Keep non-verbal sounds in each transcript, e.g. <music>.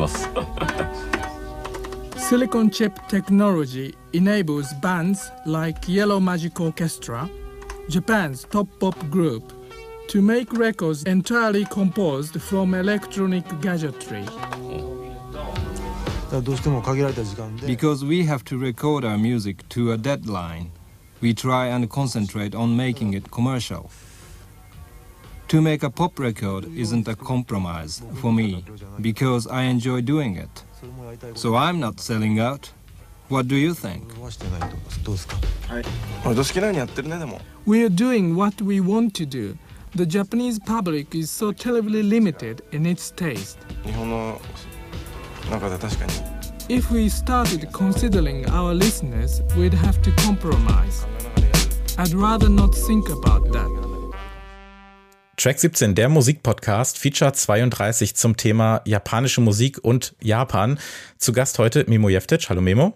ます Silicon chip technology enables bands like Yellow Magic Orchestra, Japan's top pop group, to make records entirely composed from electronic gadgetry. Because we have to record our music to a deadline, we try and concentrate on making it commercial. To make a pop record isn't a compromise for me, because I enjoy doing it. So I'm not selling out. What do you think? We are doing what we want to do. The Japanese public is so terribly limited in its taste. If we started considering our listeners, we'd have to compromise. I'd rather not think about that. Track 17, der Musikpodcast, Feature 32 zum Thema japanische Musik und Japan. Zu Gast heute Mimo Jeftic. Hallo Memo.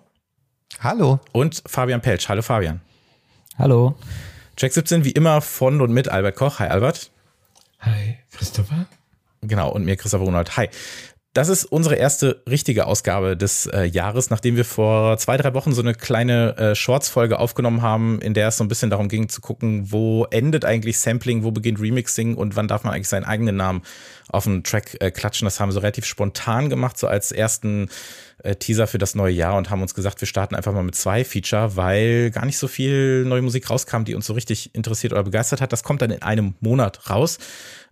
Hallo. Und Fabian Pelsch. Hallo Fabian. Hallo. Track 17 wie immer von und mit Albert Koch. Hi Albert. Hi, Christopher. Genau, und mir Christopher Ronald. Hi. Das ist unsere erste richtige Ausgabe des äh, Jahres, nachdem wir vor zwei, drei Wochen so eine kleine äh, Shorts-Folge aufgenommen haben, in der es so ein bisschen darum ging zu gucken, wo endet eigentlich Sampling, wo beginnt Remixing und wann darf man eigentlich seinen eigenen Namen auf einen Track äh, klatschen. Das haben wir so relativ spontan gemacht, so als ersten äh, Teaser für das neue Jahr und haben uns gesagt, wir starten einfach mal mit zwei Feature, weil gar nicht so viel neue Musik rauskam, die uns so richtig interessiert oder begeistert hat. Das kommt dann in einem Monat raus.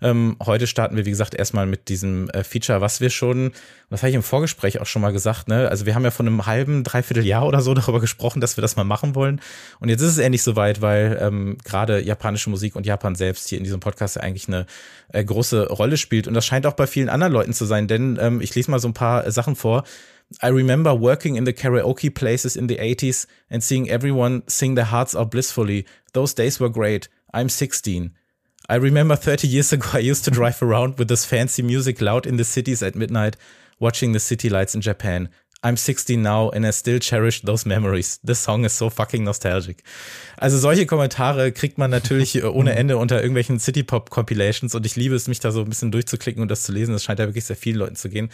Ähm, heute starten wir, wie gesagt, erstmal mit diesem äh, Feature, was wir schon, das habe ich im Vorgespräch auch schon mal gesagt, ne? Also wir haben ja von einem halben, dreiviertel Jahr oder so <laughs> darüber gesprochen, dass wir das mal machen wollen. Und jetzt ist es endlich soweit, weil ähm, gerade japanische Musik und Japan selbst hier in diesem Podcast ja eigentlich eine äh, große Rolle spielt. Und das scheint auch bei vielen anderen Leuten zu sein, denn ähm, ich lese mal so ein paar äh, Sachen vor. I remember working in the karaoke places in the 80s and seeing everyone sing their hearts out blissfully. Those days were great. I'm 16. I remember 30 years ago, I used to drive around with this fancy music loud in the cities at midnight, watching the city lights in Japan. I'm 16 now and I still cherish those memories. This song is so fucking nostalgic. Also solche Kommentare kriegt man natürlich äh, ohne Ende unter irgendwelchen City-Pop-Compilations und ich liebe es, mich da so ein bisschen durchzuklicken und das zu lesen. Das scheint ja wirklich sehr vielen Leuten zu gehen.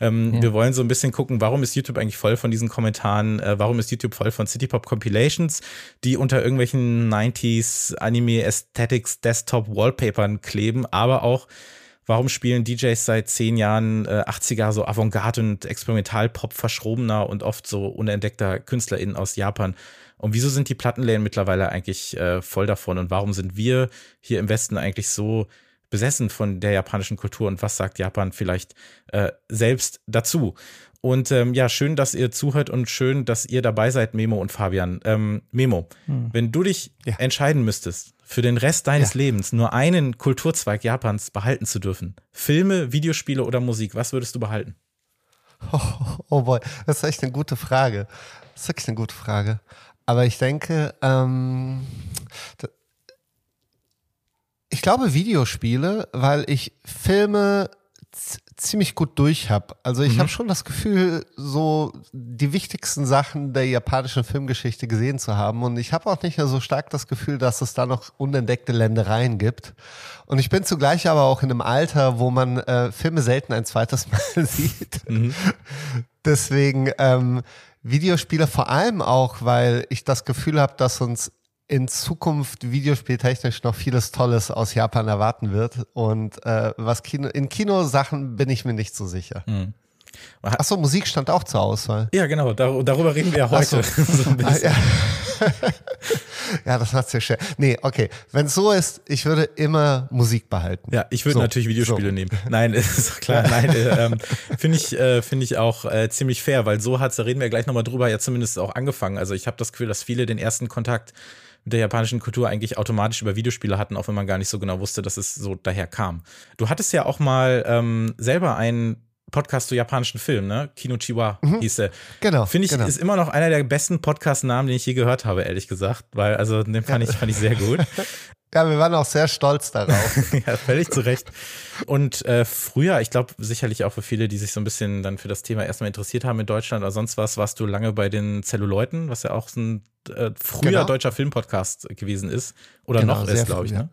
Ähm, Ja. Wir wollen so ein bisschen gucken, warum ist YouTube eigentlich voll von diesen Kommentaren? Äh, warum ist YouTube voll von City-Pop-Compilations, die unter irgendwelchen 90s Anime-Aesthetics Desktop-Wallpapern kleben, aber auch Warum spielen DJs seit zehn Jahren äh, 80er so Avantgarde und Experimentalpop verschrobener und oft so unentdeckter KünstlerInnen aus Japan? Und wieso sind die Plattenläden mittlerweile eigentlich äh, voll davon? Und warum sind wir hier im Westen eigentlich so besessen von der japanischen Kultur? Und was sagt Japan vielleicht äh, selbst dazu? Und ähm, ja, schön, dass ihr zuhört und schön, dass ihr dabei seid, Memo und Fabian. Ähm, Memo, wenn du dich Ja. entscheiden müsstest, für den Rest deines Ja. Lebens nur einen Kulturzweig Japans behalten zu dürfen, Filme, Videospiele oder Musik, was würdest du behalten? Oh, <laughs> oh boy, das ist echt eine gute Frage. Das ist wirklich eine gute Frage. Aber ich denke, ähm, ich glaube Videospiele, weil ich Filme ziemlich gut durch habe. Also ich habe schon das Gefühl, so die wichtigsten Sachen der japanischen Filmgeschichte gesehen zu haben. Und ich habe auch nicht mehr so stark das Gefühl, dass es da noch unentdeckte Ländereien gibt. Und ich bin zugleich aber auch in einem Alter, wo man äh, Filme selten ein zweites Mal <laughs> sieht. Deswegen ähm, Videospiele vor allem auch, weil ich das Gefühl habe, dass uns in Zukunft videospieltechnisch noch vieles Tolles aus Japan erwarten wird. Und äh, was Kino, in Kinosachen bin ich mir nicht so sicher. Achso, Musik stand auch zur Auswahl. Ja, genau, dar darüber reden wir ja heute. <laughs> so ein Ah, ja. <laughs> ja, das macht's ja schwer. Nee, okay. Wenn es so ist, ich würde immer Musik behalten. Ja, ich würde So, natürlich Videospiele so. nehmen. Nein, <laughs> ist doch klar. Nein, äh, ähm, finde ich, äh, finde ich auch äh, ziemlich fair, weil so hat's, da reden wir gleich nochmal drüber, ja zumindest auch angefangen. Also ich habe das Gefühl, dass viele den ersten Kontakt mit der japanischen Kultur eigentlich automatisch über Videospiele hatten, auch wenn man gar nicht so genau wusste, dass es so daher kam. Du hattest ja auch mal ähm, selber einen Podcast zu japanischen Filmen, ne? Kino Chiwa hieß der. Genau, Finde ich, genau. ist immer noch einer der besten Podcast-Namen, den ich je gehört habe, ehrlich gesagt. Weil, also, den fand ich, fand ich sehr gut. <laughs> Ja, wir waren auch sehr stolz darauf. <laughs> ja, völlig zu Recht. Und äh, früher, ich glaube sicherlich auch für viele, die sich so ein bisschen dann für das Thema erstmal interessiert haben in Deutschland oder sonst was, warst du lange bei den Zelluleuten, was ja auch so ein äh, früher Genau. deutscher Filmpodcast gewesen ist. Oder Genau, noch ist, glaube ich. Ne?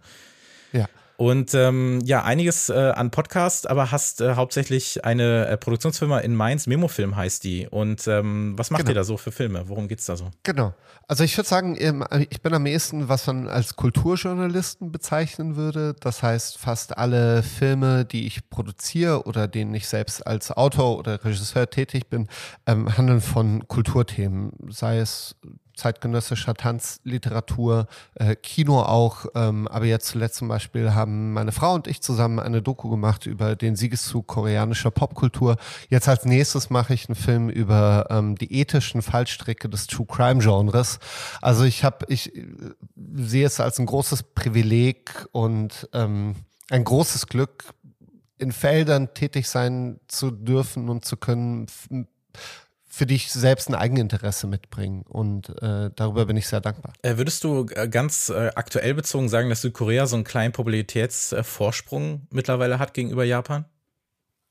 Ja. Und ähm, ja, einiges äh, an Podcast, aber hast äh, hauptsächlich eine äh, Produktionsfirma in Mainz, Memofilm heißt die. Und ähm, was macht Genau. ihr da so für Filme? Worum geht's da so? Genau. Also ich würde sagen, ähm, ich bin am ehesten, was man als Kulturjournalisten bezeichnen würde. Das heißt, fast alle Filme, die ich produziere oder denen ich selbst als Autor oder Regisseur tätig bin, ähm, handeln von Kulturthemen, sei es zeitgenössischer Tanzliteratur, äh, Kino auch, ähm, aber jetzt zuletzt zum Beispiel haben meine Frau und ich zusammen eine Doku gemacht über den Siegeszug koreanischer Popkultur. Jetzt als nächstes mache ich einen Film über ähm, die ethischen Fallstricke des True Crime Genres. Also ich habe, ich äh, sehe es als ein großes Privileg und ähm, ein großes Glück, in Feldern tätig sein zu dürfen und zu können, für die ich selbst ein Eigeninteresse mitbringe. Und äh, darüber bin ich sehr dankbar. Äh, würdest du äh, ganz äh, aktuell bezogen sagen, dass Südkorea so einen kleinen Popularitätsvorsprung mittlerweile hat gegenüber Japan?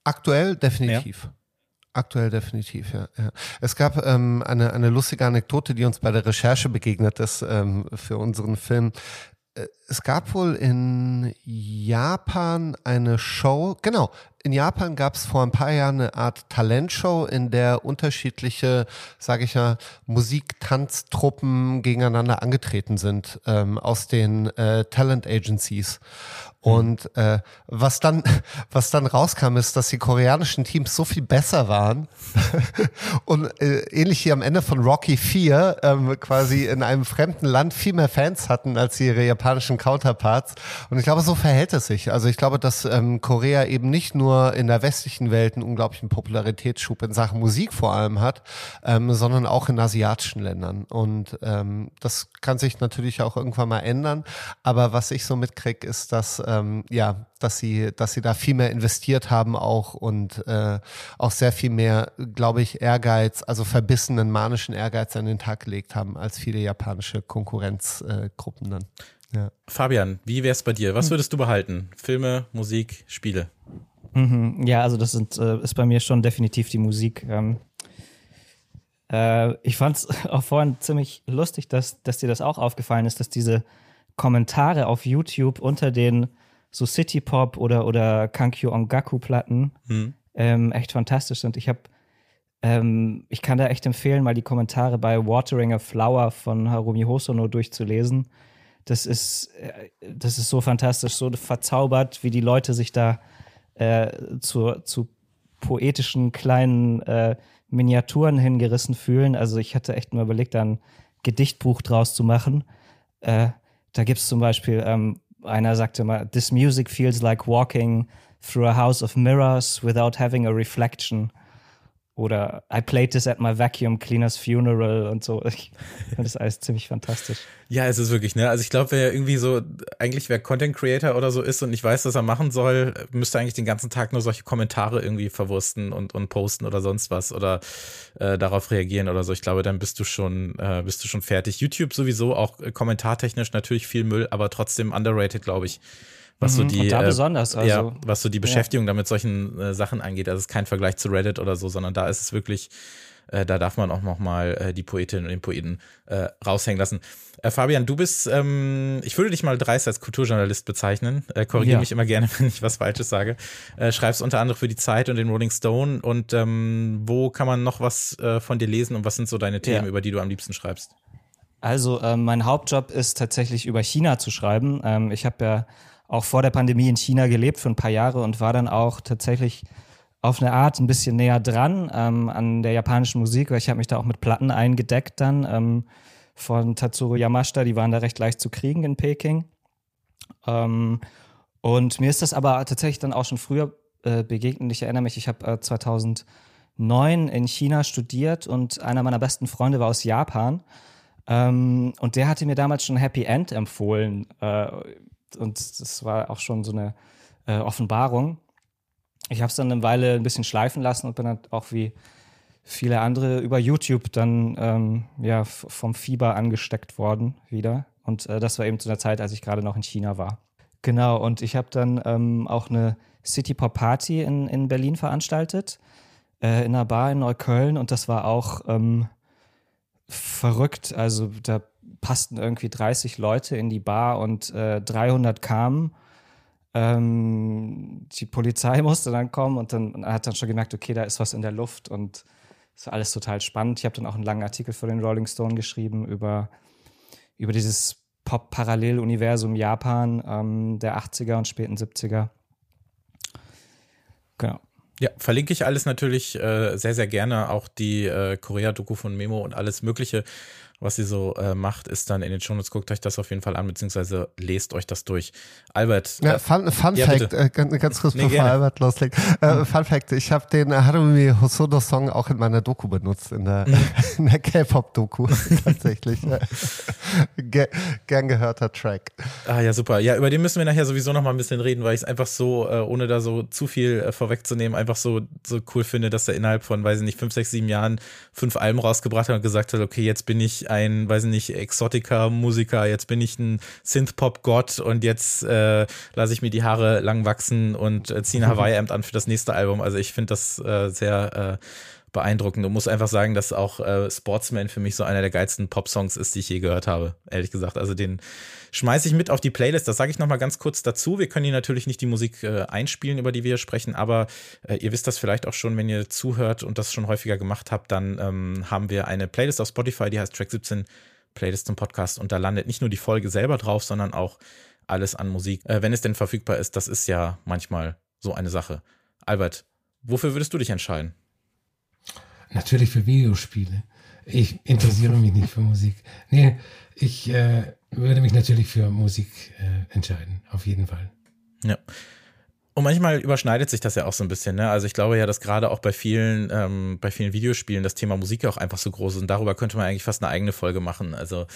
Aktuell definitiv. Aktuell definitiv, ja. ja. Es gab ähm, eine, eine lustige Anekdote, die uns bei der Recherche begegnet ist ähm, für unseren Film. Es gab wohl in Japan eine Show, genau, in Japan gab es vor ein paar Jahren eine Art Talentshow, in der unterschiedliche, sage ich ja, Musik-Tanztruppen gegeneinander angetreten sind ähm, aus den äh, Talent Agencies. Und äh, was dann, <laughs> was dann rauskam, ist, dass die koreanischen Teams so viel besser waren <laughs> und äh, ähnlich wie am Ende von Rocky 4 ähm, quasi in einem fremden Land viel mehr Fans hatten als ihre japanischen Counterparts. Und ich glaube, so verhält es sich. Also ich glaube, dass ähm, Korea eben nicht nur in der westlichen Welt einen unglaublichen Popularitätsschub in Sachen Musik vor allem hat, ähm, sondern auch in asiatischen Ländern. Und ähm, das kann sich natürlich auch irgendwann mal ändern. Aber was ich so mitkriege, ist, dass ähm, ja, dass sie, dass sie da viel mehr investiert haben auch und äh, auch sehr viel mehr, glaube ich, Ehrgeiz, also verbissenen manischen Ehrgeiz an den Tag gelegt haben als viele japanische Konkurrenzgruppen äh, dann. Ja. Fabian, wie wär's bei dir? Was würdest du behalten? Filme, Musik, Spiele? Mhm. Ja, also das sind, äh, ist bei mir schon definitiv die Musik. Ähm, äh, ich fand es <laughs> auch vorhin ziemlich lustig, dass, dass dir das auch aufgefallen ist, dass diese Kommentare auf YouTube unter den so City Pop oder, oder Kankyo Ongaku Platten Hm. ähm, echt fantastisch sind. Ich habe, ähm, ich kann da echt empfehlen, mal die Kommentare bei Watering a Flower von Harumi Hosono durchzulesen. Das ist, äh, das ist so fantastisch, so verzaubert, wie die Leute sich da äh, zu, zu poetischen kleinen äh, Miniaturen hingerissen fühlen. Also ich hatte echt mal überlegt, da ein Gedichtbuch draus zu machen. Äh, da gibt es zum Beispiel, ähm, einer sagte mal, This music feels like walking through a house of mirrors without having a reflection. Oder I played this at my vacuum cleaner's funeral und so. Ich fand das alles ziemlich fantastisch. Ja, es ist wirklich, ne? Also ich glaube, wer irgendwie so, eigentlich wer Content Creator oder so ist und nicht weiß, was er machen soll, müsste eigentlich den ganzen Tag nur solche Kommentare irgendwie verwursten und, und posten oder sonst was oder äh, darauf reagieren oder so. Ich glaube, dann bist du schon, äh, bist du schon fertig. YouTube sowieso auch äh, kommentartechnisch natürlich viel Müll, aber trotzdem underrated, glaube ich. Was so Mhm, die, da äh, besonders, also- ja, was so die Beschäftigung damit solchen äh, Sachen angeht. Also es ist kein Vergleich zu Reddit oder so, sondern da ist es wirklich, äh, da darf man auch noch mal äh, die Poetinnen und den Poeten äh, raushängen lassen. Äh, Fabian, du bist, ähm, ich würde dich mal dreist als Kulturjournalist bezeichnen. Äh, Korrigiere Ja. mich immer gerne, <laughs> wenn ich was Falsches sage. Äh, schreibst unter anderem für die Zeit und den Rolling Stone. Und ähm, wo kann man noch was äh, von dir lesen und was sind so deine Themen, Ja. über die du am liebsten schreibst? Also ähm, mein Hauptjob ist tatsächlich über China zu schreiben. Ähm, ich habe ja auch vor der Pandemie in China gelebt für ein paar Jahre und war dann auch tatsächlich auf eine Art ein bisschen näher dran ähm, an der japanischen Musik, weil ich habe mich da auch mit Platten eingedeckt dann ähm, von Tatsuro Yamashita, die waren da recht leicht zu kriegen in Peking. Ähm, und mir ist das aber tatsächlich dann auch schon früher äh, begegnet. Ich erinnere mich, ich habe äh, 2009 in China studiert und einer meiner besten Freunde war aus Japan. Ähm, und der hatte mir damals schon Happy End empfohlen. Äh, und das war auch schon so eine äh, Offenbarung. Ich habe es dann eine Weile ein bisschen schleifen lassen und bin dann auch wie viele andere über YouTube dann ähm, ja, vom Fieber angesteckt worden wieder. Und äh, das war eben zu einer Zeit, als ich gerade noch in China war. Genau, und ich habe dann ähm, auch eine City Pop Party in, in Berlin veranstaltet, äh, in einer Bar in Neukölln. Und das war auch ähm, verrückt. Also da passten irgendwie 30 Leute in die Bar und äh, 300 kamen. Ähm, die Polizei <laughs> musste dann kommen und dann man hat dann schon gemerkt, okay, da ist was in der Luft und war alles total spannend. Ich habe dann auch einen langen Artikel für den Rolling Stone geschrieben über, über dieses Pop-Parallel-Universum Japan ähm, der 80er und späten 70er. Genau. Ja, verlinke ich alles natürlich äh, sehr, sehr gerne. Auch die äh, Korea-Doku von Memo und alles Mögliche was sie so äh, macht, ist dann in den Shownotes. Guckt euch das auf jeden Fall an, beziehungsweise lest euch das durch. Albert. Ja, Fun, Fun ja, Fact, äh, ganz, ganz, kurz, nee, bevor gerne. Albert loslegt. Äh, mhm. Fun Fact, ich habe den Harumi Hosono Song auch in meiner Doku benutzt, in der, mhm. <laughs> der K-Pop-Doku <laughs> tatsächlich. Ge gern gehörter Track. Ah ja, super. Ja, über den müssen wir nachher sowieso noch mal ein bisschen reden, weil ich es einfach so, äh, ohne da so zu viel äh, vorwegzunehmen, einfach so, so cool finde, dass er innerhalb von, weiß ich nicht, fünf, sechs, sieben Jahren fünf Alben rausgebracht hat und gesagt hat, okay, jetzt bin ich ein, weiß ich nicht, Exotica-Musiker, jetzt bin ich ein Synth-Pop-Gott und jetzt äh, lasse ich mir die Haare lang wachsen und äh, ziehe ein <laughs> Hawaii-Hemd an für das nächste Album. Also ich finde das äh, sehr äh, beeindruckend und muss einfach sagen, dass auch äh, Sportsman für mich so einer der geilsten Pop-Songs ist, die ich je gehört habe, ehrlich gesagt. Also den schmeiße ich mit auf die Playlist. Das sage ich nochmal ganz kurz dazu. Wir können hier natürlich nicht die Musik äh, einspielen, über die wir sprechen, aber äh, ihr wisst das vielleicht auch schon, wenn ihr zuhört und das schon häufiger gemacht habt, dann ähm, haben wir eine Playlist auf Spotify, die heißt Track 17 Playlist zum Podcast und da landet nicht nur die Folge selber drauf, sondern auch alles an Musik, äh, wenn es denn verfügbar ist. Das ist ja manchmal so eine Sache. Albert, wofür würdest du dich entscheiden? Natürlich für Videospiele. Ich interessiere mich nicht für Musik. Nee, ich äh, würde mich natürlich für Musik äh, entscheiden, auf jeden Fall. Ja. Und manchmal überschneidet sich das ja auch so ein bisschen. Ne? Also ich glaube ja, dass gerade auch bei vielen, ähm, bei vielen Videospielen das Thema Musik ja auch einfach so groß ist. Und darüber könnte man eigentlich fast eine eigene Folge machen. Also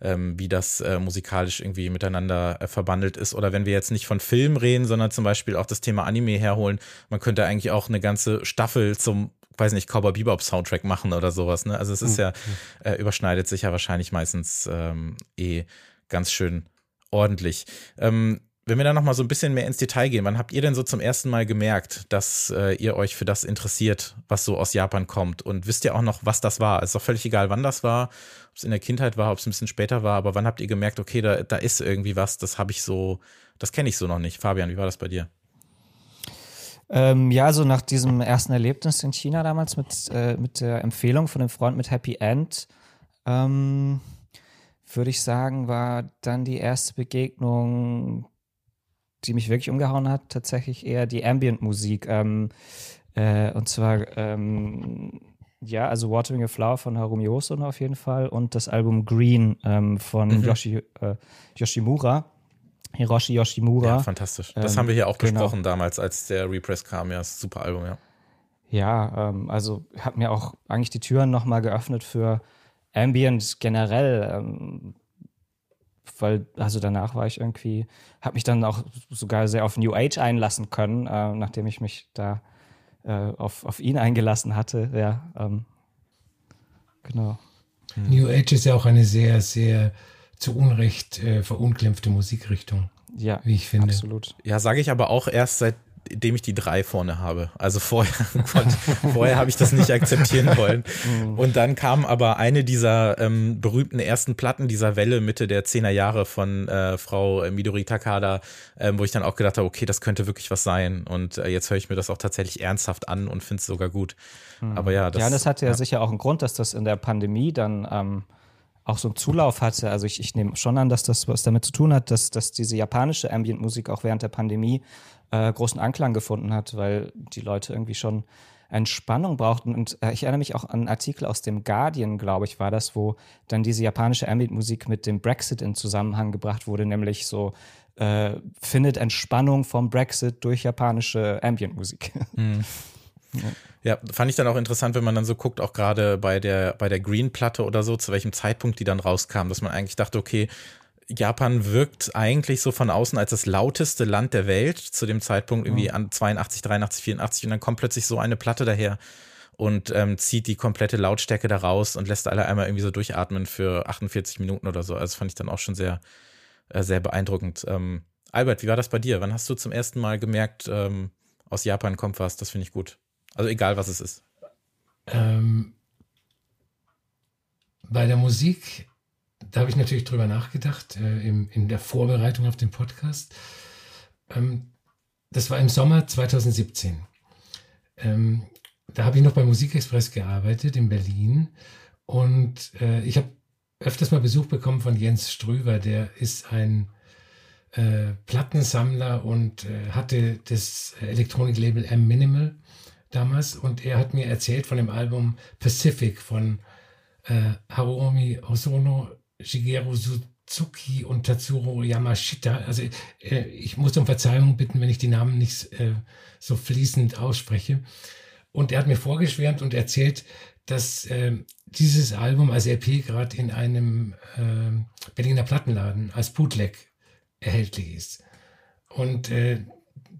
ähm, wie das äh, musikalisch irgendwie miteinander äh, verbandelt ist. Oder wenn wir jetzt nicht von Film reden, sondern zum Beispiel auch das Thema Anime herholen, man könnte eigentlich auch eine ganze Staffel zum weiß nicht, Cowboy Bebop Soundtrack machen oder sowas. Ne? Also es ist mhm. ja, äh, überschneidet sich ja wahrscheinlich meistens ähm, eh ganz schön ordentlich. Ähm, wenn wir da noch mal so ein bisschen mehr ins Detail gehen, wann habt ihr denn so zum ersten Mal gemerkt, dass äh, ihr euch für das interessiert, was so aus Japan kommt? Und wisst ihr auch noch, was das war? ist doch völlig egal, wann das war, ob es in der Kindheit war, ob es ein bisschen später war, aber wann habt ihr gemerkt, okay, da, da ist irgendwie was, das habe ich so, das kenne ich so noch nicht. Fabian, wie war das bei dir? Ähm, ja, so nach diesem ersten Erlebnis in China damals mit, äh, mit der Empfehlung von dem Freund mit Happy End, ähm, würde ich sagen, war dann die erste Begegnung, die mich wirklich umgehauen hat, tatsächlich eher die Ambient-Musik. Ähm, äh, und zwar, ähm, ja, also Watering a Flower von Harumi Hosono auf jeden Fall und das Album Green ähm, von mhm. Yoshi, äh, Yoshimura. Hiroshi Yoshimura. Ja, fantastisch. Das ähm, haben wir hier auch genau. besprochen damals, als der Repress kam. Ja, super Album, ja. Ja, ähm, also hat mir auch eigentlich die Türen nochmal geöffnet für Ambient generell. Ähm, weil, also danach war ich irgendwie, habe mich dann auch sogar sehr auf New Age einlassen können, äh, nachdem ich mich da äh, auf, auf ihn eingelassen hatte. Ja, ähm, genau. New Age ist ja auch eine sehr, sehr zu Unrecht äh, verunglimpfte Musikrichtung. Ja, wie ich finde. Absolut. Ja, sage ich aber auch erst seitdem ich die drei vorne habe. Also vorher, <laughs> vorher habe ich das nicht akzeptieren <laughs> wollen. Mhm. Und dann kam aber eine dieser ähm, berühmten ersten Platten dieser Welle Mitte der 10er Jahre von äh, Frau Midori Takada, äh, wo ich dann auch gedacht habe, okay, das könnte wirklich was sein. Und äh, jetzt höre ich mir das auch tatsächlich ernsthaft an und finde es sogar gut. Mhm. Aber ja, das, ja, das hatte ja, ja, sicher auch einen Grund, dass das in der Pandemie dann ähm, auch so einen Zulauf hatte. Also ich, ich nehme schon an, dass das was damit zu tun hat, dass, dass diese japanische Ambient-Musik auch während der Pandemie äh, großen Anklang gefunden hat, weil die Leute irgendwie schon Entspannung brauchten. Und äh, ich erinnere mich auch an einen Artikel aus dem Guardian, glaube ich, war das, wo dann diese japanische Ambient-Musik mit dem Brexit in Zusammenhang gebracht wurde, nämlich so äh, findet Entspannung vom Brexit durch japanische Ambient-Musik. Mhm. <laughs> ja. Fand ich dann auch interessant, wenn man dann so guckt, auch gerade bei der, bei der Green-Platte oder so, zu welchem Zeitpunkt die dann rauskam, dass man eigentlich dachte, okay, Japan wirkt eigentlich so von außen als das lauteste Land der Welt, zu dem Zeitpunkt irgendwie an 82, 83, 84 und dann kommt plötzlich so eine Platte daher und ähm, zieht die komplette Lautstärke da raus und lässt alle einmal irgendwie so durchatmen für 48 Minuten oder so. Also das fand ich dann auch schon sehr, äh, sehr beeindruckend. Ähm, Albert, wie war das bei dir? Wann hast du zum ersten Mal gemerkt, ähm, aus Japan kommt was? Das finde ich gut. Also egal, was es ist. Ähm, bei der Musik, da habe ich natürlich drüber nachgedacht, äh, im, in der Vorbereitung auf den Podcast. ähm, das war im Sommer 2017. Ähm, da habe ich noch bei Musikexpress gearbeitet in Berlin und äh, ich habe öfters mal Besuch bekommen von Jens Ströver, der ist ein äh, Plattensammler und äh, hatte das Elektroniklabel M Minimal damals und er hat mir erzählt von dem Album Pacific von äh, Haruomi Hosono, Shigeru Suzuki und Tatsuro Yamashita. Also äh, ich muss um Verzeihung bitten, wenn ich die Namen nicht äh, so fließend ausspreche. Und er hat mir vorgeschwärmt und erzählt, dass äh, dieses Album als LP gerade in einem äh, Berliner Plattenladen als Bootleg erhältlich ist. Und äh,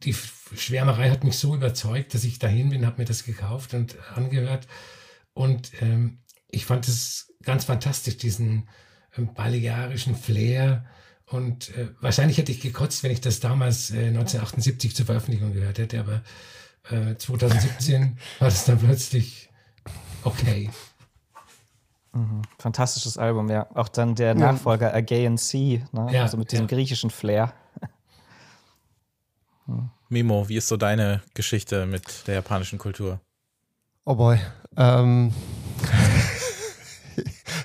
die Schwärmerei hat mich so überzeugt, dass ich dahin bin, habe mir das gekauft und angehört. Und ähm, ich fand es ganz fantastisch, diesen ähm, balearischen Flair. Und äh, wahrscheinlich hätte ich gekotzt, wenn ich das damals äh, 1978 zur Veröffentlichung gehört hätte, aber äh, 2017 <laughs> war das dann plötzlich okay. Mhm. Fantastisches Album, ja. Auch dann der Nachfolger Again Sea, ne? Ja, also mit diesem ja. griechischen Flair. Mimo, wie ist so deine Geschichte mit der japanischen Kultur? Oh boy. Ähm. <laughs>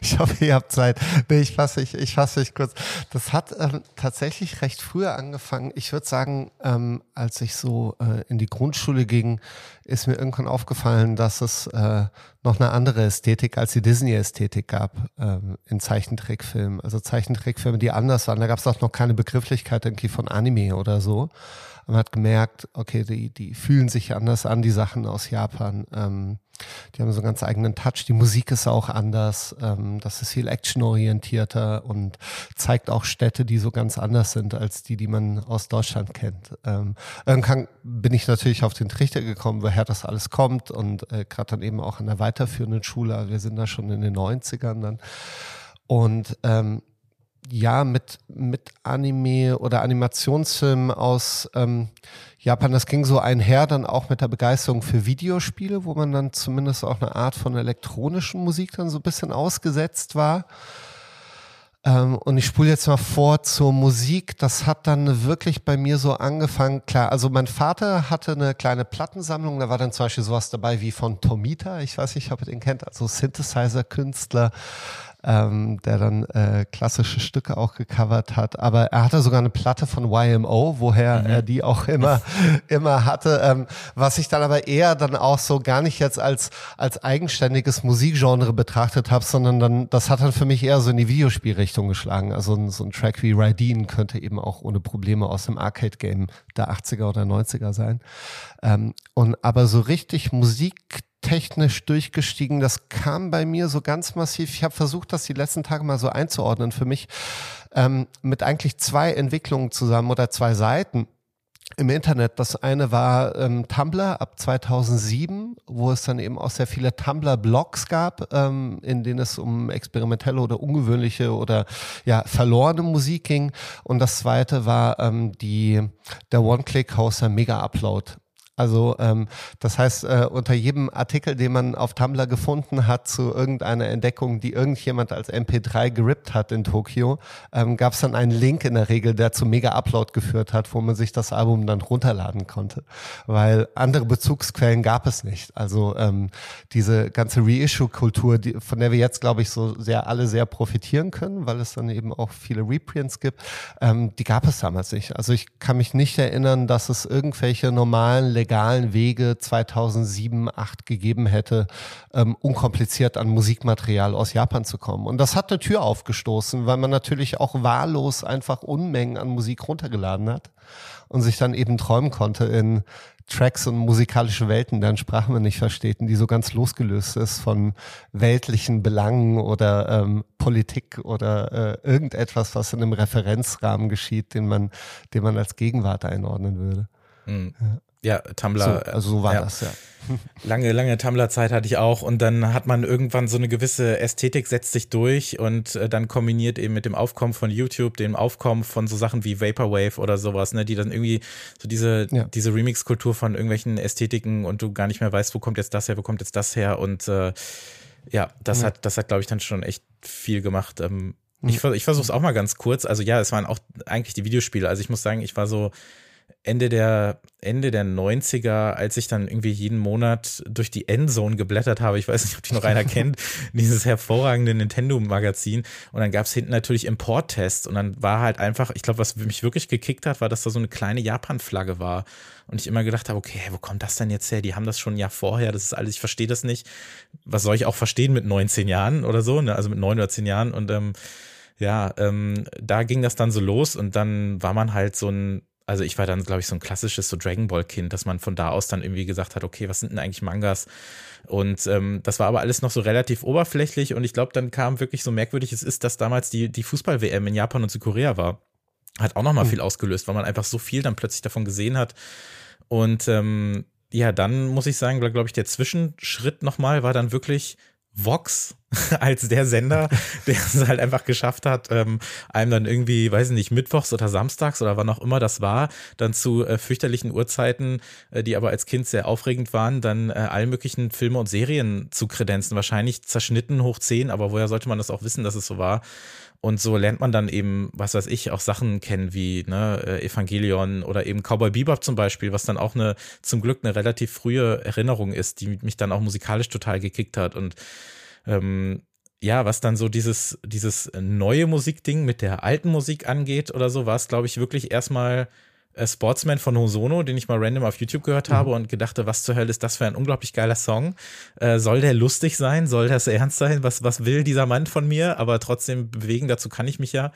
Ich hoffe, ihr habt Zeit. Nee, ich fasse mich, ich fasse mich kurz. Das hat ähm, tatsächlich recht früher angefangen. Ich würde sagen, ähm, als ich so äh, in die Grundschule ging, ist mir irgendwann aufgefallen, dass es äh, noch eine andere Ästhetik als die Disney-Ästhetik gab ähm, in Zeichentrickfilmen. Also Zeichentrickfilme, die anders waren. Da gab es auch noch keine Begrifflichkeit irgendwie von Anime oder so. Man hat gemerkt, okay, die, die fühlen sich anders an, die Sachen aus Japan. Ähm, die haben so einen ganz eigenen Touch. Die Musik ist auch anders. Ähm, das ist viel actionorientierter und zeigt auch Städte, die so ganz anders sind als die, die man aus Deutschland kennt. Ähm, irgendwann bin ich natürlich auf den Trichter gekommen, woher das alles kommt und äh, gerade dann eben auch an der weiterführenden Schule. Wir sind da schon in den 90ern dann. Und ähm, ja, mit, mit Anime oder Animationsfilmen aus ähm, Japan, das ging so einher dann auch mit der Begeisterung für Videospiele, wo man dann zumindest auch eine Art von elektronischen Musik dann so ein bisschen ausgesetzt war. Ähm, und ich spule jetzt mal vor zur Musik. Das hat dann wirklich bei mir so angefangen. Klar, also mein Vater hatte eine kleine Plattensammlung. Da war dann zum Beispiel sowas dabei wie von Tomita. Ich weiß nicht, ob ihr den kennt, also Synthesizer-Künstler ähm, der dann äh, klassische Stücke auch gecovert hat. Aber er hatte sogar eine Platte von YMO, woher Mhm. er die auch immer, <laughs> immer hatte. Ähm, was ich dann aber eher dann auch so gar nicht jetzt als, als eigenständiges Musikgenre betrachtet habe, sondern dann, das hat dann für mich eher so in die Videospielrichtung geschlagen. Also so ein Track wie Raideen könnte eben auch ohne Probleme aus dem Arcade-Game der 80er oder 90er sein. Ähm, und aber so richtig Musik technisch durchgestiegen. Das kam bei mir so ganz massiv. Ich habe versucht, das die letzten Tage mal so einzuordnen für mich ähm, mit eigentlich zwei Entwicklungen zusammen oder zwei Seiten im Internet. Das eine war ähm, Tumblr ab 2007, wo es dann eben auch sehr viele Tumblr-Blogs gab, ähm, in denen es um experimentelle oder ungewöhnliche oder ja verlorene Musik ging. Und das zweite war ähm, die der One-Click-Hoster Mega Upload. Also ähm, das heißt, äh, unter jedem Artikel, den man auf Tumblr gefunden hat zu irgendeiner Entdeckung, die irgendjemand als MP3 gerippt hat in Tokio, ähm, gab es dann einen Link in der Regel, der zu Mega Upload geführt hat, wo man sich das Album dann runterladen konnte. Weil andere Bezugsquellen gab es nicht. Also ähm, diese ganze Reissue-Kultur, von der wir jetzt, glaube ich, so sehr alle sehr profitieren können, weil es dann eben auch viele Reprints gibt, ähm, die gab es damals nicht. Also ich kann mich nicht erinnern, dass es irgendwelche normalen legalen Wege 2007, 2008 gegeben hätte, ähm, unkompliziert an Musikmaterial aus Japan zu kommen. Und das hat eine Tür aufgestoßen, weil man natürlich auch wahllos einfach Unmengen an Musik runtergeladen hat und sich dann eben träumen konnte in Tracks und musikalische Welten, deren Sprache man nicht versteht, und die so ganz losgelöst ist von weltlichen Belangen oder ähm, Politik oder äh, irgendetwas, was in einem Referenzrahmen geschieht, den man, den man als Gegenwart einordnen würde. Mhm. Ja, Tumblr. So, also so war ja. das, ja. <laughs> Lange, lange Tumblr-Zeit hatte ich auch und dann hat man irgendwann so eine gewisse Ästhetik setzt sich durch und äh, dann kombiniert eben mit dem Aufkommen von YouTube, dem Aufkommen von so Sachen wie Vaporwave oder sowas, ne, die dann irgendwie so diese, Ja. diese Remix-Kultur von irgendwelchen Ästhetiken und du gar nicht mehr weißt, wo kommt jetzt das her, wo kommt jetzt das her und äh, ja, das Ja. hat, das hat, glaube ich, dann schon echt viel gemacht. Ähm, ich, vers- ich versuche es auch mal ganz kurz. Also ja, es waren auch eigentlich die Videospiele. Also ich muss sagen, ich war so Ende der, Ende der 90er, als ich dann irgendwie jeden Monat durch die Endzone geblättert habe. Ich weiß nicht, ob die noch einer kennt, <laughs> dieses hervorragende Nintendo-Magazin. Und dann gab es hinten natürlich Importtests. Und dann war halt einfach, ich glaube, was mich wirklich gekickt hat, war, dass da so eine kleine Japan-Flagge war. Und ich immer gedacht habe, okay, wo kommt das denn jetzt her? Die haben das schon ein Jahr vorher, das ist alles, ich verstehe das nicht. Was soll ich auch verstehen mit 19 Jahren oder so, ne? Also mit neun oder zehn Jahren. Und ähm, ja, ähm, da ging das dann so los und dann war man halt so ein also ich war dann, glaube ich, so ein klassisches so Dragon Ball-Kind, dass man von da aus dann irgendwie gesagt hat, okay, was sind denn eigentlich Mangas? Und ähm, das war aber alles noch so relativ oberflächlich und ich glaube, dann kam wirklich so merkwürdig, es ist, dass damals die, die Fußball-WM in Japan und Südkorea war. Hat auch nochmal mhm. viel ausgelöst, weil man einfach so viel dann plötzlich davon gesehen hat. Und ähm, ja, dann muss ich sagen, glaube ich, der Zwischenschritt nochmal war dann wirklich Vox <laughs> als der Sender, der es halt einfach geschafft hat, ähm, einem dann irgendwie, weiß ich nicht, mittwochs oder samstags oder wann auch immer das war, dann zu äh, fürchterlichen Uhrzeiten, äh, die aber als Kind sehr aufregend waren, dann äh, alle möglichen Filme und Serien zu kredenzen. Wahrscheinlich zerschnitten hoch zehn, aber woher sollte man das auch wissen, dass es so war? Und so lernt man dann eben, was weiß ich, auch Sachen kennen wie ne, äh, Evangelion oder eben Cowboy Bebop zum Beispiel, was dann auch eine, zum Glück eine relativ frühe Erinnerung ist, die mich dann auch musikalisch total gekickt hat. Und ähm, ja, was dann so dieses, dieses neue Musikding mit der alten Musik angeht oder so, war es, glaube ich, wirklich erstmal Sportsman von Hosono, den ich mal random auf YouTube gehört habe mhm. und gedachte, was zur Hölle ist das für ein unglaublich geiler Song? Äh, soll der lustig sein? Soll das ernst sein? Was, was will dieser Mann von mir? Aber trotzdem bewegen, dazu kann ich mich ja.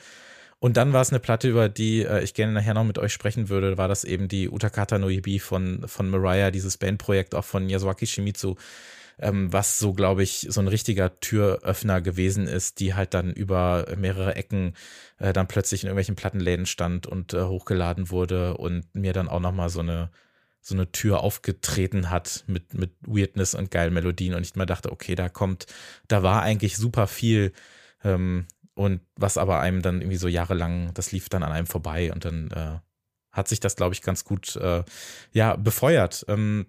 Und dann war es eine Platte, über die äh, ich gerne nachher noch mit euch sprechen würde, war das eben die Utakata no Ibi von, von Mariah, dieses Bandprojekt auch von Yasuaki Shimizu, ähm, was so, glaube ich, so ein richtiger Türöffner gewesen ist, die halt dann über mehrere Ecken äh, dann plötzlich in irgendwelchen Plattenläden stand und äh, hochgeladen wurde und mir dann auch nochmal so eine so eine Tür aufgetreten hat mit, mit Weirdness und geilen Melodien und ich mir dachte, okay, da kommt, da war eigentlich super viel ähm, und was aber einem dann irgendwie so jahrelang, das lief dann an einem vorbei und dann äh, hat sich das, glaube ich, ganz gut äh, ja, befeuert. Ähm,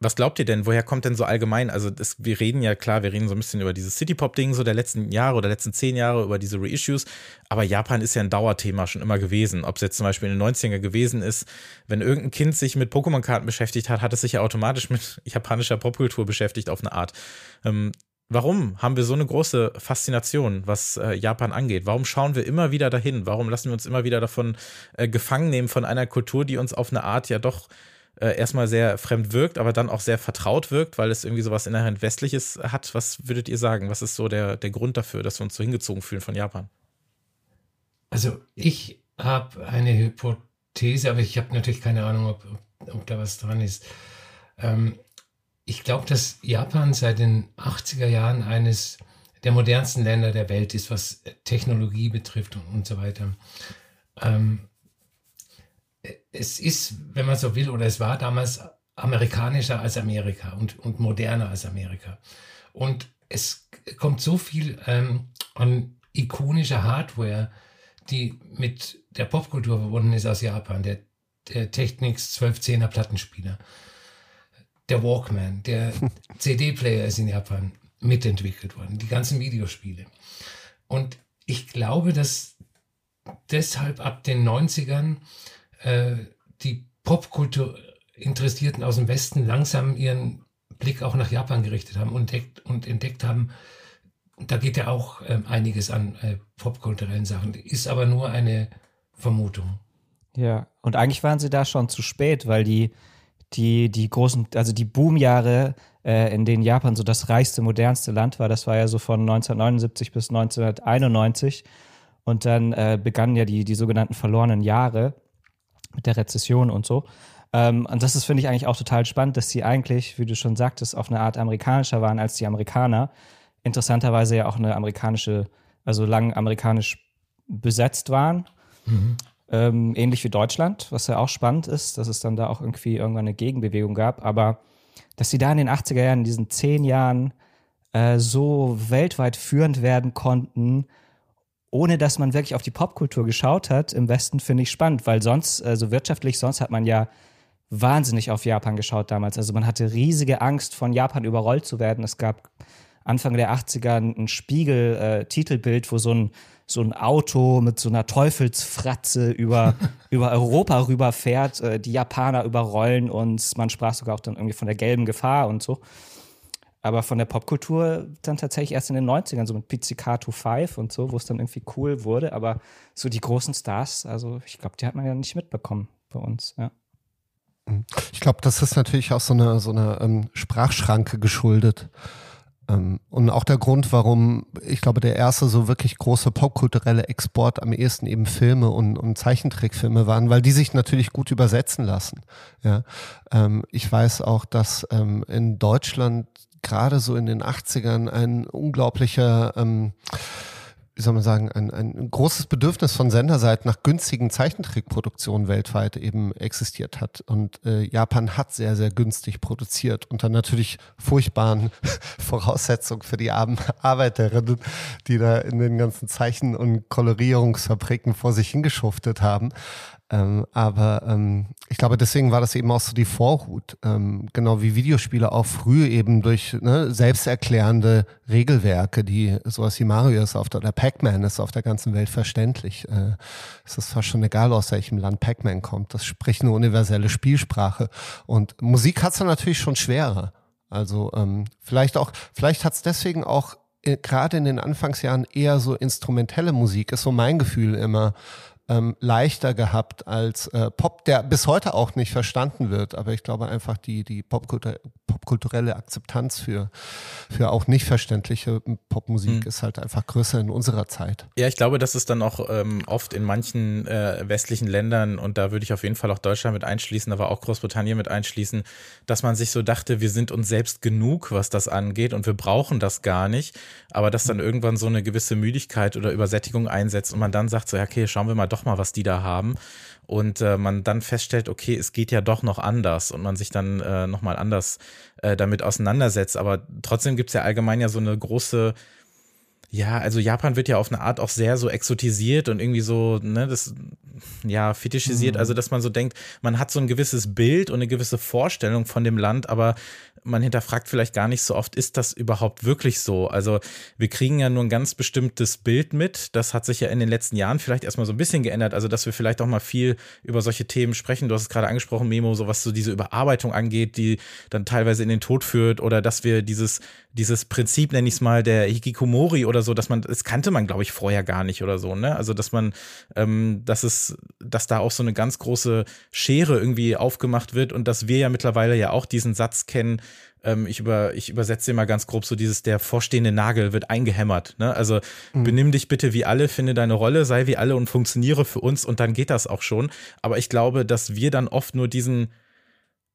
was glaubt ihr denn? Woher kommt denn so allgemein? Also, das, wir reden ja klar, wir reden so ein bisschen über dieses City-Pop-Ding so der letzten Jahre oder letzten zehn Jahre, über diese Reissues. Aber Japan ist ja ein Dauerthema schon immer gewesen. Ob es jetzt zum Beispiel in den 90er gewesen ist, wenn irgendein Kind sich mit Pokémon-Karten beschäftigt hat, hat es sich ja automatisch mit <laughs> japanischer Popkultur beschäftigt auf eine Art. Ähm, Warum haben wir so eine große Faszination, was äh, Japan angeht? Warum schauen wir immer wieder dahin? Warum lassen wir uns immer wieder davon äh, gefangen nehmen von einer Kultur, die uns auf eine Art ja doch äh, erstmal sehr fremd wirkt, aber dann auch sehr vertraut wirkt, weil es irgendwie sowas inhärent Westliches hat. Was würdet ihr sagen? Was ist so der, der Grund dafür, dass wir uns so hingezogen fühlen von Japan? Also ich habe eine Hypothese, aber ich habe natürlich keine Ahnung, ob, ob, ob, da was dran ist. Ähm, ich glaube, dass Japan seit den 80er Jahren eines der modernsten Länder der Welt ist, was Technologie betrifft und, und so weiter. Ähm, es ist, wenn man so will, oder es war damals amerikanischer als Amerika und, und moderner als Amerika. Und es kommt so viel ähm, an ikonischer Hardware, die mit der Popkultur verbunden ist aus Japan. Der, der Technics 1210er Plattenspieler, der Walkman, der <laughs> CD-Player ist in Japan mitentwickelt worden, die ganzen Videospiele. Und ich glaube, dass deshalb ab den 90ern äh, die Popkultur Interessierten aus dem Westen langsam ihren Blick auch nach Japan gerichtet haben und entdeckt, und entdeckt haben, da geht ja auch äh, einiges an äh, popkulturellen Sachen. Ist aber nur eine Vermutung. Ja, und eigentlich waren sie da schon zu spät, weil die, die, die großen, also die Boomjahre, äh, in denen Japan so das reichste, modernste Land war, das war ja so von 1979 bis 1991. Und dann äh, begannen ja die, die sogenannten verlorenen Jahre mit der Rezession und so. Ähm, und das ist, finde ich, eigentlich auch total spannend, dass sie eigentlich, wie du schon sagtest, auf eine Art amerikanischer waren als die Amerikaner. Interessanterweise ja auch eine amerikanische, also lang amerikanisch besetzt waren. Mhm. Ähm, ähnlich wie Deutschland, was ja auch spannend ist, dass es dann da auch irgendwie irgendwann eine Gegenbewegung gab. Aber dass sie da in den 80er Jahren, in diesen zehn Jahren, äh, so weltweit führend werden konnten, ohne dass man wirklich auf die Popkultur geschaut hat, im Westen finde ich spannend, weil sonst, also wirtschaftlich, sonst hat man ja wahnsinnig auf Japan geschaut damals. Also man hatte riesige Angst, von Japan überrollt zu werden. Es gab Anfang der 80er ein Spiegel-Titelbild, äh, wo so ein, so ein Auto mit so einer Teufelsfratze über, <laughs> über Europa rüberfährt. Äh, die Japaner überrollen uns. Man sprach sogar auch dann irgendwie von der gelben Gefahr und so. Aber von der Popkultur dann tatsächlich erst in den 90ern, so mit Pizzicato 5 und so, wo es dann irgendwie cool wurde. Aber so die großen Stars, also ich glaube, die hat man ja nicht mitbekommen bei uns, ja. Ich glaube, das ist natürlich auch so eine, so eine ähm, Sprachschranke geschuldet. Ähm, und auch der Grund, warum ich glaube, der erste so wirklich große popkulturelle Export am ehesten eben Filme und, und Zeichentrickfilme waren, weil die sich natürlich gut übersetzen lassen. Ja, ähm, ich weiß auch, dass ähm, in Deutschland gerade so in den 80ern ein unglaublicher ähm, wie soll man sagen, ein, ein großes Bedürfnis von Senderseiten nach günstigen Zeichentrickproduktionen weltweit eben existiert hat. Und äh, Japan hat sehr, sehr günstig produziert unter natürlich furchtbaren <laughs> Voraussetzungen für die armen Arbeiterinnen, die da in den ganzen Zeichen- und Kolorierungsfabriken vor sich hingeschuftet haben. Ähm, aber ähm, ich glaube, deswegen war das eben auch so die Vorhut. Ähm, genau wie Videospiele auch früh eben durch ne, selbsterklärende Regelwerke, die sowas wie Mario ist auf der, oder Pac-Man ist auf der ganzen Welt verständlich. Äh, es ist fast schon egal, aus welchem Land Pac-Man kommt. Das spricht eine universelle Spielsprache. Und Musik hat es natürlich schon schwerer. Also ähm, vielleicht auch, vielleicht hat es deswegen auch äh, gerade in den Anfangsjahren eher so instrumentelle Musik, ist so mein Gefühl immer ähm, leichter gehabt als äh, Pop, der bis heute auch nicht verstanden wird. Aber ich glaube einfach die, die Popkultur, popkulturelle Akzeptanz für, für auch nicht verständliche Popmusik mhm. ist halt einfach größer in unserer Zeit. Ja, ich glaube, das ist dann auch ähm, oft in manchen äh, westlichen Ländern, und da würde ich auf jeden Fall auch Deutschland mit einschließen, aber auch Großbritannien mit einschließen, dass man sich so dachte, wir sind uns selbst genug, was das angeht und wir brauchen das gar nicht. Aber dass dann irgendwann so eine gewisse Müdigkeit oder Übersättigung einsetzt und man dann sagt so, okay, schauen wir mal doch mal, was die da haben. Und äh, man dann feststellt, okay, es geht ja doch noch anders und man sich dann äh, nochmal anders äh, damit auseinandersetzt. Aber trotzdem gibt es ja allgemein ja so eine große ja, also Japan wird ja auf eine Art auch sehr so exotisiert und irgendwie so, ne, das, ja, fetischisiert, mhm. also dass man so denkt, man hat so ein gewisses Bild und eine gewisse Vorstellung von dem Land, aber man hinterfragt vielleicht gar nicht so oft, ist das überhaupt wirklich so? Also wir kriegen ja nur ein ganz bestimmtes Bild mit. Das hat sich ja in den letzten Jahren vielleicht erstmal so ein bisschen geändert. Also dass wir vielleicht auch mal viel über solche Themen sprechen. Du hast es gerade angesprochen, Memo, so was so diese Überarbeitung angeht, die dann teilweise in den Tod führt oder dass wir dieses, dieses Prinzip, nenne ich es mal, der Hikikomori oder so, dass man, das kannte man, glaube ich, vorher gar nicht oder so, ne? Also dass man, ähm, dass es, dass da auch so eine ganz große Schere irgendwie aufgemacht wird und dass wir ja mittlerweile ja auch diesen Satz kennen, ähm, ich, über, ich übersetze immer ganz grob so dieses, der vorstehende Nagel wird eingehämmert. Ne? Also mhm. benimm dich bitte wie alle, finde deine Rolle, sei wie alle und funktioniere für uns und dann geht das auch schon. Aber ich glaube, dass wir dann oft nur diesen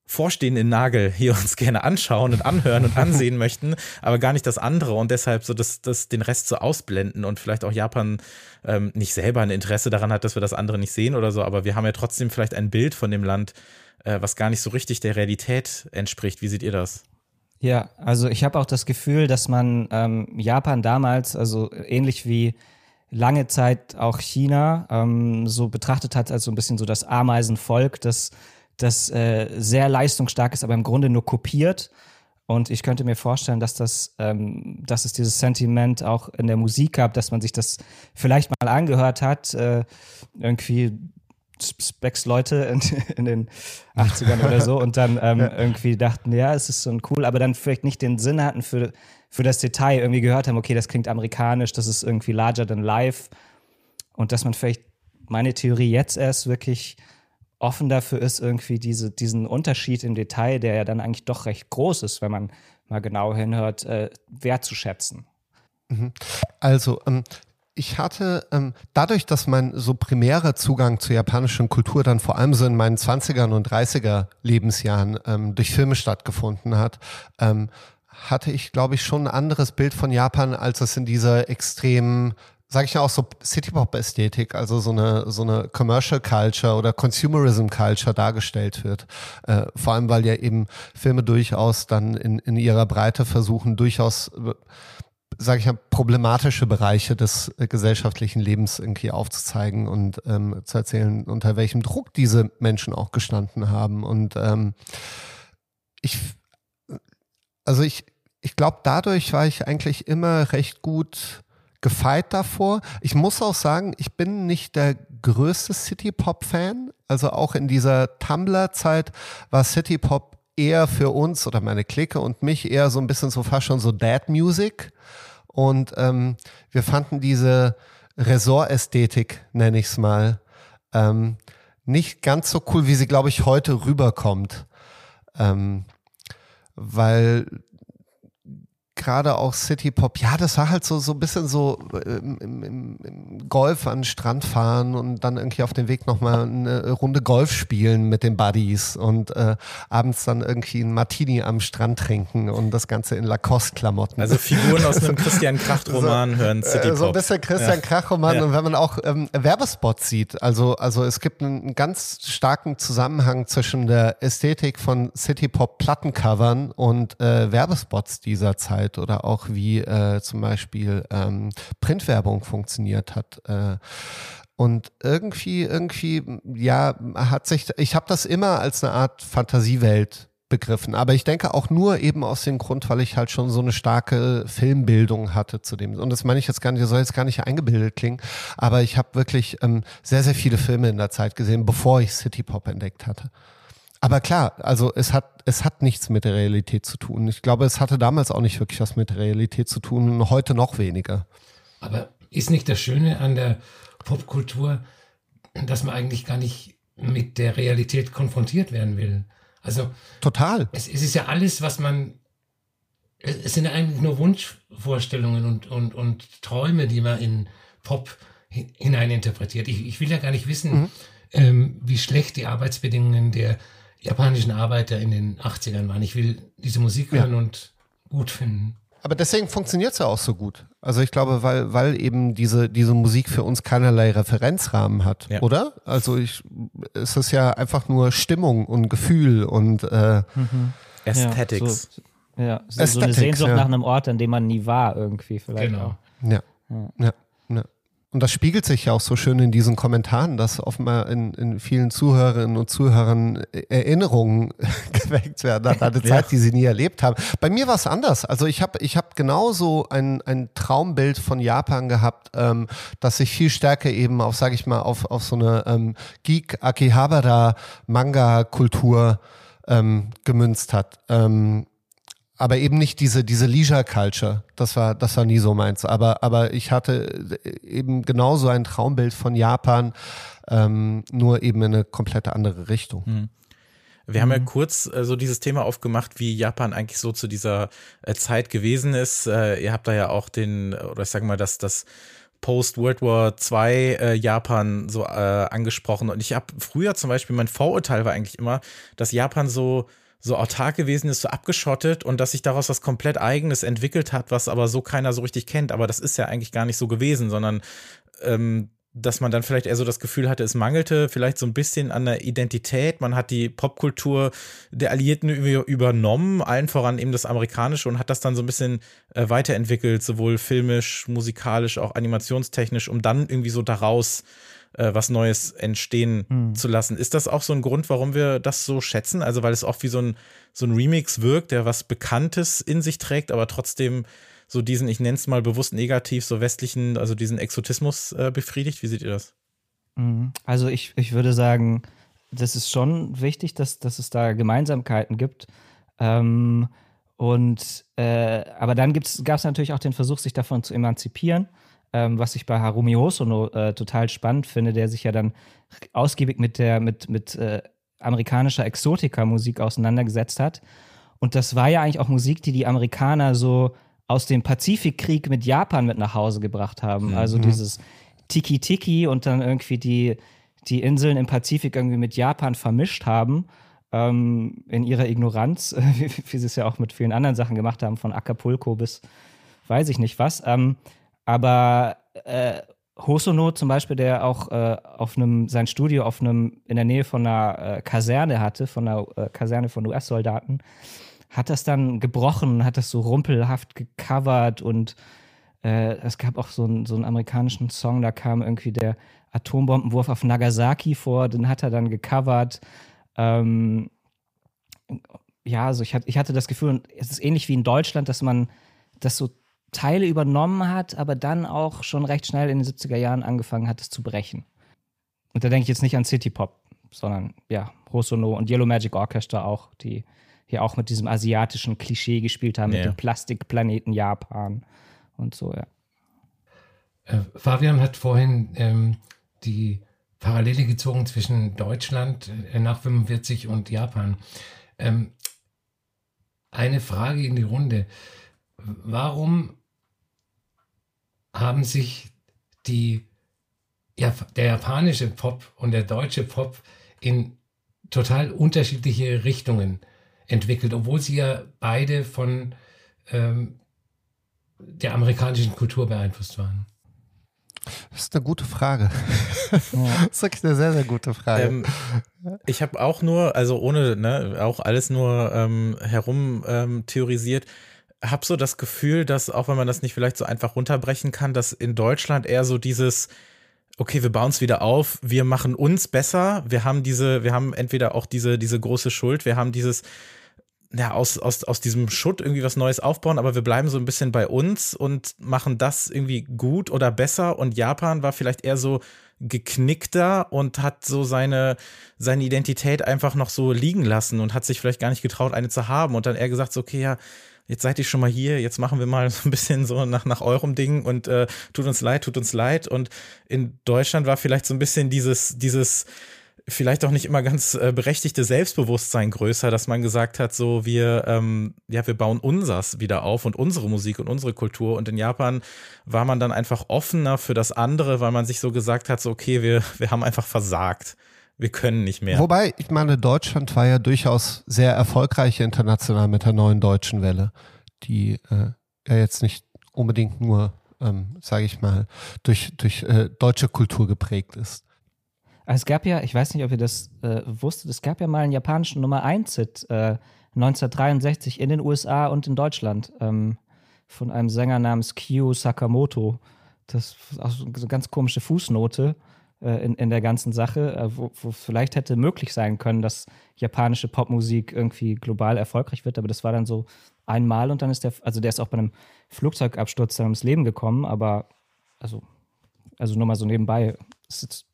vorstehenden Nagel hier uns gerne anschauen und anhören und ansehen <laughs> möchten, aber gar nicht das andere und deshalb so das, das den Rest so ausblenden und vielleicht auch Japan ähm, nicht selber ein Interesse daran hat, dass wir das andere nicht sehen oder so, aber wir haben ja trotzdem vielleicht ein Bild von dem Land, äh, was gar nicht so richtig der Realität entspricht. Wie seht ihr das? Ja, also ich habe auch das Gefühl, dass man ähm, Japan damals, also ähnlich wie lange Zeit auch China, ähm, so betrachtet hat als so ein bisschen so das Ameisenvolk, das, das äh, sehr leistungsstark ist, aber im Grunde nur kopiert. Und ich könnte mir vorstellen, dass das, ähm, dass es dieses Sentiment auch in der Musik gab, dass man sich das vielleicht mal angehört hat, äh, irgendwie Specs-Leute in, in, den <laughs> 80ern oder so und dann ähm, ja. irgendwie dachten, ja, es ist so cool, aber dann vielleicht nicht den Sinn hatten für, für das Detail, irgendwie gehört haben, okay, das klingt amerikanisch, das ist irgendwie larger than life und dass man vielleicht meine Theorie jetzt erst wirklich offen dafür ist, irgendwie diese, diesen Unterschied im Detail, der ja dann eigentlich doch recht groß ist, wenn man mal genau hinhört, äh, wertzuschätzen. Mhm. Also, ähm, ich hatte ähm, dadurch, dass mein so primärer Zugang zur japanischen Kultur dann vor allem so in meinen 20er und 30er Lebensjahren ähm, durch Filme stattgefunden hat, ähm, hatte ich, glaube ich, schon ein anderes Bild von Japan, als es in dieser extremen sage ich ja auch so City-Pop-Ästhetik, also so eine so eine Commercial Culture oder Consumerism Culture dargestellt wird. Äh, vor allem, weil ja eben Filme durchaus dann in, in ihrer Breite versuchen, durchaus äh, sage ich mal, problematische Bereiche des äh, gesellschaftlichen Lebens irgendwie aufzuzeigen und ähm, zu erzählen, unter welchem Druck diese Menschen auch gestanden haben. Und ähm, ich, also ich, ich glaube, dadurch war ich eigentlich immer recht gut gefeit davor. Ich muss auch sagen, ich bin nicht der größte City-Pop-Fan. Also auch in dieser Tumblr-Zeit war City-Pop eher für uns oder meine Clique und mich eher so ein bisschen so fast schon so Dad-Music. Und ähm, wir fanden diese Resort-Ästhetik, nenne ich es mal, ähm, nicht ganz so cool, wie sie, glaube ich, heute rüberkommt. Ähm, weil gerade auch City Pop, ja, das war halt so, so ein bisschen so äh, im, im, im Golf an den Strand fahren und dann irgendwie auf dem Weg nochmal eine Runde Golf spielen mit den Buddies und äh, abends dann irgendwie ein Martini am Strand trinken und das Ganze in Lacoste-Klamotten. Also Figuren aus einem <laughs> Christian Kracht-Roman so, hören City Pop. So ein bisschen Christian ja. Krach-Roman ja. und wenn man auch ähm, Werbespots sieht, also, also es gibt einen ganz starken Zusammenhang zwischen der Ästhetik von City Pop Plattencovern und äh, Werbespots dieser Zeit. Oder auch wie äh, zum Beispiel ähm, Printwerbung funktioniert hat. Äh, und irgendwie, irgendwie, ja, hat sich, ich habe das immer als eine Art Fantasiewelt begriffen. Aber ich denke auch nur eben aus dem Grund, weil ich halt schon so eine starke Filmbildung hatte zu dem. Und das meine ich jetzt gar nicht, das soll jetzt gar nicht eingebildet klingen, aber ich habe wirklich ähm, sehr, sehr viele Filme in der Zeit gesehen, bevor ich City Pop entdeckt hatte. Aber klar, also es hat, es hat nichts mit der Realität zu tun. Ich glaube, es hatte damals auch nicht wirklich was mit der Realität zu tun und heute noch weniger. Aber ist nicht das Schöne an der Popkultur, dass man eigentlich gar nicht mit der Realität konfrontiert werden will? Also total. Es, es ist ja alles, was man. Es sind ja eigentlich nur Wunschvorstellungen und, und, und Träume, die man in Pop hineininterpretiert. Ich, ich will ja gar nicht wissen, mhm. ähm, wie schlecht die Arbeitsbedingungen der japanischen Arbeiter in den 80ern waren. Ich will diese Musik hören ja. und gut finden. Aber deswegen funktioniert es ja auch so gut. Also ich glaube, weil, weil eben diese, diese Musik für uns keinerlei Referenzrahmen hat, ja. oder? Also ich, es ist ja einfach nur Stimmung und Gefühl und äh, mhm. Aesthetics. Ja, so, ja, so, so eine Sehnsucht ja. nach einem Ort, an dem man nie war, irgendwie vielleicht genau. auch. Ja. ja. Ja. Und das spiegelt sich ja auch so schön in diesen Kommentaren, dass offenbar in, in vielen Zuhörerinnen und Zuhörern Erinnerungen <laughs> geweckt werden an eine <laughs> Zeit, die sie nie erlebt haben. Bei mir war es anders. Also ich habe ich hab genauso ein, ein Traumbild von Japan gehabt, ähm, das sich viel stärker eben auf, sage ich mal, auf, auf so eine ähm, Geek-Akihabara-Manga-Kultur ähm, gemünzt hat. Ähm, aber eben nicht diese, diese Leisure Culture. Das war, das war nie so meins. Aber, aber ich hatte eben genauso ein Traumbild von Japan, ähm, nur eben in eine komplett andere Richtung. Mhm. Wir haben ja mhm. kurz äh, so dieses Thema aufgemacht, wie Japan eigentlich so zu dieser äh, Zeit gewesen ist. Äh, ihr habt da ja auch den, oder ich sage mal, dass das Post-World War II äh, Japan so äh, angesprochen. Und ich habe früher zum Beispiel, mein Vorurteil war eigentlich immer, dass Japan so so autark gewesen ist, so abgeschottet und dass sich daraus was komplett eigenes entwickelt hat, was aber so keiner so richtig kennt. Aber das ist ja eigentlich gar nicht so gewesen, sondern ähm, dass man dann vielleicht eher so das Gefühl hatte, es mangelte vielleicht so ein bisschen an der Identität. Man hat die Popkultur der Alliierten übernommen, allen voran eben das Amerikanische und hat das dann so ein bisschen äh, weiterentwickelt, sowohl filmisch, musikalisch, auch animationstechnisch, um dann irgendwie so daraus äh, was Neues entstehen hm. zu lassen. Ist das auch so ein Grund, warum wir das so schätzen? Also, weil es oft wie so ein, so ein Remix wirkt, der was Bekanntes in sich trägt, aber trotzdem so diesen, ich nenne es mal bewusst negativ, so westlichen, also diesen Exotismus äh, befriedigt. Wie seht ihr das? Mhm. Also ich, ich würde sagen, das ist schon wichtig, dass, dass es da Gemeinsamkeiten gibt. Ähm, und äh, aber dann gab es natürlich auch den Versuch, sich davon zu emanzipieren ähm, was ich bei Harumi Hosono äh, total spannend finde, der sich ja dann ausgiebig mit der, mit, mit äh, amerikanischer Exotika-Musik auseinandergesetzt hat. Und das war ja eigentlich auch Musik, die die Amerikaner so aus dem Pazifikkrieg mit Japan mit nach Hause gebracht haben. Mhm. Also dieses Tiki-Tiki und dann irgendwie die, die Inseln im Pazifik irgendwie mit Japan vermischt haben. Ähm, in ihrer Ignoranz, <laughs> wie, wie sie es ja auch mit vielen anderen Sachen gemacht haben, von Acapulco bis weiß ich nicht was. Ähm, aber äh, Hosono zum Beispiel, der auch äh, auf einem, sein Studio auf einem, in der Nähe von einer äh, Kaserne hatte, von einer äh, Kaserne von US-Soldaten, hat das dann gebrochen, hat das so rumpelhaft gecovert und äh, es gab auch so, ein, so einen amerikanischen Song, da kam irgendwie der Atombombenwurf auf Nagasaki vor, den hat er dann gecovert. Ähm, ja, also ich, ich hatte das Gefühl, es ist ähnlich wie in Deutschland, dass man das so Teile übernommen hat, aber dann auch schon recht schnell in den 70er Jahren angefangen hat, es zu brechen. Und da denke ich jetzt nicht an City Pop, sondern ja, Hosono und Yellow Magic Orchestra auch, die hier auch mit diesem asiatischen Klischee gespielt haben, Ja. mit dem Plastikplaneten Japan und so, ja. Äh, Fabian hat vorhin ähm, die Parallele gezogen zwischen Deutschland äh, nach 45 und Japan. Ähm, eine Frage in die Runde. Warum haben sich die, ja, der japanische Pop und der deutsche Pop in total unterschiedliche Richtungen entwickelt, obwohl sie ja beide von ähm, der amerikanischen Kultur beeinflusst waren? Das ist eine gute Frage. Ja. <laughs> Das ist wirklich eine sehr, sehr gute Frage. Ähm, ich habe auch nur, also ohne, ne, auch alles nur ähm, herum ähm, theorisiert, habe so das Gefühl, dass auch wenn man das nicht vielleicht so einfach runterbrechen kann, dass in Deutschland eher so dieses Okay, wir bauen es wieder auf, wir machen uns besser, wir haben diese, wir haben entweder auch diese, diese große Schuld, wir haben dieses, ja, aus, aus, aus diesem Schutt irgendwie was Neues aufbauen, aber wir bleiben so ein bisschen bei uns und machen das irgendwie gut oder besser. Und Japan war vielleicht eher so geknickter und hat so seine, seine Identität einfach noch so liegen lassen und hat sich vielleicht gar nicht getraut, eine zu haben und dann eher gesagt, so, okay, ja, jetzt seid ihr schon mal hier, jetzt machen wir mal <laughs> so ein bisschen so nach, nach eurem Ding und äh, tut uns leid, tut uns leid. Und in Deutschland war vielleicht so ein bisschen dieses, dieses, vielleicht auch nicht immer ganz äh, berechtigte Selbstbewusstsein größer, dass man gesagt hat, so wir, ähm, ja, wir bauen unsers wieder auf und unsere Musik und unsere Kultur. Und in Japan war man dann einfach offener für das andere, weil man sich so gesagt hat, so okay, wir, wir haben einfach versagt. Wir können nicht mehr. Wobei, ich meine, Deutschland war ja durchaus sehr erfolgreich international mit der neuen deutschen Welle, die äh, ja jetzt nicht unbedingt nur, ähm, sage ich mal, durch, durch äh, deutsche Kultur geprägt ist. Es gab ja, ich weiß nicht, ob ihr das äh, wusstet, es gab ja mal einen japanischen Nummer 1-Hit äh, 1963 in den USA und in Deutschland ähm, von einem Sänger namens Kyo Sakamoto. Das ist auch so eine ganz komische Fußnote äh, in, in der ganzen Sache, äh, wo, wo vielleicht hätte möglich sein können, dass japanische Popmusik irgendwie global erfolgreich wird, aber das war dann so einmal und dann ist der, also der ist auch bei einem Flugzeugabsturz dann ums Leben gekommen, aber also, also nur mal so nebenbei, ist jetzt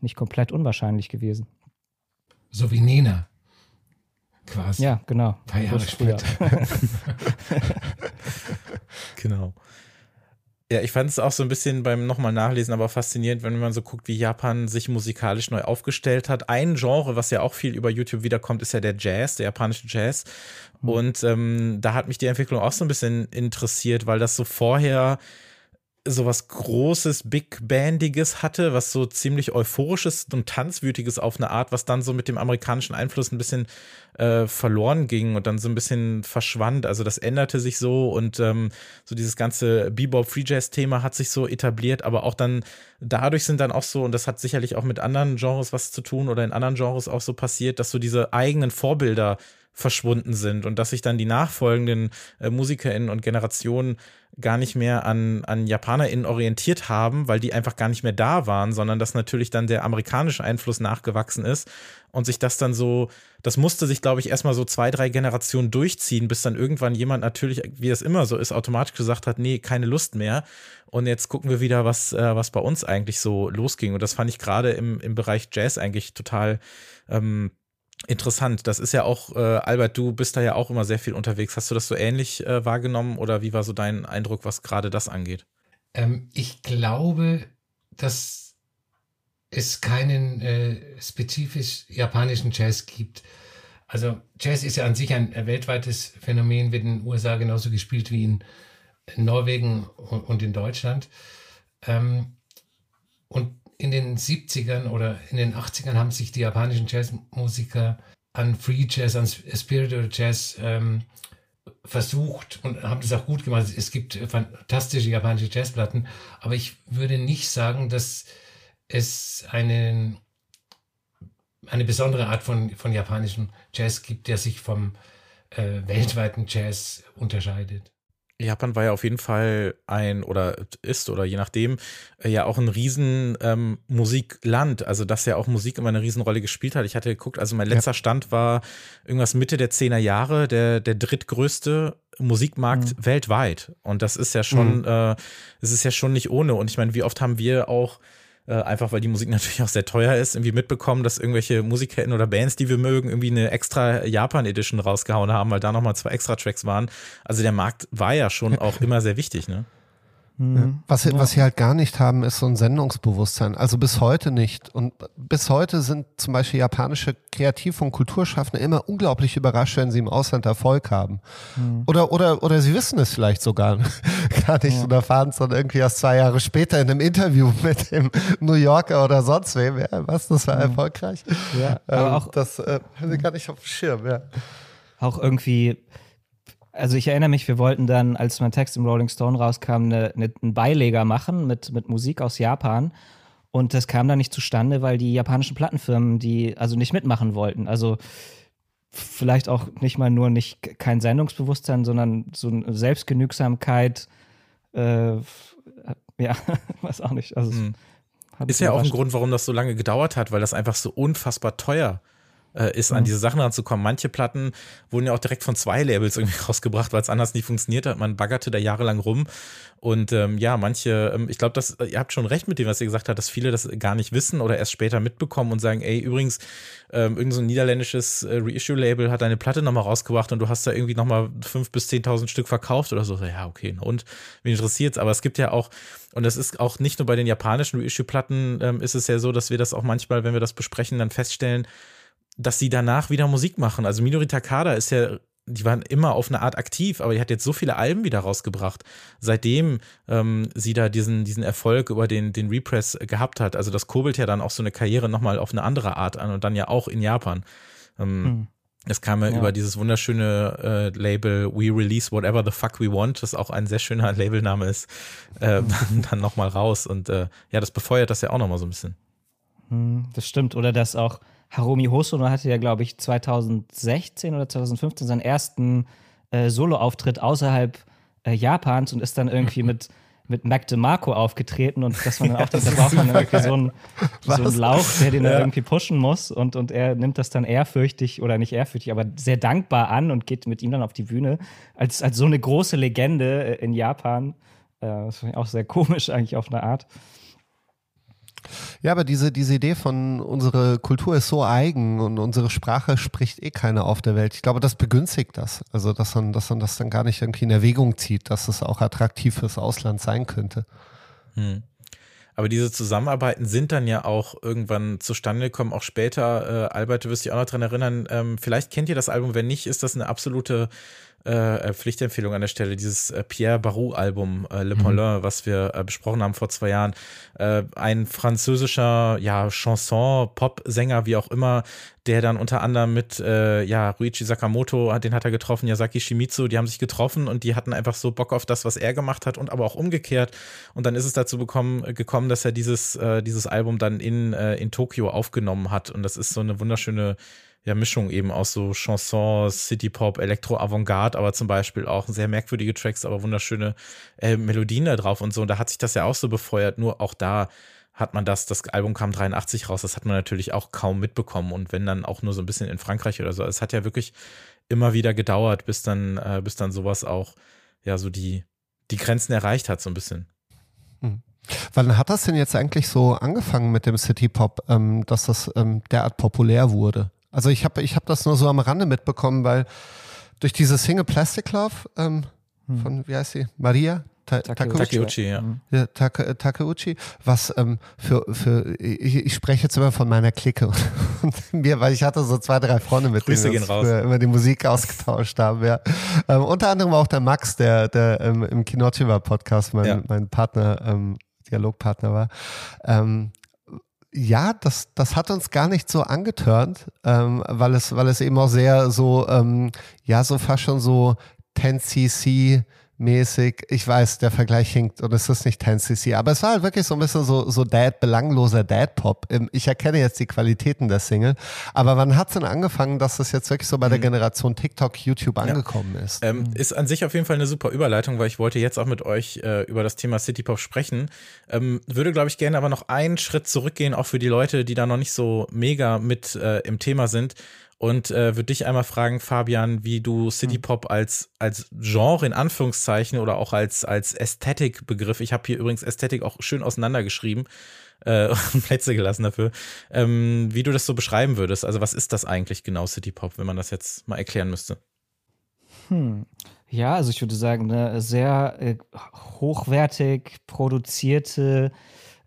nicht komplett unwahrscheinlich gewesen. So wie Nena. Quasi. Ja, genau. Ein paar Jahre später. <laughs> <laughs> <laughs> Genau. Ja, ich fand es auch so ein bisschen beim nochmal Nachlesen, aber faszinierend, wenn man so guckt, wie Japan sich musikalisch neu aufgestellt hat. Ein Genre, was ja auch viel über YouTube wiederkommt, ist ja der Jazz, der japanische Jazz. Und ähm, da hat mich die Entwicklung auch so ein bisschen interessiert, weil das so vorher so was Großes, Big Bandiges hatte, was so ziemlich Euphorisches und Tanzwütiges auf eine Art, was dann so mit dem amerikanischen Einfluss ein bisschen äh, verloren ging und dann so ein bisschen verschwand. Also das änderte sich so und ähm, so dieses ganze Bebop Free Jazz Thema hat sich so etabliert, aber auch dann dadurch sind dann auch so und das hat sicherlich auch mit anderen Genres was zu tun oder in anderen Genres auch so passiert, dass so diese eigenen Vorbilder verschwunden sind und dass sich dann die nachfolgenden äh, MusikerInnen und Generationen gar nicht mehr an, an JapanerInnen orientiert haben, weil die einfach gar nicht mehr da waren, sondern dass natürlich dann der amerikanische Einfluss nachgewachsen ist und sich das dann so, das musste sich, glaube ich, erstmal so zwei, drei Generationen durchziehen, bis dann irgendwann jemand natürlich, wie das immer so ist, automatisch gesagt hat, nee, keine Lust mehr. Und jetzt gucken wir wieder, was, äh, was bei uns eigentlich so losging. Und das fand ich gerade im, im Bereich Jazz eigentlich total ähm, Interessant. Das ist ja auch, äh, Albert, du bist da ja auch immer sehr viel unterwegs. Hast du das so ähnlich äh, wahrgenommen oder wie war so dein Eindruck, was gerade das angeht? Ähm, ich glaube, dass es keinen äh, spezifisch japanischen Jazz gibt. Also Jazz ist ja an sich ein weltweites Phänomen, wird in den USA genauso gespielt wie in Norwegen und, und in Deutschland. Ähm, und in den 70ern oder in den 80ern haben sich die japanischen Jazzmusiker an Free Jazz, an Spiritual Jazz ähm, versucht und haben das auch gut gemacht. Es gibt fantastische japanische Jazzplatten, aber ich würde nicht sagen, dass es einen, eine besondere Art von, von japanischem Jazz gibt, der sich vom äh, weltweiten Jazz unterscheidet. Japan war ja auf jeden Fall ein oder ist oder je nachdem äh, ja auch ein riesen ähm, Musikland, also dass ja auch Musik immer eine Riesenrolle gespielt hat. Ich hatte geguckt, also mein letzter ja. Stand war irgendwas Mitte der 10er Jahre, der, der drittgrößte Musikmarkt mhm. weltweit. Und das ist ja schon, mhm. äh, es ist ja schon nicht ohne. Und ich meine, wie oft haben wir auch äh, einfach weil die Musik <laughs> natürlich auch sehr teuer ist, irgendwie mitbekommen, dass irgendwelche Musikketten oder Bands, die wir mögen, irgendwie eine extra Japan-Edition rausgehauen haben, weil da nochmal zwei extra Tracks waren. Also der Markt war ja schon <laughs> auch immer sehr wichtig, ne? Mhm. Was, ja. was sie halt gar nicht haben, ist so ein Sendungsbewusstsein. Also bis heute nicht. Und bis heute sind zum Beispiel japanische Kreativ- und Kulturschaffende immer unglaublich überrascht, wenn sie im Ausland Erfolg haben. Mhm. Oder, oder, oder sie wissen es vielleicht sogar <laughs> gar nicht ja. und erfahren es dann irgendwie erst zwei Jahre später in einem Interview <laughs> mit dem New Yorker oder sonst wem. Ja, was, das war mhm. erfolgreich. Ja, aber ähm, auch, das äh, haben sie gar nicht auf dem Schirm. Ja. Auch irgendwie also ich erinnere mich, wir wollten dann, als mein Text im Rolling Stone rauskam, eine, eine, einen Beileger machen mit, mit Musik aus Japan. Und das kam dann nicht zustande, weil die japanischen Plattenfirmen die also nicht mitmachen wollten. Also vielleicht auch nicht mal nur nicht kein Sendungsbewusstsein, sondern so eine Selbstgenügsamkeit. Äh, ja, <laughs> weiß auch nicht. Also hm. Ist ja auch ein Grund, warum das so lange gedauert hat, weil das einfach so unfassbar teuer ist äh, ist, an diese Sachen ranzukommen. Manche Platten wurden ja auch direkt von zwei Labels irgendwie <laughs> rausgebracht, weil es anders nie funktioniert hat. Man baggerte da jahrelang rum. Und ähm, ja, manche, ähm, ich glaube, dass ihr habt schon recht mit dem, was ihr gesagt habt, dass viele das gar nicht wissen oder erst später mitbekommen und sagen, ey, übrigens, ähm, irgend so ein niederländisches äh, Reissue-Label hat eine Platte nochmal rausgebracht und du hast da irgendwie nochmal fünf bis zehntausend Stück verkauft oder so. Ja, okay, und wen interessiert's? Aber es gibt ja auch, und das ist auch nicht nur bei den japanischen Reissue-Platten, ähm, ist es ja so, dass wir das auch manchmal, wenn wir das besprechen, dann feststellen, dass sie danach wieder Musik machen. Also Minori Takada ist ja, die waren immer auf eine Art aktiv, aber die hat jetzt so viele Alben wieder rausgebracht, seitdem ähm, sie da diesen, diesen Erfolg über den, den Repress gehabt hat. Also das kurbelt ja dann auch so eine Karriere nochmal auf eine andere Art an und dann ja auch in Japan. Ähm, hm. Es kam ja, ja, über dieses wunderschöne äh, Label We Release Whatever the Fuck We Want, das auch ein sehr schöner <laughs> Labelname ist, äh, <laughs> dann nochmal raus. Und äh, ja, das befeuert das ja auch nochmal so ein bisschen. Hm, das stimmt. Oder dass auch Harumi Hosono hatte ja, glaube ich, 2016 oder 2015 seinen ersten äh, Solo-Auftritt außerhalb äh, Japans und ist dann irgendwie <laughs> mit, mit Mac DeMarco aufgetreten und dass man dann auch denkt, da braucht man irgendwie so einen, so einen Lauch, der den ja. dann irgendwie pushen muss und, und er nimmt das dann ehrfürchtig oder nicht ehrfürchtig, aber sehr dankbar an und geht mit ihm dann auf die Bühne als, als so eine große Legende äh, in Japan. Äh, das finde ich auch sehr komisch eigentlich auf eine Art. Ja, aber diese, diese Idee von unsere Kultur ist so eigen und unsere Sprache spricht eh keiner auf der Welt. Ich glaube, das begünstigt das. Also, dass man, dass man das dann gar nicht irgendwie in Erwägung zieht, dass es auch attraktiv fürs Ausland sein könnte. Hm. Aber diese Zusammenarbeiten sind dann ja auch irgendwann zustande gekommen, auch später. Äh, Albert, du wirst dich auch noch dran erinnern. Ähm, vielleicht kennt ihr das Album, wenn nicht, ist das eine absolute äh, Pflichtempfehlung an der Stelle, dieses äh, Pierre Barou-Album, äh, Le mhm. was wir äh, besprochen haben vor zwei Jahren. Äh, ein französischer, ja, Chanson, Pop-Sänger, wie auch immer, der dann unter anderem mit, äh, ja, Ruichi Sakamoto, den hat er getroffen, Yasaki Shimizu, die haben sich getroffen und die hatten einfach so Bock auf das, was er gemacht hat und aber auch umgekehrt. Und dann ist es dazu bekommen, gekommen, dass er dieses, äh, dieses Album dann in, äh, in Tokio aufgenommen hat. Und das ist so eine wunderschöne ja, Mischung eben aus so Chansons, City-Pop, Elektro-Avantgarde, aber zum Beispiel auch sehr merkwürdige Tracks, aber wunderschöne äh, Melodien da drauf und so. Und da hat sich das ja auch so befeuert. Nur auch da hat man das, das Album kam 83 raus, das hat man natürlich auch kaum mitbekommen und wenn dann auch nur so ein bisschen in Frankreich oder so. Es hat ja wirklich immer wieder gedauert, bis dann, äh, bis dann sowas auch, ja, so die, die Grenzen erreicht hat, so ein bisschen. Hm. Wann hat das denn jetzt eigentlich so angefangen mit dem City Pop, ähm, dass das ähm, derart populär wurde? Also ich habe ich hab das nur so am Rande mitbekommen, weil durch diese Single Plastic Love ähm, hm. von, wie heißt sie, Maria Ta Takeuchi, Takeuchi, ja. ja Take Takeuchi, was ähm, für, für ich, ich, spreche jetzt immer von meiner Clique <laughs> und mir, weil ich hatte so zwei, drei Freunde mit Grüße denen wir immer die Musik ausgetauscht haben. Ja. Ähm, unter anderem auch der Max, der, der ähm, im Kinochiva Podcast mein, ja. mein Partner, ähm, Dialogpartner war. Ähm, ja, das, das hat uns gar nicht so angetörnt, ähm, weil, es, weil es eben auch sehr so, ähm, ja, so fast schon so 10cc mäßig. Ich weiß, der Vergleich hinkt und es ist nicht 10cc, aber es war halt wirklich so ein bisschen so, so Dad, belangloser Dad-Pop. Ähm, Ich erkenne jetzt die Qualitäten der Single, aber wann hat es denn angefangen, dass das jetzt wirklich so bei der Generation TikTok, YouTube angekommen ist? Ähm, ist an sich auf jeden Fall eine super Überleitung, weil ich wollte jetzt auch mit euch äh, über das Thema City Pop sprechen. Ähm, würde, glaube ich, gerne aber noch einen Schritt zurückgehen, auch für die Leute, die da noch nicht so mega mit äh, im Thema sind. Und äh, würde dich einmal fragen, Fabian, wie du City Pop als, als Genre in Anführungszeichen oder auch als, als Ästhetikbegriff, ich habe hier übrigens Ästhetik auch schön auseinandergeschrieben, äh, <laughs> und Plätze gelassen dafür, ähm, wie du das so beschreiben würdest. Also was ist das eigentlich genau City Pop, wenn man das jetzt mal erklären müsste? Hm. Ja, also ich würde sagen, eine sehr äh, hochwertig produzierte,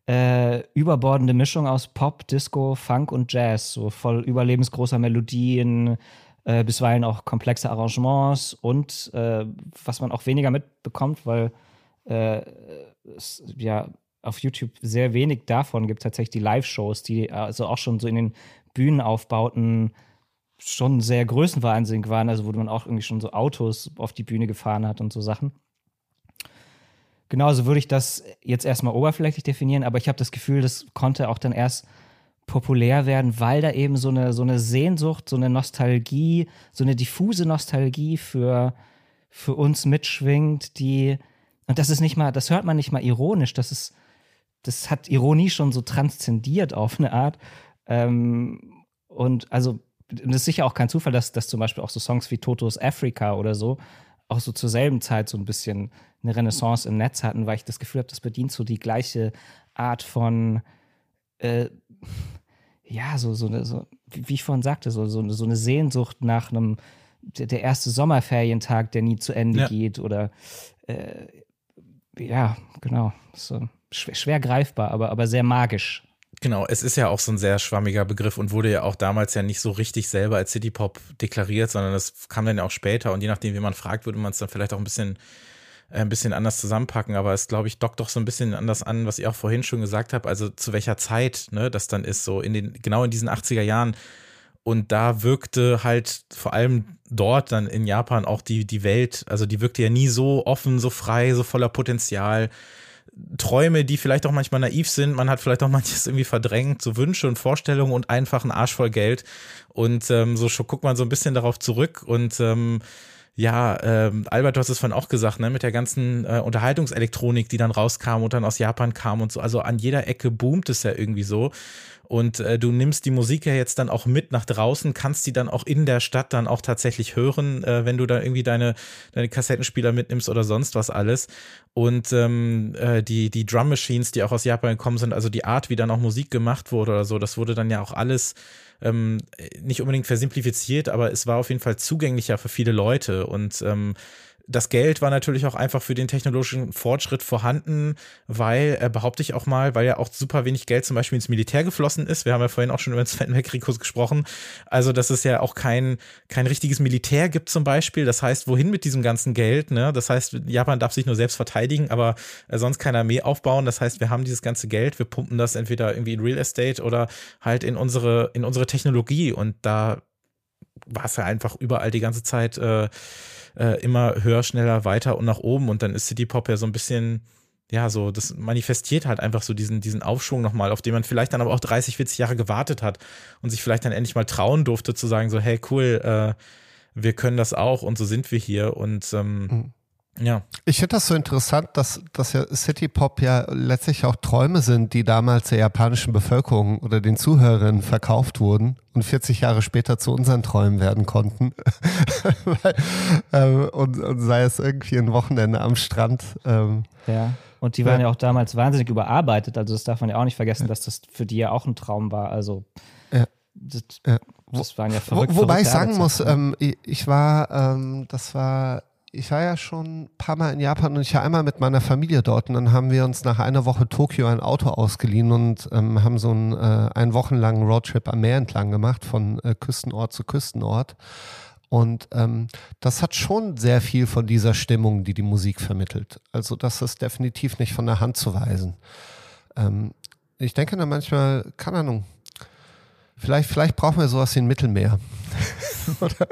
äh, überbordende Mischung aus Pop, Disco, Funk und Jazz, so voll überlebensgroßer Melodien, äh, bisweilen auch komplexe Arrangements und äh, was man auch weniger mitbekommt, weil äh, es ja auf YouTube sehr wenig davon gibt, tatsächlich die Live-Shows, die also auch schon so in den Bühnenaufbauten schon sehr größenwahnsinnig waren, also wo man auch irgendwie schon so Autos auf die Bühne gefahren hat und so Sachen. Genauso würde ich das jetzt erstmal oberflächlich definieren, aber ich habe das Gefühl, das konnte auch dann erst populär werden, weil da eben so eine, so eine Sehnsucht, so eine Nostalgie, so eine diffuse Nostalgie für, für uns mitschwingt, die, und das ist nicht mal, das hört man nicht mal ironisch, das ist, das hat Ironie schon so transzendiert auf eine Art. Ähm, und also, das ist sicher auch kein Zufall, dass, dass zum Beispiel auch so Songs wie Totos Africa oder so auch so zur selben Zeit so ein bisschen eine Renaissance im Netz hatten, weil ich das Gefühl habe, das bedient so die gleiche Art von, äh, ja, so, so, eine, so wie ich vorhin sagte, so, so, so eine Sehnsucht nach einem, der, der erste Sommerferientag, der nie zu Ende Ja. geht oder, äh, ja, genau, so schwer, schwer greifbar, aber, aber sehr magisch. Genau, es ist ja auch so ein sehr schwammiger Begriff und wurde ja auch damals ja nicht so richtig selber als City Pop deklariert, sondern das kam dann ja auch später und je nachdem, wie man fragt, würde man es dann vielleicht auch ein bisschen, äh, ein bisschen anders zusammenpacken. Aber es, glaube ich, dockt doch so ein bisschen anders an, was ihr auch vorhin schon gesagt habt, also zu welcher Zeit ne, das dann ist, so in den, genau in diesen 80er Jahren. Und da wirkte halt vor allem dort dann in Japan auch die, die Welt, also die wirkte ja nie so offen, so frei, so voller Potenzial. Träume, die vielleicht auch manchmal naiv sind. Man hat vielleicht auch <laughs> manches irgendwie verdrängt, so Wünsche und Vorstellungen und einfach einen Arsch voll Geld. Und ähm, so guckt man so ein bisschen darauf zurück und ähm, ja, ähm, Albert, du hast es vorhin auch gesagt, ne, mit der ganzen äh, Unterhaltungselektronik, die dann rauskam und dann aus Japan kam und so. Also an jeder Ecke boomt es ja irgendwie so. Und äh, du nimmst die Musik ja jetzt dann auch mit nach draußen, kannst die dann auch in der Stadt dann auch tatsächlich hören, äh, wenn du da irgendwie deine, deine Kassettenspieler mitnimmst oder sonst was alles. Und ähm, äh, die, die Drum Machines, die auch aus Japan gekommen sind, also die Art, wie dann auch Musik gemacht wurde oder so, das wurde dann ja auch alles ähm, nicht unbedingt versimplifiziert, aber es war auf jeden Fall zugänglicher für viele Leute. Und ähm, das Geld war natürlich auch einfach für den technologischen Fortschritt vorhanden, weil, äh, behaupte ich auch mal, weil ja auch super wenig Geld zum Beispiel ins Militär geflossen ist. Wir haben ja vorhin auch schon über den Zweiten Weltkrieg gesprochen. Also, dass es ja auch kein, kein richtiges Militär gibt zum Beispiel. Das heißt, wohin mit diesem ganzen Geld? Ne? Das heißt, Japan darf sich nur selbst verteidigen, aber äh, sonst keine Armee aufbauen. Das heißt, wir haben dieses ganze Geld, wir pumpen das entweder irgendwie in Real Estate oder halt in unsere, in unsere Technologie. Und da war es ja einfach überall die ganze Zeit äh, äh, immer höher, schneller, weiter und nach oben. Und dann ist City Pop ja so ein bisschen, ja, so, das manifestiert halt einfach so diesen, diesen Aufschwung nochmal, auf den man vielleicht dann aber auch 30, 40 Jahre gewartet hat und sich vielleicht dann endlich mal trauen durfte zu sagen, so, hey, cool, äh, wir können das auch und so sind wir hier. Und ähm, ja. Ich finde das so interessant, dass, dass ja City Pop ja letztlich auch Träume sind, die damals der japanischen Bevölkerung oder den Zuhörerinnen verkauft wurden und 40 Jahre später zu unseren Träumen werden konnten. <laughs> Ähm, und, und sei es irgendwie ein Wochenende am Strand. Ähm, Ja. Und die waren Ja. ja auch damals wahnsinnig überarbeitet. Also das darf man ja auch nicht vergessen, dass das für die ja auch ein Traum war. Also Ja. das, das waren ja Wo, verrückt, wobei ich sagen muss, ähm, ich, ich war, ähm, das war, ich war ja schon ein paar Mal in Japan und ich war einmal mit meiner Familie dort und dann haben wir uns nach einer Woche Tokio ein Auto ausgeliehen und ähm, haben so einen, äh, einen wochenlangen Roadtrip am Meer entlang gemacht, von äh, Küstenort zu Küstenort. Und ähm, das hat schon sehr viel von dieser Stimmung, die die Musik vermittelt. Also das ist definitiv nicht von der Hand zu weisen. Ähm, ich denke da manchmal, keine Ahnung, vielleicht, vielleicht brauchen wir sowas wie ein Mittelmeer. <laughs> oder,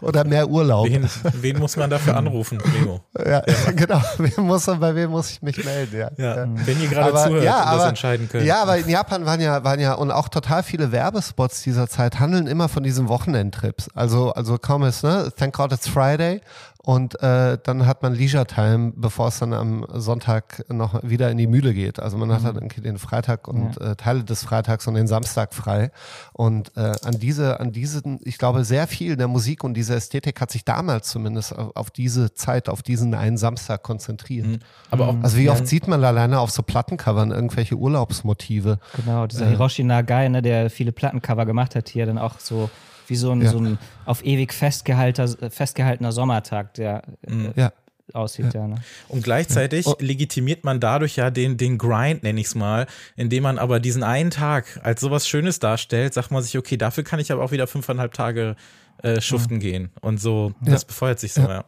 oder mehr Urlaub. Wen, wen muss man dafür anrufen, Leo? Ja, <laughs> genau. Wen muss, bei wem muss ich mich melden? Ja. Ja, wenn ihr gerade Aber- zuhört ja, und das aber- entscheiden könnt. Ja, aber in Japan waren ja, waren ja und auch total viele Werbespots dieser Zeit handeln immer von diesen Wochenendtrips. Also, also kaum ist, ne? Thank God it's Friday. Und äh, dann hat man Leisure Time, bevor es dann am Sonntag noch wieder in die Mühle geht. Also man hat dann den Freitag und äh, Teile des Freitags und den Samstag frei. Und äh, an diese, an diesen, ich glaube, sehr viel der Musik und diese Ästhetik hat sich damals zumindest auf, diese Zeit, auf diesen einen Samstag konzentriert. aber auch Also wie oft sieht man alleine auf so Plattencovern irgendwelche Urlaubsmotive? Genau, dieser Hiroshi Nagai, ne, der viele Plattencover gemacht hat, hier dann auch so wie so ein, Ja. so ein auf ewig festgehaltener, festgehaltener Sommertag, der äh, Ja. Aussieht, ja. ne? Und gleichzeitig Oh. legitimiert man dadurch ja den, den Grind, nenne ich es mal, indem man aber diesen einen Tag als sowas Schönes darstellt, sagt man sich, okay, dafür kann ich aber auch wieder fünfeinhalb Tage äh, schuften gehen. Und so, das befeuert sich so, ja.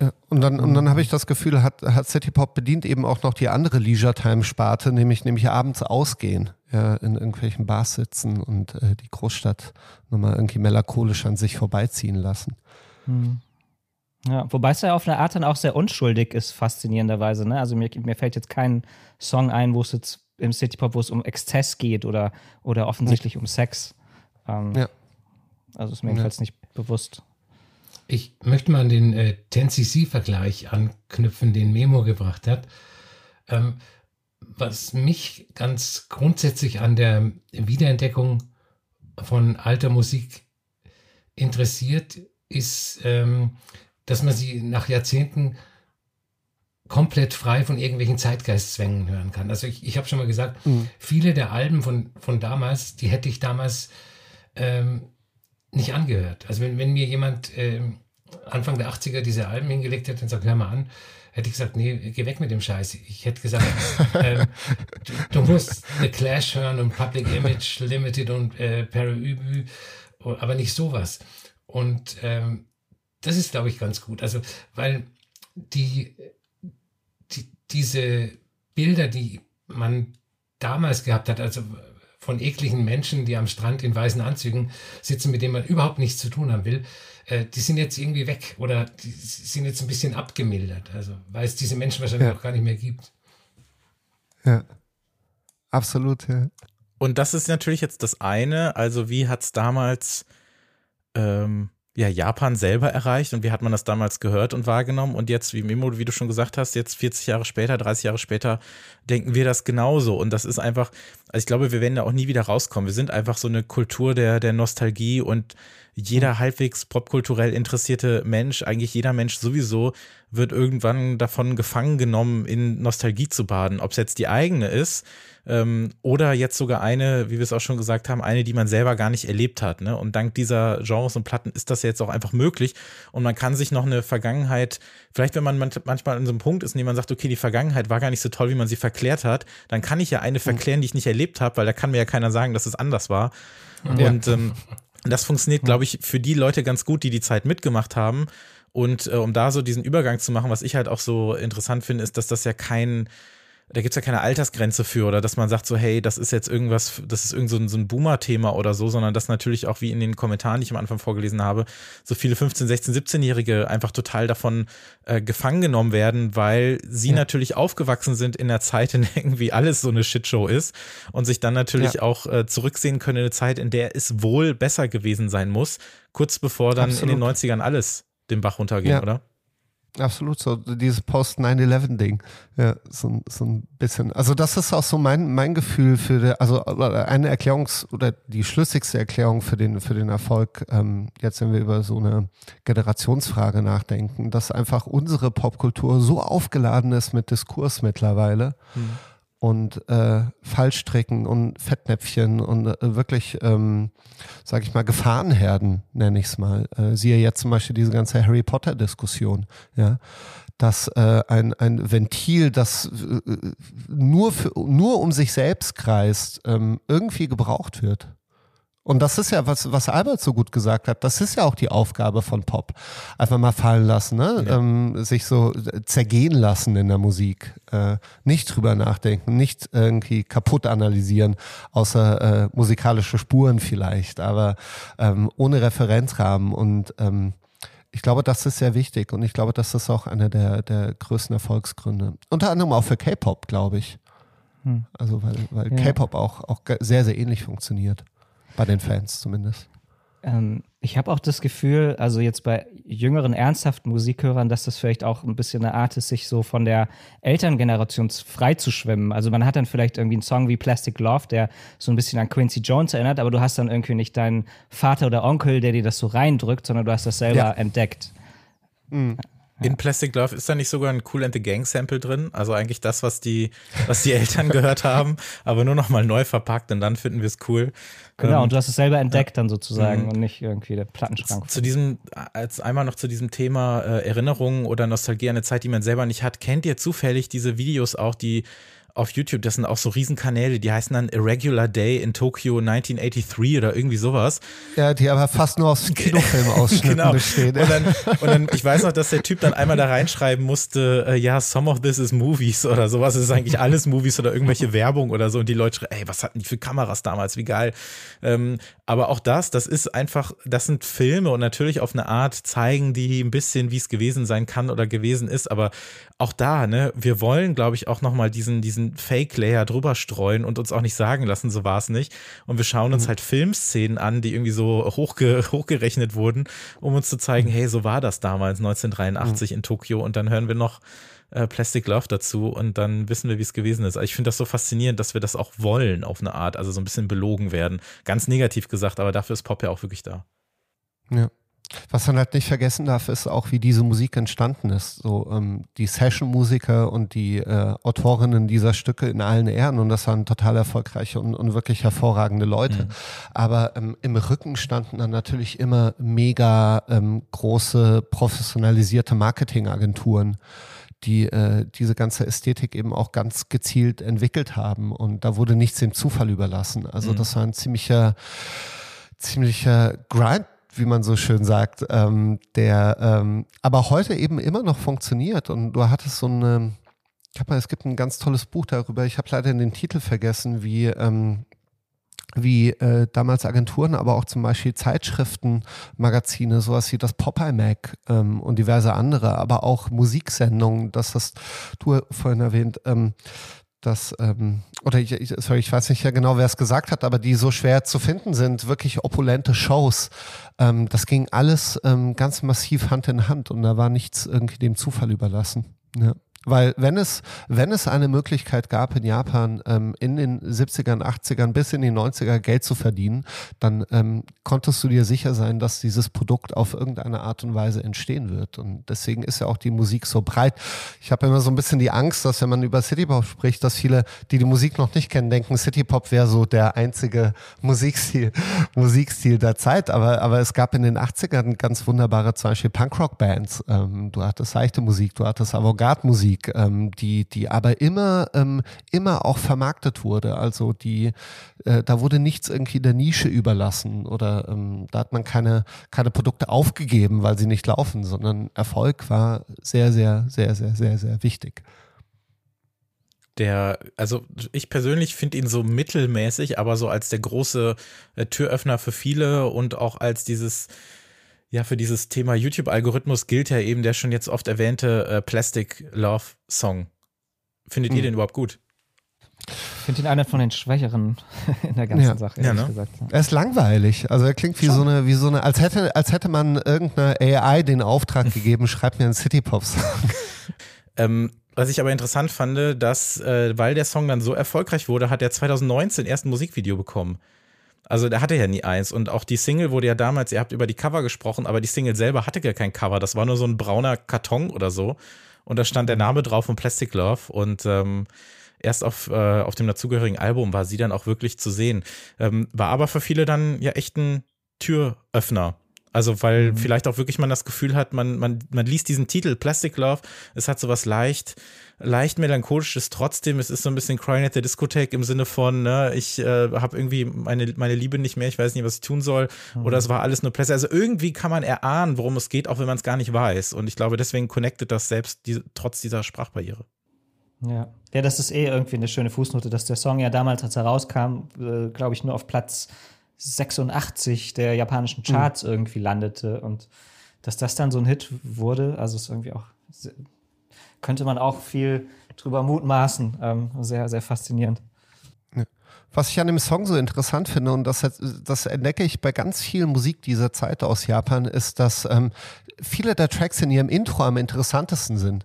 Ja, und dann, und dann habe ich das Gefühl, hat, hat City Pop bedient eben auch noch die andere Leisure-Time-Sparte, nämlich, nämlich abends ausgehen, ja, in irgendwelchen Bars sitzen und äh, die Großstadt nochmal irgendwie melancholisch an sich vorbeiziehen lassen. Ja, wobei es ja auf eine Art dann auch sehr unschuldig ist, faszinierenderweise. Ne? Also mir, mir fällt jetzt kein Song ein, wo es jetzt im Citypop, wo es um Exzess geht oder, oder offensichtlich um Sex. Ähm, Ja. Also ist mir jedenfalls nicht bewusst. Ich möchte mal an den äh, 10cc-Vergleich anknüpfen, den Memo gebracht hat. Ähm, was mich ganz grundsätzlich an der Wiederentdeckung von alter Musik interessiert, ist, ähm, dass man sie nach Jahrzehnten komplett frei von irgendwelchen Zeitgeistzwängen hören kann. Also ich, ich habe schon mal gesagt, viele der Alben von, von damals, die hätte ich damals ähm, nicht angehört. Also wenn, wenn mir jemand ähm, Anfang der 80er diese Alben hingelegt hätte und sagt, hör mal an, hätte ich gesagt, nee, geh weg mit dem Scheiß. Ich hätte gesagt, <laughs> ähm, du, du musst The Clash hören und Public Image Limited und äh, Perübü, aber nicht sowas. Und ähm, das ist, glaube ich, ganz gut. Also, weil die, die, diese Bilder, die man damals gehabt hat, also von ekligen Menschen, die am Strand in weißen Anzügen sitzen, mit denen man überhaupt nichts zu tun haben will, äh, die sind jetzt irgendwie weg oder die sind jetzt ein bisschen abgemildert. Also, weil es diese Menschen wahrscheinlich Ja. auch gar nicht mehr gibt. Ja. Absolut, ja. Und das ist natürlich jetzt das eine. Also, wie hat es damals ähm, ja, Japan selber erreicht und wie hat man das damals gehört und wahrgenommen? Und jetzt, wie Mimo, wie du schon gesagt hast, jetzt 40 Jahre später, 30 Jahre später, denken wir das genauso. Und das ist einfach, also ich glaube, wir werden da auch nie wieder rauskommen. Wir sind einfach so eine Kultur der, der Nostalgie und jeder halbwegs popkulturell interessierte Mensch, eigentlich jeder Mensch sowieso, wird irgendwann davon gefangen genommen, in Nostalgie zu baden. Ob es jetzt die eigene ist ähm, oder jetzt sogar eine, wie wir es auch schon gesagt haben, eine, die man selber gar nicht erlebt hat. Ne? Und dank dieser Genres und Platten ist das jetzt auch einfach möglich. Und man kann sich noch eine Vergangenheit, vielleicht wenn man man- manchmal an so einem Punkt ist, in dem man sagt, okay, die Vergangenheit war gar nicht so toll, wie man sie verklärt hat, dann kann ich ja eine verklären, die ich nicht erlebt habe, weil da kann mir ja keiner sagen, dass es anders war. Und ähm, das funktioniert, glaube ich, für die Leute ganz gut, die die Zeit mitgemacht haben. Und äh, um da so diesen Übergang zu machen, was ich halt auch so interessant finde, ist, dass das ja kein, da gibt's ja keine Altersgrenze für oder dass man sagt so, hey, das ist jetzt irgendwas, das ist irgend so ein, so ein Boomer-Thema oder so, sondern dass natürlich auch wie in den Kommentaren, die ich am Anfang vorgelesen habe, so viele 15-, 16-, 17-Jährige einfach total davon äh, gefangen genommen werden, weil sie natürlich aufgewachsen sind in der Zeit, in der irgendwie alles so eine Shitshow ist und sich dann natürlich Ja. auch äh, zurücksehen können in eine Zeit, in der es wohl besser gewesen sein muss, kurz bevor dann in den Absolut. 90ern alles den Bach runterging, Ja. oder? Absolut so, dieses Post-9-11-Ding. Ja, so, so ein bisschen. Also, das ist auch so mein, mein Gefühl für, die, also oder eine Erklärungs- oder die schlüssigste Erklärung für den, für den Erfolg, ähm, jetzt, wenn wir über so eine Generationsfrage nachdenken, dass einfach unsere Popkultur so aufgeladen ist mit Diskurs mittlerweile und äh, Fallstricken und Fettnäpfchen und äh, wirklich, ähm, sage ich mal, Gefahrenherden, nenne ich es mal. Äh, siehe jetzt zum Beispiel diese ganze Harry Potter-Diskussion, ja, dass äh, ein, ein Ventil, das äh, nur, für, nur um sich selbst kreist, ähm, irgendwie gebraucht wird. Und das ist ja, was, was Albert so gut gesagt hat, das ist ja auch die Aufgabe von Pop. Einfach mal fallen lassen, ne? Ja. Ähm, sich so zergehen lassen in der Musik. Äh, nicht drüber nachdenken, nicht irgendwie kaputt analysieren, außer äh, musikalische Spuren vielleicht, aber ähm, ohne Referenzrahmen. Und ähm, ich glaube, das ist sehr wichtig und ich glaube, das ist auch einer der, der größten Erfolgsgründe. Unter anderem auch für K-Pop, glaube ich. Hm. Also weil, weil ja. K-Pop auch, auch sehr, sehr ähnlich funktioniert. Bei den Fans zumindest. Ähm, ich habe auch das Gefühl, also jetzt bei jüngeren, ernsthaften Musikhörern, dass das vielleicht auch ein bisschen eine Art ist, sich so von der Elterngeneration frei zu schwimmen. Also man hat dann vielleicht irgendwie einen Song wie Plastic Love, der so ein bisschen an Quincy Jones erinnert, aber du hast dann irgendwie nicht deinen Vater oder Onkel, der dir das so reindrückt, sondern du hast das selber ja. entdeckt. Mhm. In Plastic Love ist da nicht sogar ein Cool and the Gang Sample drin? Also eigentlich das, was die, was die <laughs> Eltern gehört haben, aber nur noch mal neu verpackt und dann finden wir es cool. Genau, ähm, und du hast es selber entdeckt ja. dann sozusagen mhm. und nicht irgendwie der Plattenschrank. Zu diesem, als einmal noch zu diesem Thema äh, Erinnerungen oder Nostalgie an eine Zeit, die man selber nicht hat. Kennt ihr zufällig diese Videos auch, die auf YouTube, das sind auch so Riesenkanäle, die heißen dann Irregular Day in Tokyo 1983 oder irgendwie sowas. Ja, die aber fast nur aus Kinofilmausschnitten <laughs> genau. bestehen. Und dann, und dann, ich weiß noch, dass der Typ dann einmal da reinschreiben musste, äh, ja, some of this is movies oder sowas, es ist eigentlich alles Movies oder irgendwelche Werbung oder so und die Leute schreiben, ey, was hatten die für Kameras damals, wie geil. Ähm, aber auch das, das ist einfach, das sind Filme und natürlich auf eine Art zeigen die ein bisschen, wie es gewesen sein kann oder gewesen ist, aber auch da, ne, wir wollen, glaube ich, auch nochmal diesen, diesen Fake-Layer drüber streuen und uns auch nicht sagen lassen, so war es nicht. Und wir schauen uns mhm. halt Filmszenen an, die irgendwie so hochge hochgerechnet wurden, um uns zu zeigen, mhm. hey, so war das damals 1983 mhm. in Tokio und dann hören wir noch äh, Plastic Love dazu und dann wissen wir, wie es gewesen ist. Also ich finde das so faszinierend, dass wir das auch wollen auf eine Art, also so ein bisschen belogen werden. Ganz negativ gesagt, aber dafür ist Pop ja auch wirklich da. Ja. Was man halt nicht vergessen darf, ist auch, wie diese Musik entstanden ist. So ähm, die Session-Musiker und die äh, Autorinnen dieser Stücke in allen Ehren und das waren total erfolgreiche und, und wirklich hervorragende Leute. Mhm. Aber ähm, im Rücken standen dann natürlich immer mega ähm, große professionalisierte Marketingagenturen die äh, diese ganze Ästhetik eben auch ganz gezielt entwickelt haben und da wurde nichts dem Zufall überlassen. Also mhm. das war ein ziemlicher ziemlicher Grind wie man so schön sagt, ähm, der ähm, aber heute eben immer noch funktioniert. Und du hattest so eine, ich habe mal, es gibt ein ganz tolles Buch darüber, ich habe leider den Titel vergessen, wie, ähm, wie äh, damals Agenturen, aber auch zum Beispiel Zeitschriften, Magazine, sowas wie das Popeye Mac ähm, und diverse andere, aber auch Musiksendungen, das hast du vorhin erwähnt, ähm, dass, ähm, oder ich, ich, sorry, ich weiß nicht ja genau, wer es gesagt hat, aber die so schwer zu finden sind, wirklich opulente Shows. Ähm, das ging alles ähm, ganz massiv Hand in Hand und da war nichts irgendwie dem Zufall überlassen. Ja. Weil wenn es, wenn es eine Möglichkeit gab in Japan ähm, in den 70ern, 80ern bis in die 90er Geld zu verdienen, dann ähm, konntest du dir sicher sein, dass dieses Produkt auf irgendeine Art und Weise entstehen wird. Und deswegen ist ja auch die Musik so breit. Ich habe immer so ein bisschen die Angst, dass wenn man über Citypop spricht, dass viele, die die Musik noch nicht kennen, denken, Citypop wäre so der einzige Musikstil, <laughs> Musikstil der Zeit. Aber, aber es gab in den 80ern ganz wunderbare zum Beispiel Punkrock-Bands. Ähm, du hattest seichte Musik, du hattest Avantgarde-Musik. Musik, ähm, die, die aber immer, ähm, immer auch vermarktet wurde. Also die, äh, da wurde nichts irgendwie der Nische überlassen oder ähm, da hat man keine, keine Produkte aufgegeben, weil sie nicht laufen, sondern Erfolg war sehr, sehr, sehr, sehr, sehr, sehr wichtig. Der, also ich persönlich finde ihn so mittelmäßig, aber so als der große äh, Türöffner für viele und auch als dieses ja, für dieses Thema YouTube-Algorithmus gilt ja eben der schon jetzt oft erwähnte äh, Plastic Love Song. Findet hm. ihr den überhaupt gut? Ich finde ihn einer von den Schwächeren <laughs> in der ganzen ja. Sache, ja, ne? gesagt. Er ist langweilig. Also er klingt wie so eine, wie so eine, als hätte, als hätte man irgendeiner AI den Auftrag <laughs> gegeben, schreibt mir einen City-Pop-Song. ähm, was ich aber interessant fand, dass, äh, weil der Song dann so erfolgreich wurde, hat er 2019 erst ein Musikvideo bekommen. Also der hatte ja nie eins. Und auch die Single wurde ja damals, ihr habt über die Cover gesprochen, aber die Single selber hatte gar kein Cover. Das war nur so ein brauner Karton oder so. Und da stand der Name drauf von Plastic Love. Und ähm, erst auf, äh, auf dem dazugehörigen Album war sie dann auch wirklich zu sehen. Ähm, war aber für viele dann ja echt ein Türöffner. Also, weil vielleicht auch wirklich man das Gefühl hat, man, man, man liest diesen Titel Plastic Love, es hat sowas leicht, leicht melancholisches trotzdem. Es ist so ein bisschen Crying at the Discotheque im Sinne von, ne, ich äh, habe irgendwie meine, meine Liebe nicht mehr, ich weiß nicht, was ich tun soll. Oder es war alles nur Plastic. Also irgendwie kann man erahnen, worum es geht, auch wenn man es gar nicht weiß. Und ich glaube, deswegen connectet das selbst die, trotz dieser Sprachbarriere. Ja. ja, das ist eh irgendwie eine schöne Fußnote, dass der Song ja damals, als er rauskam, äh, glaube ich, nur auf Platz 86 der japanischen Charts irgendwie landete und dass das dann so ein Hit wurde, also ist irgendwie auch, könnte man auch viel drüber mutmaßen, ähm, sehr, sehr faszinierend. Was ich an dem Song so interessant finde, und das, das entdecke ich bei ganz viel Musik dieser Zeit aus Japan, ist, dass ähm, viele der Tracks in ihrem Intro am interessantesten sind.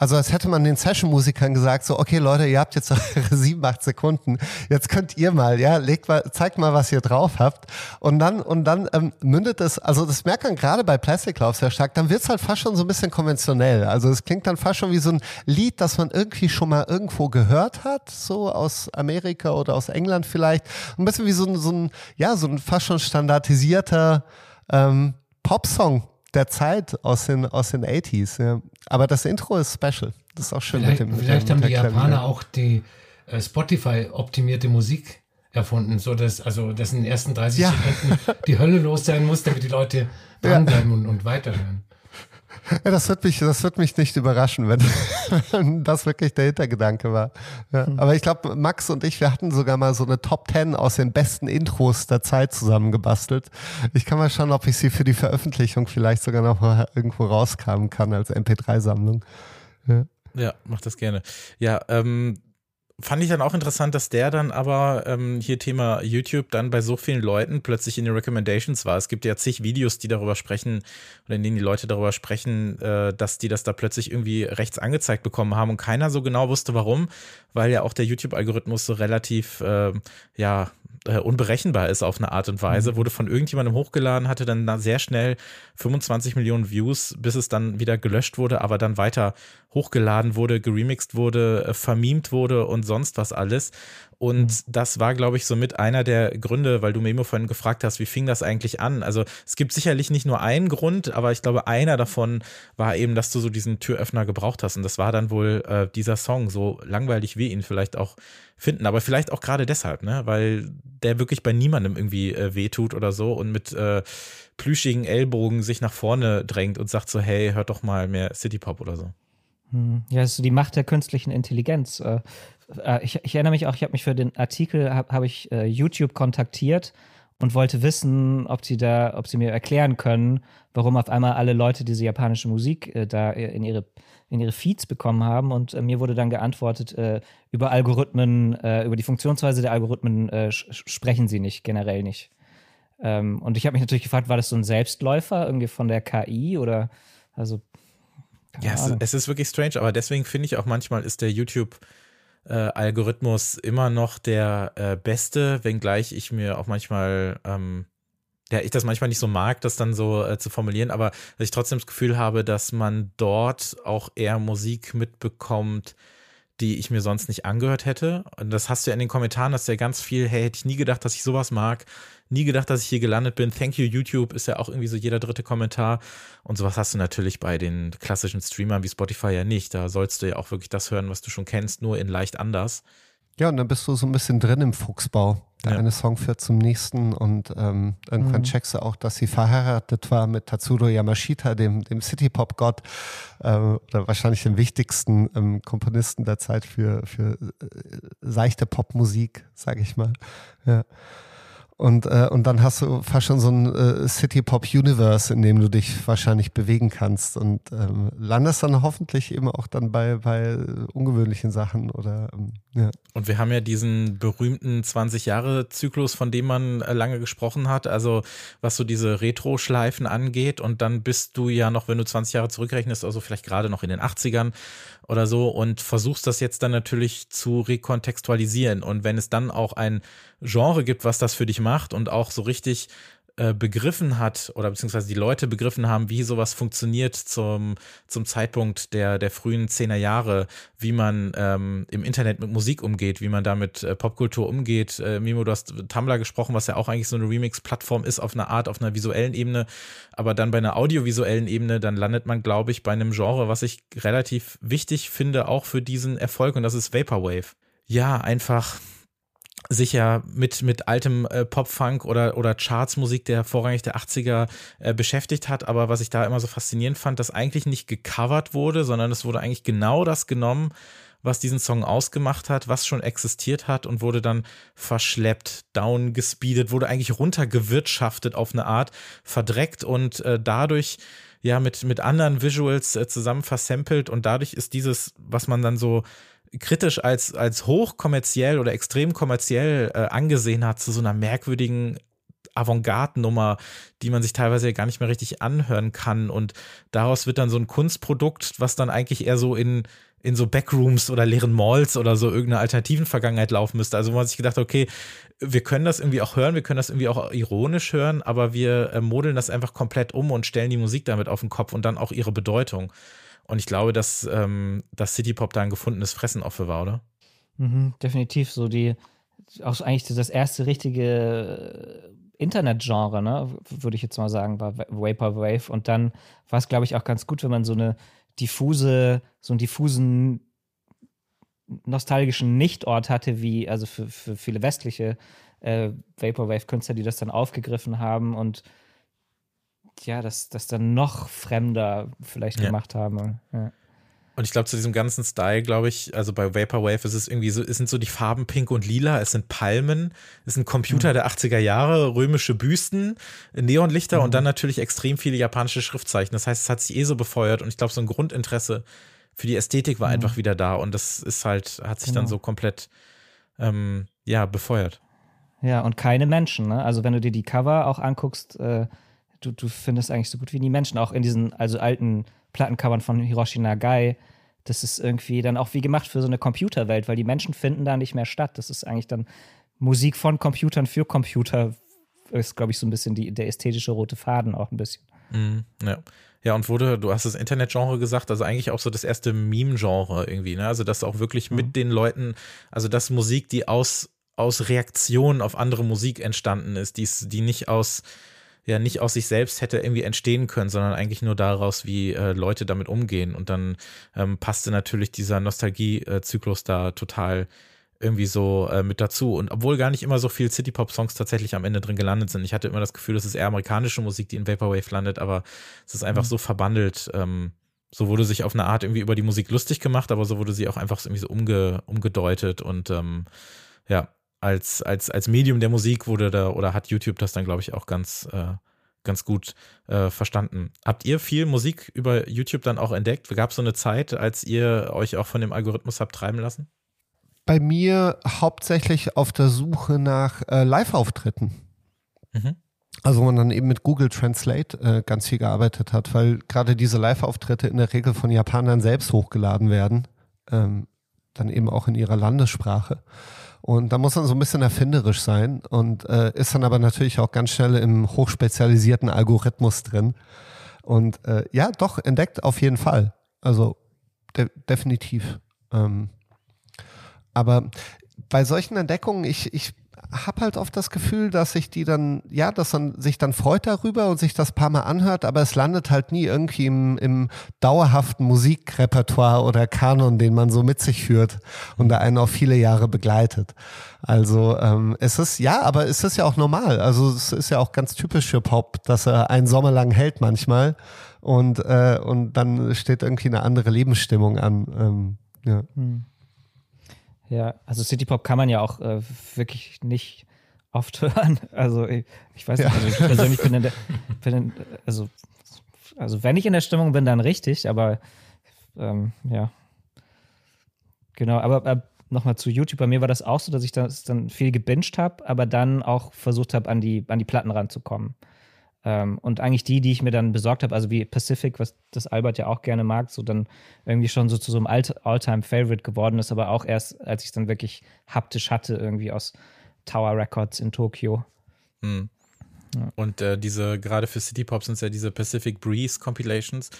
Also als hätte man den Session-Musikern gesagt, so, okay Leute, ihr habt jetzt <laughs> eure sieben, acht Sekunden, jetzt könnt ihr mal, ja, legt mal, zeigt mal, was ihr drauf habt. Und dann, und dann ähm, mündet es, also das merkt man gerade bei Plastic Love sehr stark, dann wird es halt fast schon so ein bisschen konventionell. Also es klingt dann fast schon wie so ein Lied, das man irgendwie schon mal irgendwo gehört hat, so aus Amerika oder aus England vielleicht. Ein bisschen wie so ein, so ein ja, so ein fast schon standardisierter ähm, Popsong der Zeit aus den, aus den 80s. Ja. Aber das Intro ist special. Das ist auch schön Vielleicht, mit dem. mit vielleicht dem- haben mit die Japaner Klavier. auch die äh, Spotify-optimierte Musik erfunden, so dass also dass in den ersten 30 Ja. Sekunden die Hölle los sein muss, damit die Leute dranbleiben und, und weiterhören. Ja, das wird mich, das wird mich nicht überraschen, wenn, <laughs> wenn das wirklich der Hintergedanke war. Ja. Aber ich glaube, Max und ich, wir hatten sogar mal so eine Top 10 aus den besten Intros der Zeit zusammengebastelt. Ich kann mal schauen, ob ich sie für die Veröffentlichung vielleicht sogar noch mal irgendwo rauskramen kann als MP3-Sammlung. Ja, mach das gerne. Ja, ähm, fand ich dann auch interessant, dass der dann aber ähm, hier Thema YouTube dann bei so vielen Leuten plötzlich in den Recommendations war. Es gibt ja zig Videos, die darüber sprechen oder in denen die Leute darüber sprechen, äh, dass die das da plötzlich irgendwie rechts angezeigt bekommen haben und keiner so genau wusste, warum, weil ja auch der YouTube-Algorithmus so relativ, äh, ja, äh, unberechenbar ist auf eine Art und Weise, wurde von irgendjemandem hochgeladen, hatte dann da sehr schnell 25 Millionen Views, bis es dann wieder gelöscht wurde, aber dann weiter hochgeladen wurde, geremixed wurde, äh, vermemt wurde und sonst was alles. Und das war, glaube ich, somit einer der Gründe, weil du Memo vorhin gefragt hast, wie fing das eigentlich an? Also es gibt sicherlich nicht nur einen Grund, aber ich glaube, einer davon war eben, dass du so diesen Türöffner gebraucht hast. Und das war dann wohl äh, dieser Song, so langweilig wir ihn vielleicht auch finden. Aber vielleicht auch gerade deshalb, ne? Weil der wirklich bei niemandem irgendwie äh, wehtut oder so und mit äh, plüschigen Ellbogen sich nach vorne drängt und sagt so, hey, hört doch mal mehr Citypop oder so. Hm. Ja, das ist so die Macht der künstlichen Intelligenz. Äh, äh, Ich, ich erinnere mich auch, ich habe mich für den Artikel, habe hab ich äh, YouTube kontaktiert und wollte wissen, ob sie da, ob sie mir erklären können, warum auf einmal alle Leute diese japanische Musik äh, da in ihre, in ihre Feeds bekommen haben. Und äh, mir wurde dann geantwortet, äh, über Algorithmen, äh, über die Funktionsweise der Algorithmen äh, sprechen sie nicht, generell nicht. Ähm, und ich habe mich natürlich gefragt, war das so ein Selbstläufer irgendwie von der KI oder also Ja, es, es ist wirklich strange, aber deswegen finde ich auch manchmal ist der YouTube-Algorithmus immer noch der äh, beste, wenngleich ich mir auch manchmal, ähm, ja, ich das manchmal nicht so mag, das dann so äh, zu formulieren, aber dass ich trotzdem das Gefühl habe, dass man dort auch eher Musik mitbekommt, die ich mir sonst nicht angehört hätte. Und das hast du ja in den Kommentaren, du ja ganz viel, hey, hätte ich nie gedacht, dass ich sowas mag. Nie gedacht, dass ich hier gelandet bin. Thank you, YouTube ist ja auch irgendwie so jeder dritte Kommentar. Und sowas hast du natürlich bei den klassischen Streamern wie Spotify ja nicht. Da sollst du ja auch wirklich das hören, was du schon kennst, nur in leicht anders. Ja, und dann bist du so ein bisschen drin im Fuchsbau. Der Ja. eine Song führt zum nächsten und ähm, irgendwann checkst du auch, dass sie verheiratet war mit Tatsuro Yamashita, dem, dem City-Pop-Gott, äh, oder wahrscheinlich dem wichtigsten ähm, Komponisten der Zeit für, für äh, seichte Popmusik, sage ich mal. Ja. Und, äh, und dann hast du fast schon so ein äh, City-Pop-Universe, in dem du dich wahrscheinlich bewegen kannst und ähm, landest dann hoffentlich eben auch dann bei, bei äh, ungewöhnlichen Sachen oder ähm, ja. Und wir haben ja diesen berühmten 20-Jahre-Zyklus, von dem man äh, lange gesprochen hat, also was so diese Retro-Schleifen angeht. Und dann bist du ja noch, wenn du 20 Jahre zurückrechnest, also vielleicht gerade noch in den 80ern oder so und versuchst das jetzt dann natürlich zu rekontextualisieren. Und wenn es dann auch ein Genre gibt, was das für dich macht und auch so richtig äh, begriffen hat oder beziehungsweise die Leute begriffen haben, wie sowas funktioniert zum, zum Zeitpunkt der, der frühen Zehner Jahre, wie man ähm, im Internet mit Musik umgeht, wie man da mit äh, Popkultur umgeht. Äh, Mimo, du hast Tumblr gesprochen, was ja auch eigentlich so eine Remix-Plattform ist auf einer Art, auf einer visuellen Ebene, aber dann bei einer audiovisuellen Ebene, dann landet man, glaube ich, bei einem Genre, was ich relativ wichtig finde, auch für diesen Erfolg und das ist Vaporwave. Ja, einfach sich ja mit, mit altem äh, Pop-Funk oder, oder Charts-Musik der vorrangig der 80er äh, beschäftigt hat. Aber was ich da immer so faszinierend fand, dass eigentlich nicht gecovert wurde, sondern es wurde eigentlich genau das genommen, was diesen Song ausgemacht hat, was schon existiert hat und wurde dann verschleppt, down gespeedet, wurde eigentlich runtergewirtschaftet auf eine Art, verdreckt und äh, dadurch ja mit, mit anderen Visuals äh, zusammen versampelt und dadurch ist dieses, was man dann so kritisch als, als hochkommerziell oder extrem kommerziell äh, angesehen hat, zu so einer merkwürdigen Avantgarde-Nummer, die man sich teilweise gar nicht mehr richtig anhören kann. Und daraus wird dann so ein Kunstprodukt, was dann eigentlich eher so in, in so Backrooms oder leeren Malls oder so irgendeiner alternativen Vergangenheit laufen müsste. Also wo man sich gedacht, okay, wir können das irgendwie auch hören, wir können das irgendwie auch ironisch hören, aber wir äh, modeln das einfach komplett um und stellen die Musik damit auf den Kopf und dann auch ihre Bedeutung. Und ich glaube, dass, ähm, dass City Pop da ein gefundenes Fressen auch für war, oder? Mhm, definitiv so die, auch eigentlich das erste richtige Internet-Genre, ne, würde ich jetzt mal sagen, war Vaporwave. Und dann war es, glaube ich, auch ganz gut, wenn man so eine diffuse, so einen diffusen nostalgischen Nichtort hatte, wie also für, für viele westliche äh, Vaporwave-Künstler, die das dann aufgegriffen haben und ja, das, das dann noch fremder vielleicht Ja. gemacht haben. Ja. Und ich glaube, zu diesem ganzen Style, glaube ich, also bei Vaporwave ist es irgendwie so, es sind so die Farben pink und lila, es sind Palmen, es sind Computer der 80er Jahre, römische Büsten, Neonlichter und dann natürlich extrem viele japanische Schriftzeichen. Das heißt, es hat sich eh so befeuert und ich glaube, so ein Grundinteresse für die Ästhetik war einfach wieder da und das ist halt, hat sich dann Genau. so komplett, ähm, ja, befeuert. Ja, und keine Menschen, ne? Also wenn du dir die Cover auch anguckst, äh, du, du findest eigentlich so gut wie nie Menschen, auch in diesen also alten Plattencovern von Hiroshi Nagai. Das ist irgendwie dann auch wie gemacht für so eine Computerwelt, weil die Menschen finden da nicht mehr statt. Das ist eigentlich dann Musik von Computern für Computer, ist, glaube ich, so ein bisschen die, der ästhetische rote Faden auch ein bisschen. Mhm, ja. Ja, und wurde, du hast das Internetgenre gesagt, also eigentlich auch so das erste Meme-Genre irgendwie, ne? Also, dass auch wirklich mit den Leuten, also dass Musik, die aus, aus Reaktionen auf andere Musik entstanden ist, die, ist- die nicht aus, ja, nicht aus sich selbst hätte irgendwie entstehen können, sondern eigentlich nur daraus, wie äh, Leute damit umgehen. Und dann ähm, passte natürlich dieser Nostalgie-Zyklus da total irgendwie so äh, mit dazu. Und obwohl gar nicht immer so viel City-Pop-Songs tatsächlich am Ende drin gelandet sind, ich hatte immer das Gefühl, es ist eher amerikanische Musik, die in Vaporwave landet, aber es ist einfach so verbandelt. Ähm, so wurde sich auf eine Art irgendwie über die Musik lustig gemacht, aber so wurde sie auch einfach so irgendwie so umge, umgedeutet und ähm, ja, als, als, als Medium der Musik wurde da oder hat YouTube das dann, glaube ich, auch ganz, äh, ganz gut äh, verstanden. Habt ihr viel Musik über YouTube dann auch entdeckt? Gab es so eine Zeit, als ihr euch auch von dem Algorithmus habt treiben lassen? Bei mir hauptsächlich auf der Suche nach äh, Live-Auftritten. Mhm. Also wo man dann eben mit Google Translate äh, ganz viel gearbeitet hat, weil gerade diese Live-Auftritte in der Regel von Japanern selbst hochgeladen werden, ähm, dann eben auch in ihrer Landessprache. Und da muss man so ein bisschen erfinderisch sein und äh, ist dann aber natürlich auch ganz schnell im hochspezialisierten Algorithmus drin. Und äh, ja, doch, entdeckt auf jeden Fall. Also de definitiv. Ähm, aber bei solchen Entdeckungen, ich, ich habe halt oft das Gefühl, dass sich die dann, ja, dass man sich dann freut darüber und sich das paar Mal anhört, aber es landet halt nie irgendwie im, im dauerhaften Musikrepertoire oder Kanon, den man so mit sich führt und der einen auch viele Jahre begleitet. Also ähm, es ist, ja, aber es ist ja auch normal. Also es ist ja auch ganz typisch für Pop, dass er einen Sommer lang hält manchmal und, äh, und dann steht irgendwie eine andere Lebensstimmung an. Ähm, ja. Ja, also City Pop kann man ja auch äh, wirklich nicht oft <laughs> hören. Also ich, ich weiß nicht, also ich persönlich bin in der, bin in, also, also wenn ich in der Stimmung bin, dann richtig, aber ähm, ja. Genau, aber äh, nochmal zu YouTube. Bei mir war das auch so, dass ich das dann viel gebinged habe, aber dann auch versucht habe, an die, an die Platten ranzukommen. Ähm, und eigentlich die, die ich mir dann besorgt habe, also wie Pacific, was das Albert ja auch gerne mag, so dann irgendwie schon so zu so einem All-Time-Favorite geworden ist, aber auch erst, als ich es dann wirklich haptisch hatte, irgendwie aus Tower Records in Tokio. Hm. Und äh, diese, gerade für City Pop sind es ja diese Pacific Breeze Compilations.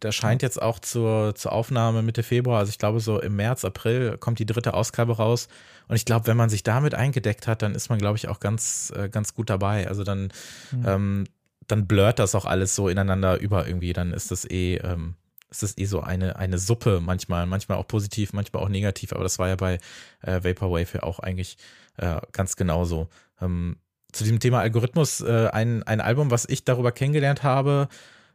Der scheint jetzt auch zur, zur Aufnahme Mitte Februar, also ich glaube so im März, April kommt die dritte Ausgabe raus. Und ich glaube, wenn man sich damit eingedeckt hat, dann ist man, glaube ich, auch ganz, äh, ganz gut dabei. Also dann, mhm. ähm, dann blurrt das auch alles so ineinander über irgendwie. Dann ist das eh, ähm, ist das eh so eine, eine Suppe manchmal, manchmal auch positiv, manchmal auch negativ. Aber das war ja bei äh, Vaporwave ja auch eigentlich äh, ganz genauso. Ähm, zu diesem Thema Algorithmus, äh, ein, ein Album, was ich darüber kennengelernt habe,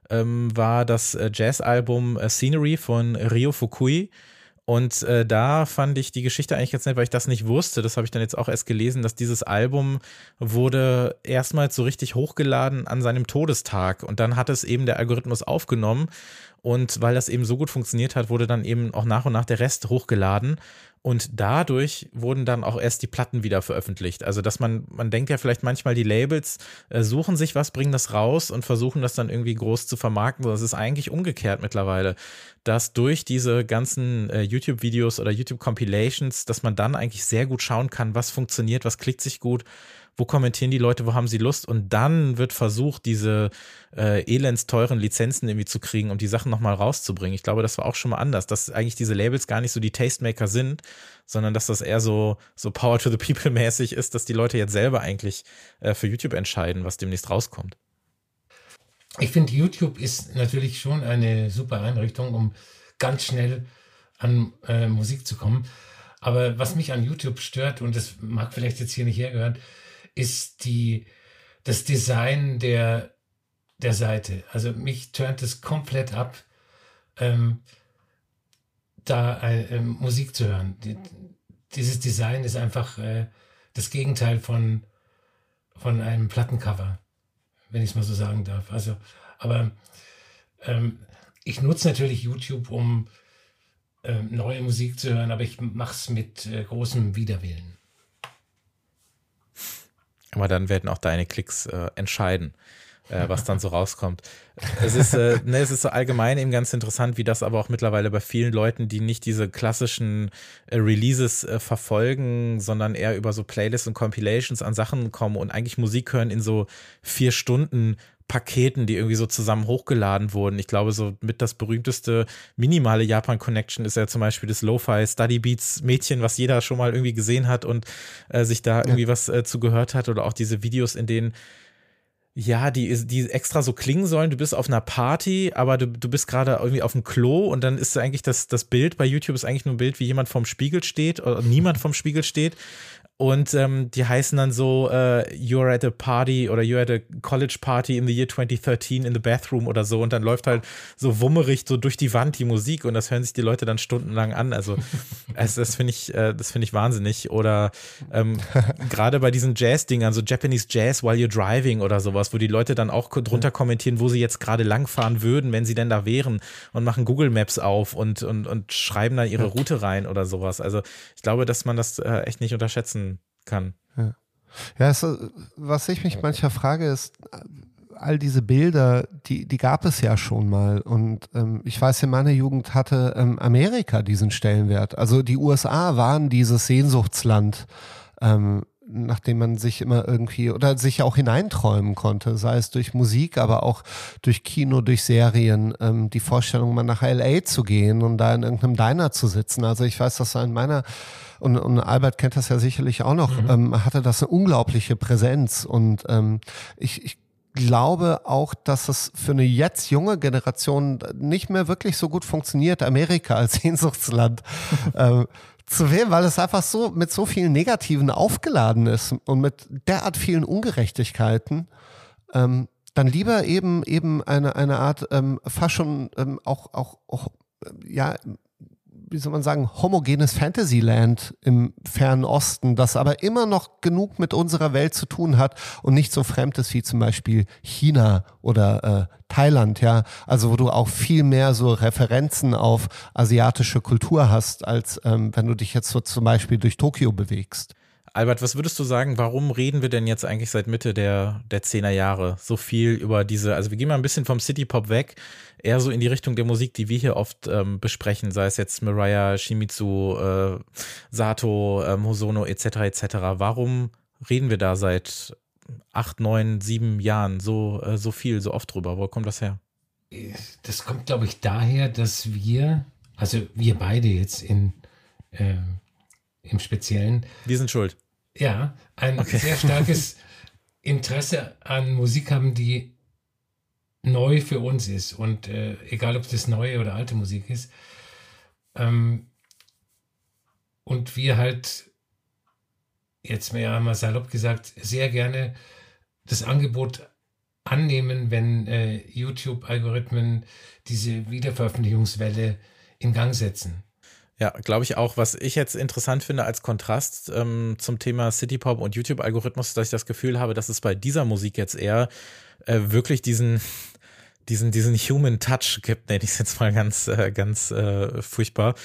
ähm, war das äh, Jazz-Album äh, Scenery von Rio Fukui. Und äh, da fand ich die Geschichte eigentlich ganz nett, weil ich das nicht wusste. Das habe ich dann jetzt auch erst gelesen, dass dieses Album wurde erstmals so richtig hochgeladen an seinem Todestag. Und dann hat es eben der Algorithmus aufgenommen. Und weil das eben so gut funktioniert hat, wurde dann eben auch nach und nach der Rest hochgeladen. Und dadurch wurden dann auch erst die Platten wieder veröffentlicht. Also, dass man, man denkt ja vielleicht manchmal, die Labels äh, suchen sich was, bringen das raus und versuchen das dann irgendwie groß zu vermarkten. Das ist eigentlich umgekehrt mittlerweile, dass durch diese ganzen äh, YouTube-Videos oder YouTube-Compilations, dass man dann eigentlich sehr gut schauen kann, was funktioniert, was klickt sich gut wo kommentieren die Leute, wo haben sie Lust und dann wird versucht, diese äh, elendsteuren Lizenzen irgendwie zu kriegen, um die Sachen nochmal rauszubringen. Ich glaube, das war auch schon mal anders, dass eigentlich diese Labels gar nicht so die Tastemaker sind, sondern dass das eher so, so Power to the People <laughs> mäßig ist, dass die Leute jetzt selber eigentlich äh, für YouTube entscheiden, was demnächst rauskommt. Ich finde, YouTube ist natürlich schon eine super Einrichtung, um ganz schnell an äh, Musik zu kommen. Aber was mich an YouTube stört, und das mag vielleicht jetzt hier nicht hergehören, ist die, das Design der, der Seite. Also mich turnt es komplett ab, ähm, da äh, Musik zu hören. Die, dieses Design ist einfach äh, das Gegenteil von, von einem Plattencover, wenn ich es mal so sagen darf. Also, aber ähm, ich nutze natürlich YouTube, um äh, neue Musik zu hören, aber ich mache es mit äh, großem Widerwillen. Aber dann werden auch deine Klicks äh, entscheiden, äh, was dann so <laughs> rauskommt. Es ist, äh, ne, es ist so allgemein eben ganz interessant, wie das aber auch mittlerweile bei vielen Leuten, die nicht diese klassischen äh, Releases äh, verfolgen, sondern eher über so Playlists und Compilations an Sachen kommen und eigentlich Musik hören in so vier Stunden Paketen, die irgendwie so zusammen hochgeladen wurden. Ich glaube, so mit das berühmteste minimale Japan-Connection ist ja zum Beispiel das Lo-Fi Study Beats Mädchen, was jeder schon mal irgendwie gesehen hat und äh, sich da irgendwie ja. was äh, zu gehört hat oder auch diese Videos, in denen ja, die, die extra so klingen sollen. Du bist auf einer Party, aber du, du bist gerade irgendwie auf dem Klo und dann ist eigentlich das, das Bild bei YouTube ist eigentlich nur ein Bild, wie jemand vorm Spiegel steht oder niemand vorm Spiegel steht und ähm, die heißen dann so, äh, you're at a party oder you're at a college party in the year 2013 in the bathroom oder so. Und dann läuft halt so wummerig so durch die Wand die Musik und das hören sich die Leute dann stundenlang an. Also <laughs> es, das finde ich, äh, das finde ich wahnsinnig. Oder ähm, <laughs> gerade bei diesen Jazz-Dingern, so Japanese Jazz while you're driving oder sowas, wo die Leute dann auch drunter kommentieren, wo sie jetzt gerade langfahren würden, wenn sie denn da wären und machen Google Maps auf und, und, und schreiben dann ihre Route rein oder sowas. Also ich glaube, dass man das äh, echt nicht unterschätzen kann. Ja, ja es, was ich mich manchmal frage, ist, all diese Bilder, die, die gab es ja schon mal. Und ähm, ich weiß, in meiner Jugend hatte ähm, Amerika diesen Stellenwert. Also die USA waren dieses Sehnsuchtsland. Ähm, nachdem man sich immer irgendwie oder sich auch hineinträumen konnte, sei es durch Musik, aber auch durch Kino, durch Serien, ähm, die Vorstellung, mal nach LA zu gehen und da in irgendeinem Diner zu sitzen. Also ich weiß, dass in meiner und, und Albert kennt das ja sicherlich auch noch, mhm. ähm, hatte das eine unglaubliche Präsenz. Und ähm, ich, ich glaube auch, dass es für eine jetzt junge Generation nicht mehr wirklich so gut funktioniert, Amerika als <laughs> Sehnsuchtsland ähm, zu wählen, weil es einfach so mit so vielen Negativen aufgeladen ist und mit derart vielen Ungerechtigkeiten. Ähm, dann lieber eben eben eine eine Art ähm, fast schon ähm, auch auch, auch ja wie soll man sagen, homogenes Fantasyland im fernen Osten, das aber immer noch genug mit unserer Welt zu tun hat und nicht so fremd ist wie zum Beispiel China oder äh, Thailand, ja. Also wo du auch viel mehr so Referenzen auf asiatische Kultur hast, als ähm, wenn du dich jetzt so zum Beispiel durch Tokio bewegst. Albert, was würdest du sagen, warum reden wir denn jetzt eigentlich seit Mitte der, der 10er Jahre so viel über diese, also wir gehen mal ein bisschen vom City Pop weg, eher so in die Richtung der Musik, die wir hier oft ähm, besprechen, sei es jetzt Mariah, Shimizu, äh, Sato, ähm, Hosono etc. etc. Warum reden wir da seit acht, neun, sieben Jahren so, äh, so viel, so oft drüber? Wo kommt das her? Das kommt, glaube ich, daher, dass wir, also wir beide jetzt in, äh, im Speziellen, Wir sind schuld. Ja, ein Okay. sehr starkes <laughs> Interesse an Musik haben, die neu für uns ist. Und äh, egal, ob das neue oder alte Musik ist. Ähm, und wir halt, jetzt mehr mal salopp gesagt, sehr gerne das Angebot annehmen, wenn äh, YouTube-Algorithmen diese Wiederveröffentlichungswelle in Gang setzen. Ja, glaube ich auch. Was ich jetzt interessant finde als Kontrast ähm, zum Thema City Pop und YouTube-Algorithmus, dass ich das Gefühl habe, dass es bei dieser Musik jetzt eher äh, wirklich diesen diesen, diesen Human Touch gibt, nenne ich es jetzt mal ganz, äh, ganz äh, furchtbar,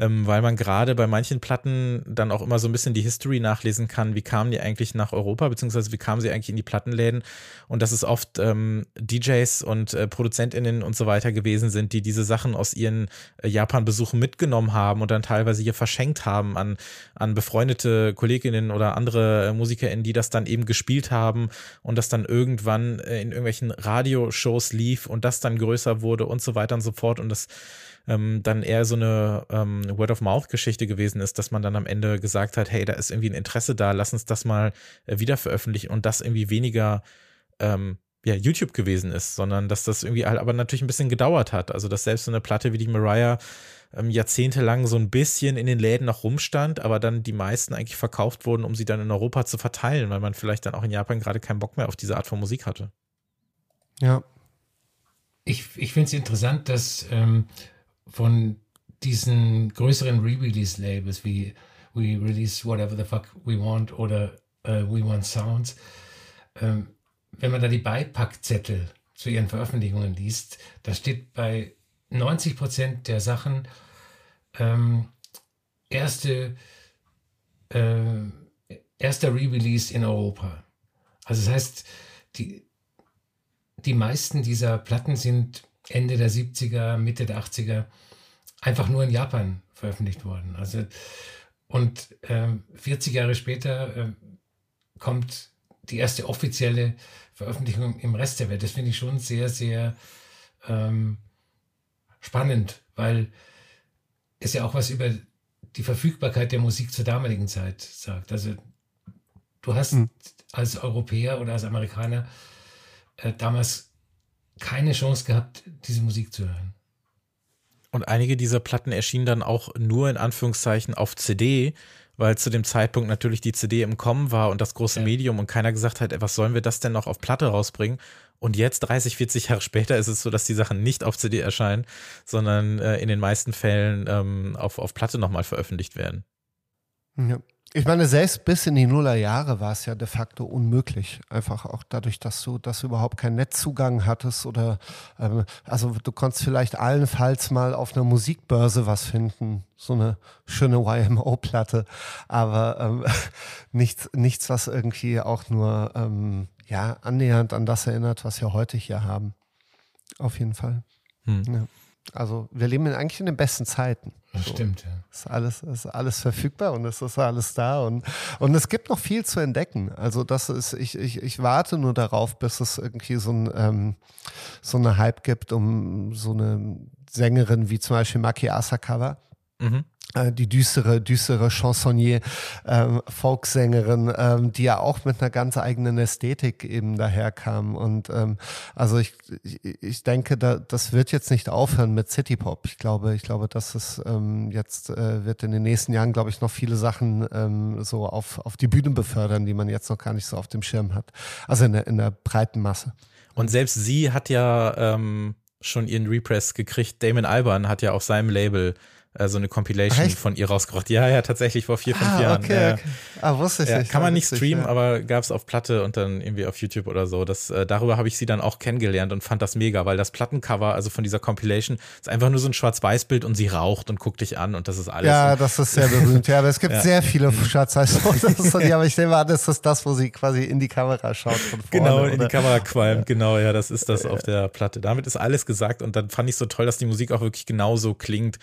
ähm, weil man gerade bei manchen Platten dann auch immer so ein bisschen die History nachlesen kann, wie kamen die eigentlich nach Europa, beziehungsweise wie kamen sie eigentlich in die Plattenläden? Und dass es oft ähm, DJs und äh, ProduzentInnen und so weiter gewesen sind, die diese Sachen aus ihren äh, Japan-Besuchen mitgenommen haben und dann teilweise hier verschenkt haben an, an befreundete Kolleginnen oder andere äh, MusikerInnen, die das dann eben gespielt haben und das dann irgendwann äh, in irgendwelchen Radioshows lief und das dann größer wurde und so weiter und so fort. Und das ähm, dann eher so eine ähm, Word-of-Mouth-Geschichte gewesen ist, dass man dann am Ende gesagt hat, hey, da ist irgendwie ein Interesse da, lass uns das mal äh, wieder veröffentlichen und das irgendwie weniger ähm, ja, YouTube gewesen ist, sondern dass das irgendwie halt aber natürlich ein bisschen gedauert hat. Also dass selbst so eine Platte wie die Mariah ähm, jahrzehntelang so ein bisschen in den Läden noch rumstand, aber dann die meisten eigentlich verkauft wurden, um sie dann in Europa zu verteilen, weil man vielleicht dann auch in Japan gerade keinen Bock mehr auf diese Art von Musik hatte. Ja. Ich, ich finde es interessant, dass ähm, von diesen größeren Re-Release-Labels wie We Release Whatever the Fuck We Want oder äh, We Want Sounds, ähm, wenn man da die Beipackzettel zu ihren Veröffentlichungen liest, da steht bei 90 Prozent der Sachen ähm, erste, äh, erster Re-Release in Europa. Also das heißt, die, die meisten dieser Platten sind Ende der 70er, Mitte der 80er einfach nur in Japan veröffentlicht worden. Also und ähm, 40 Jahre später ähm, kommt die erste offizielle Veröffentlichung im Rest der Welt. Das finde ich schon sehr, sehr ähm, spannend, weil es ja auch was über die Verfügbarkeit der Musik zur damaligen Zeit sagt. Also du hast Mhm. als Europäer oder als Amerikaner äh, damals keine Chance gehabt, diese Musik zu hören. Und einige dieser Platten erschienen dann auch nur in Anführungszeichen auf CD, weil zu dem Zeitpunkt natürlich die CD im Kommen war und das große Ja. Medium und keiner gesagt hat, was sollen wir das denn noch auf Platte rausbringen? Und jetzt, 30, 40 Jahre später, ist es so, dass die Sachen nicht auf CD erscheinen, sondern äh, in den meisten Fällen ähm, auf, auf Platte nochmal veröffentlicht werden. Ja. Ich meine, selbst bis in die Nullerjahre war es ja de facto unmöglich. Einfach auch dadurch, dass du, dass du überhaupt keinen Netzzugang hattest oder, ähm, also du konntest vielleicht allenfalls mal auf einer Musikbörse was finden. So eine schöne YMO-Platte. Aber ähm, <laughs> nichts, nichts, was irgendwie auch nur, ähm, ja, annähernd an das erinnert, was wir heute hier haben. Auf jeden Fall. Hm. Ja. Also wir leben in, eigentlich in den besten Zeiten. Das So. stimmt, ja. Ist alles, ist alles verfügbar und es ist alles da und, und es gibt noch viel zu entdecken. Also das ist, ich, ich, ich warte nur darauf, bis es irgendwie so ein, ähm, so eine Hype gibt um so eine Sängerin wie zum Beispiel Maki Asakawa. Mhm. Äh, Die düstere, düstere Chansonnier, ähm, Folksängerin, ähm, die ja auch mit einer ganz eigenen Ästhetik eben daherkam. Und ähm, also ich, ich, ich denke, da, das wird jetzt nicht aufhören mit City Pop. Ich glaube, ich glaube, dass es ähm, jetzt äh, wird in den nächsten Jahren, glaube ich, noch viele Sachen ähm, so auf, auf die Bühne befördern, die man jetzt noch gar nicht so auf dem Schirm hat. Also in der, in der breiten Masse. Und selbst sie hat ja ähm, schon ihren Repress gekriegt. Damon Albarn hat ja auf seinem Label äh, so eine Compilation echt? von ihr rausgebracht. Ja, ja, tatsächlich vor vier, fünf Jahren. okay, okay. Ah, wusste ich Ja, nicht. kann man nicht streamen, ja. aber gab es auf Platte und dann irgendwie auf YouTube oder so. Das, äh, darüber habe ich sie dann auch kennengelernt und fand das mega, weil das Plattencover, also von dieser Compilation, ist einfach nur so ein Schwarz-Weiß-Bild und sie raucht und guckt dich an und das ist alles. Ja, das ist sehr berühmt. Ja, aber es gibt Ja. sehr viele Schatzheißfotos von <laughs> ihr, aber ich nehme an, das ist das, wo sie quasi in die Kamera schaut von vorne. Genau, in die oder? Kamera qualmt, genau, ja, das ist das auf der Platte. Damit ist alles gesagt und dann fand ich so toll, dass die Musik auch wirklich genauso klingt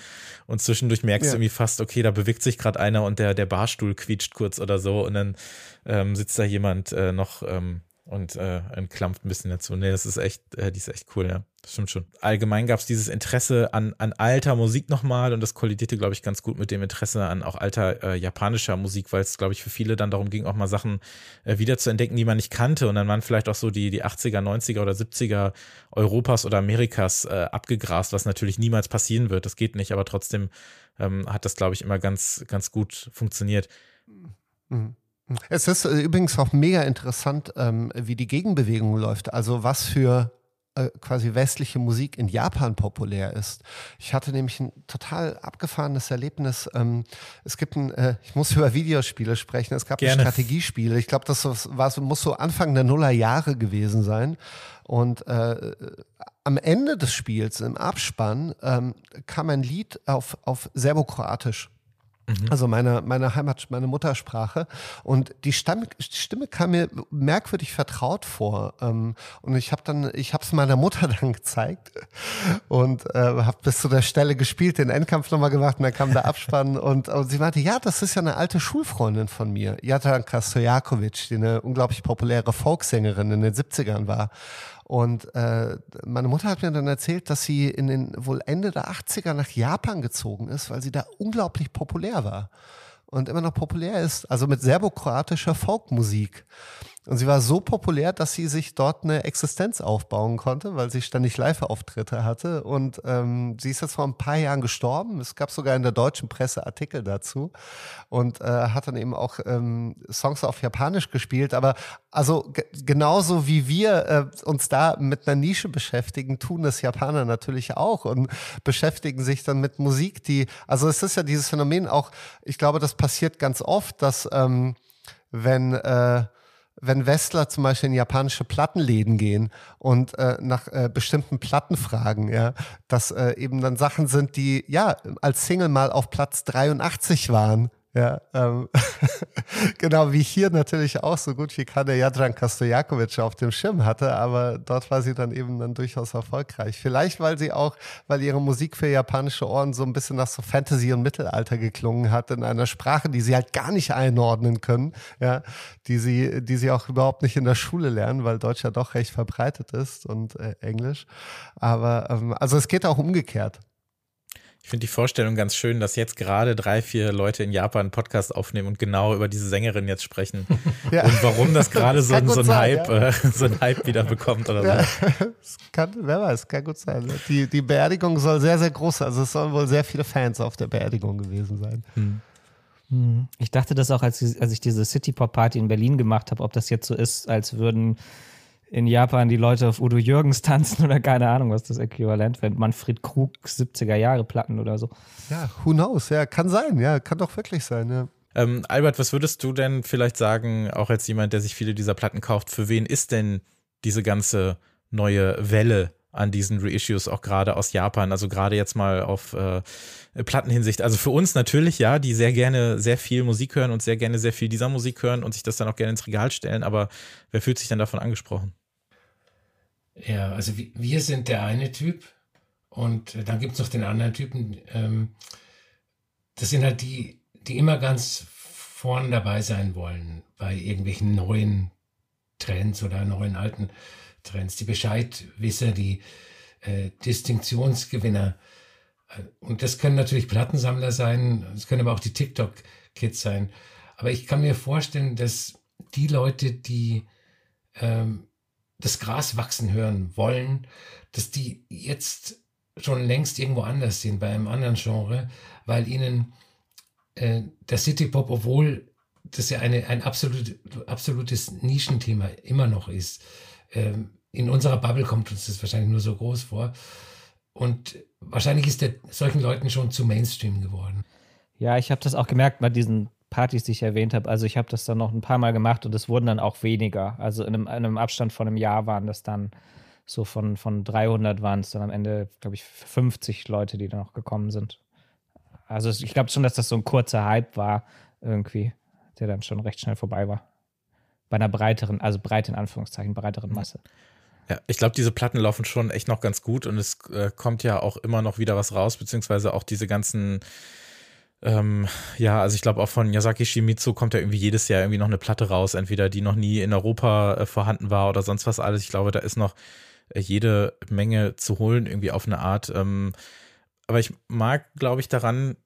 und zwischendurch merkst Ja. du irgendwie fast, okay, da bewegt sich gerade einer und der, der Barstuhl quietscht kurz oder so und dann ähm, sitzt da jemand äh, noch ähm, und äh, entklampft ein bisschen dazu. Nee, das ist echt, äh, die ist echt cool, ja. Das stimmt schon. Allgemein gab es dieses Interesse an, an alter Musik nochmal und das kollidierte, glaube ich, ganz gut mit dem Interesse an auch alter äh, japanischer Musik, weil es, glaube ich, für viele dann darum ging, auch mal Sachen äh, wieder zu entdecken, die man nicht kannte und dann waren vielleicht auch so die, die 80er, 90er oder 70er Europas oder Amerikas äh, abgegrast, was natürlich niemals passieren wird. Das geht nicht, aber trotzdem ähm, hat das, glaube ich, immer ganz, ganz gut funktioniert. Mhm. Es ist äh, übrigens auch mega interessant, ähm, wie die Gegenbewegung läuft. Also was für äh, quasi westliche Musik in Japan populär ist. Ich hatte nämlich ein total abgefahrenes Erlebnis. Ähm, es gibt ein, äh, ich muss über Videospiele sprechen, es gab Gerne. ein Strategiespiel. Ich glaube, das war, so- muss so Anfang der Nullerjahre gewesen sein. Und äh, am Ende des Spiels, im Abspann, ähm, kam ein Lied auf, auf Serbokroatisch. Also meine, meine Heimat, meine Muttersprache. Und die Stamm, Stimme kam mir merkwürdig vertraut vor. Ähm, und ich habe dann, ich habe es meiner Mutter <laughs> dann gezeigt und äh, habe bis zu der Stelle gespielt, den Endkampf nochmal gemacht und dann kam der Abspann <laughs> und, und sie meinte, ja, das ist ja eine alte Schulfreundin von mir, Jadranka Stojakovic, die eine unglaublich populäre Folksängerin in den 70ern war. Und äh, meine Mutter hat mir dann erzählt, dass sie in den wohl Ende der 80er nach Japan gezogen ist, weil sie da unglaublich populär war und immer noch populär ist, also mit serbokroatischer Folkmusik. Und sie war so populär, dass sie sich dort eine Existenz aufbauen konnte, weil sie ständig Live-Auftritte hatte. Und ähm, sie ist jetzt vor ein paar Jahren gestorben. Es gab sogar in der deutschen Presse Artikel dazu und äh, hat dann eben auch ähm, Songs auf Japanisch gespielt. Aber also ge- genauso wie wir äh, uns da mit einer Nische beschäftigen, tun das Japaner natürlich auch und beschäftigen sich dann mit Musik, die, also es ist ja dieses Phänomen auch, ich glaube, das passiert ganz oft, dass ähm, wenn äh, wenn Westler zum Beispiel in japanische Plattenläden gehen und äh, nach äh, bestimmten Platten fragen, ja, dass äh, eben dann Sachen sind, die ja als Single mal auf Platz 83 waren. Ja, ähm, <laughs> genau wie hier natürlich auch so gut wie keine Jadranka Stojakovic auf dem Schirm hatte, aber dort war sie dann eben dann durchaus erfolgreich. Vielleicht, weil sie auch, weil ihre Musik für japanische Ohren so ein bisschen nach so Fantasy und Mittelalter geklungen hat in einer Sprache, die sie halt gar nicht einordnen können, ja, die sie, die sie auch überhaupt nicht in der Schule lernen, weil Deutsch ja doch recht verbreitet ist und äh, Englisch. Aber ähm, also es geht auch umgekehrt. Ich finde die Vorstellung ganz schön, dass jetzt gerade drei, vier Leute in Japan einen Podcast aufnehmen und genau über diese Sängerin jetzt sprechen. <laughs> Ja. Und warum das gerade so, ein- so ein sein, Hype, ja. äh, so ein Hype wieder bekommt oder so. Ja, es kann, wer weiß, kann gut sein. Die, die Beerdigung soll sehr, sehr groß sein. Also es sollen wohl sehr viele Fans auf der Beerdigung gewesen sein. Hm. Ich dachte das auch, als, ich- als ich diese City Pop Party in Berlin gemacht habe, ob das jetzt so ist, als würden in Japan die Leute auf Udo Jürgens tanzen oder keine Ahnung, was das Äquivalent wäre. Manfred Krug 70er Jahre Platten oder so. Ja, who knows? Ja, kann sein. Ja, kann doch wirklich sein. Ja. Ähm, Albert, was würdest du denn vielleicht sagen, auch als jemand, der sich viele dieser Platten kauft, für wen ist denn diese ganze neue Welle an diesen Reissues auch gerade aus Japan, also gerade jetzt mal auf äh, Plattenhinsicht. Also für uns natürlich, ja, die sehr gerne sehr viel Musik hören und sehr gerne sehr viel dieser Musik hören und sich das dann auch gerne ins Regal stellen, aber wer fühlt sich denn davon angesprochen? Ja, also wir, sind der eine Typ und äh, dann gibt es noch den anderen Typen. Ähm, das sind halt die, die immer ganz vorn dabei sein wollen bei irgendwelchen neuen Trends oder neuen alten Trends. Die Bescheidwisser, die äh, Distinktionsgewinner. Äh, Und das können natürlich Plattensammler sein, es können aber auch die TikTok-Kids sein. Aber ich kann mir vorstellen, dass die Leute, die ähm, das Gras wachsen hören wollen, dass die jetzt schon längst irgendwo anders sind, bei einem anderen Genre, weil ihnen äh, der City Pop, obwohl das ja eine, ein absolut, absolutes Nischenthema immer noch ist, ähm, in unserer Bubble kommt uns das wahrscheinlich nur so groß vor. Und wahrscheinlich ist der solchen Leuten schon zu Mainstream geworden. Ja, ich habe das auch gemerkt bei diesen Partys, die ich erwähnt habe. Also ich habe das dann noch ein paar Mal gemacht und es wurden dann auch weniger. Also in einem, in einem Abstand von einem Jahr waren das dann so von, von 300 waren es dann am Ende, glaube ich, 50 Leute, die da noch gekommen sind. Also ich glaube schon, dass das so ein kurzer Hype war irgendwie, der dann schon recht schnell vorbei war. Bei einer breiteren, also breit in Anführungszeichen, breiteren Masse. Ja, ich glaube, diese Platten laufen schon echt noch ganz gut und es äh, kommt ja auch immer noch wieder was raus, beziehungsweise auch diese ganzen Ähm, ja, also ich glaube auch von Yasaki Shimizu kommt ja irgendwie jedes Jahr irgendwie noch eine Platte raus, entweder die noch nie in Europa äh, vorhanden war oder sonst was alles. Ich glaube, da ist noch äh, jede Menge zu holen, irgendwie auf eine Art. Ähm, aber ich mag, glaube ich, daran,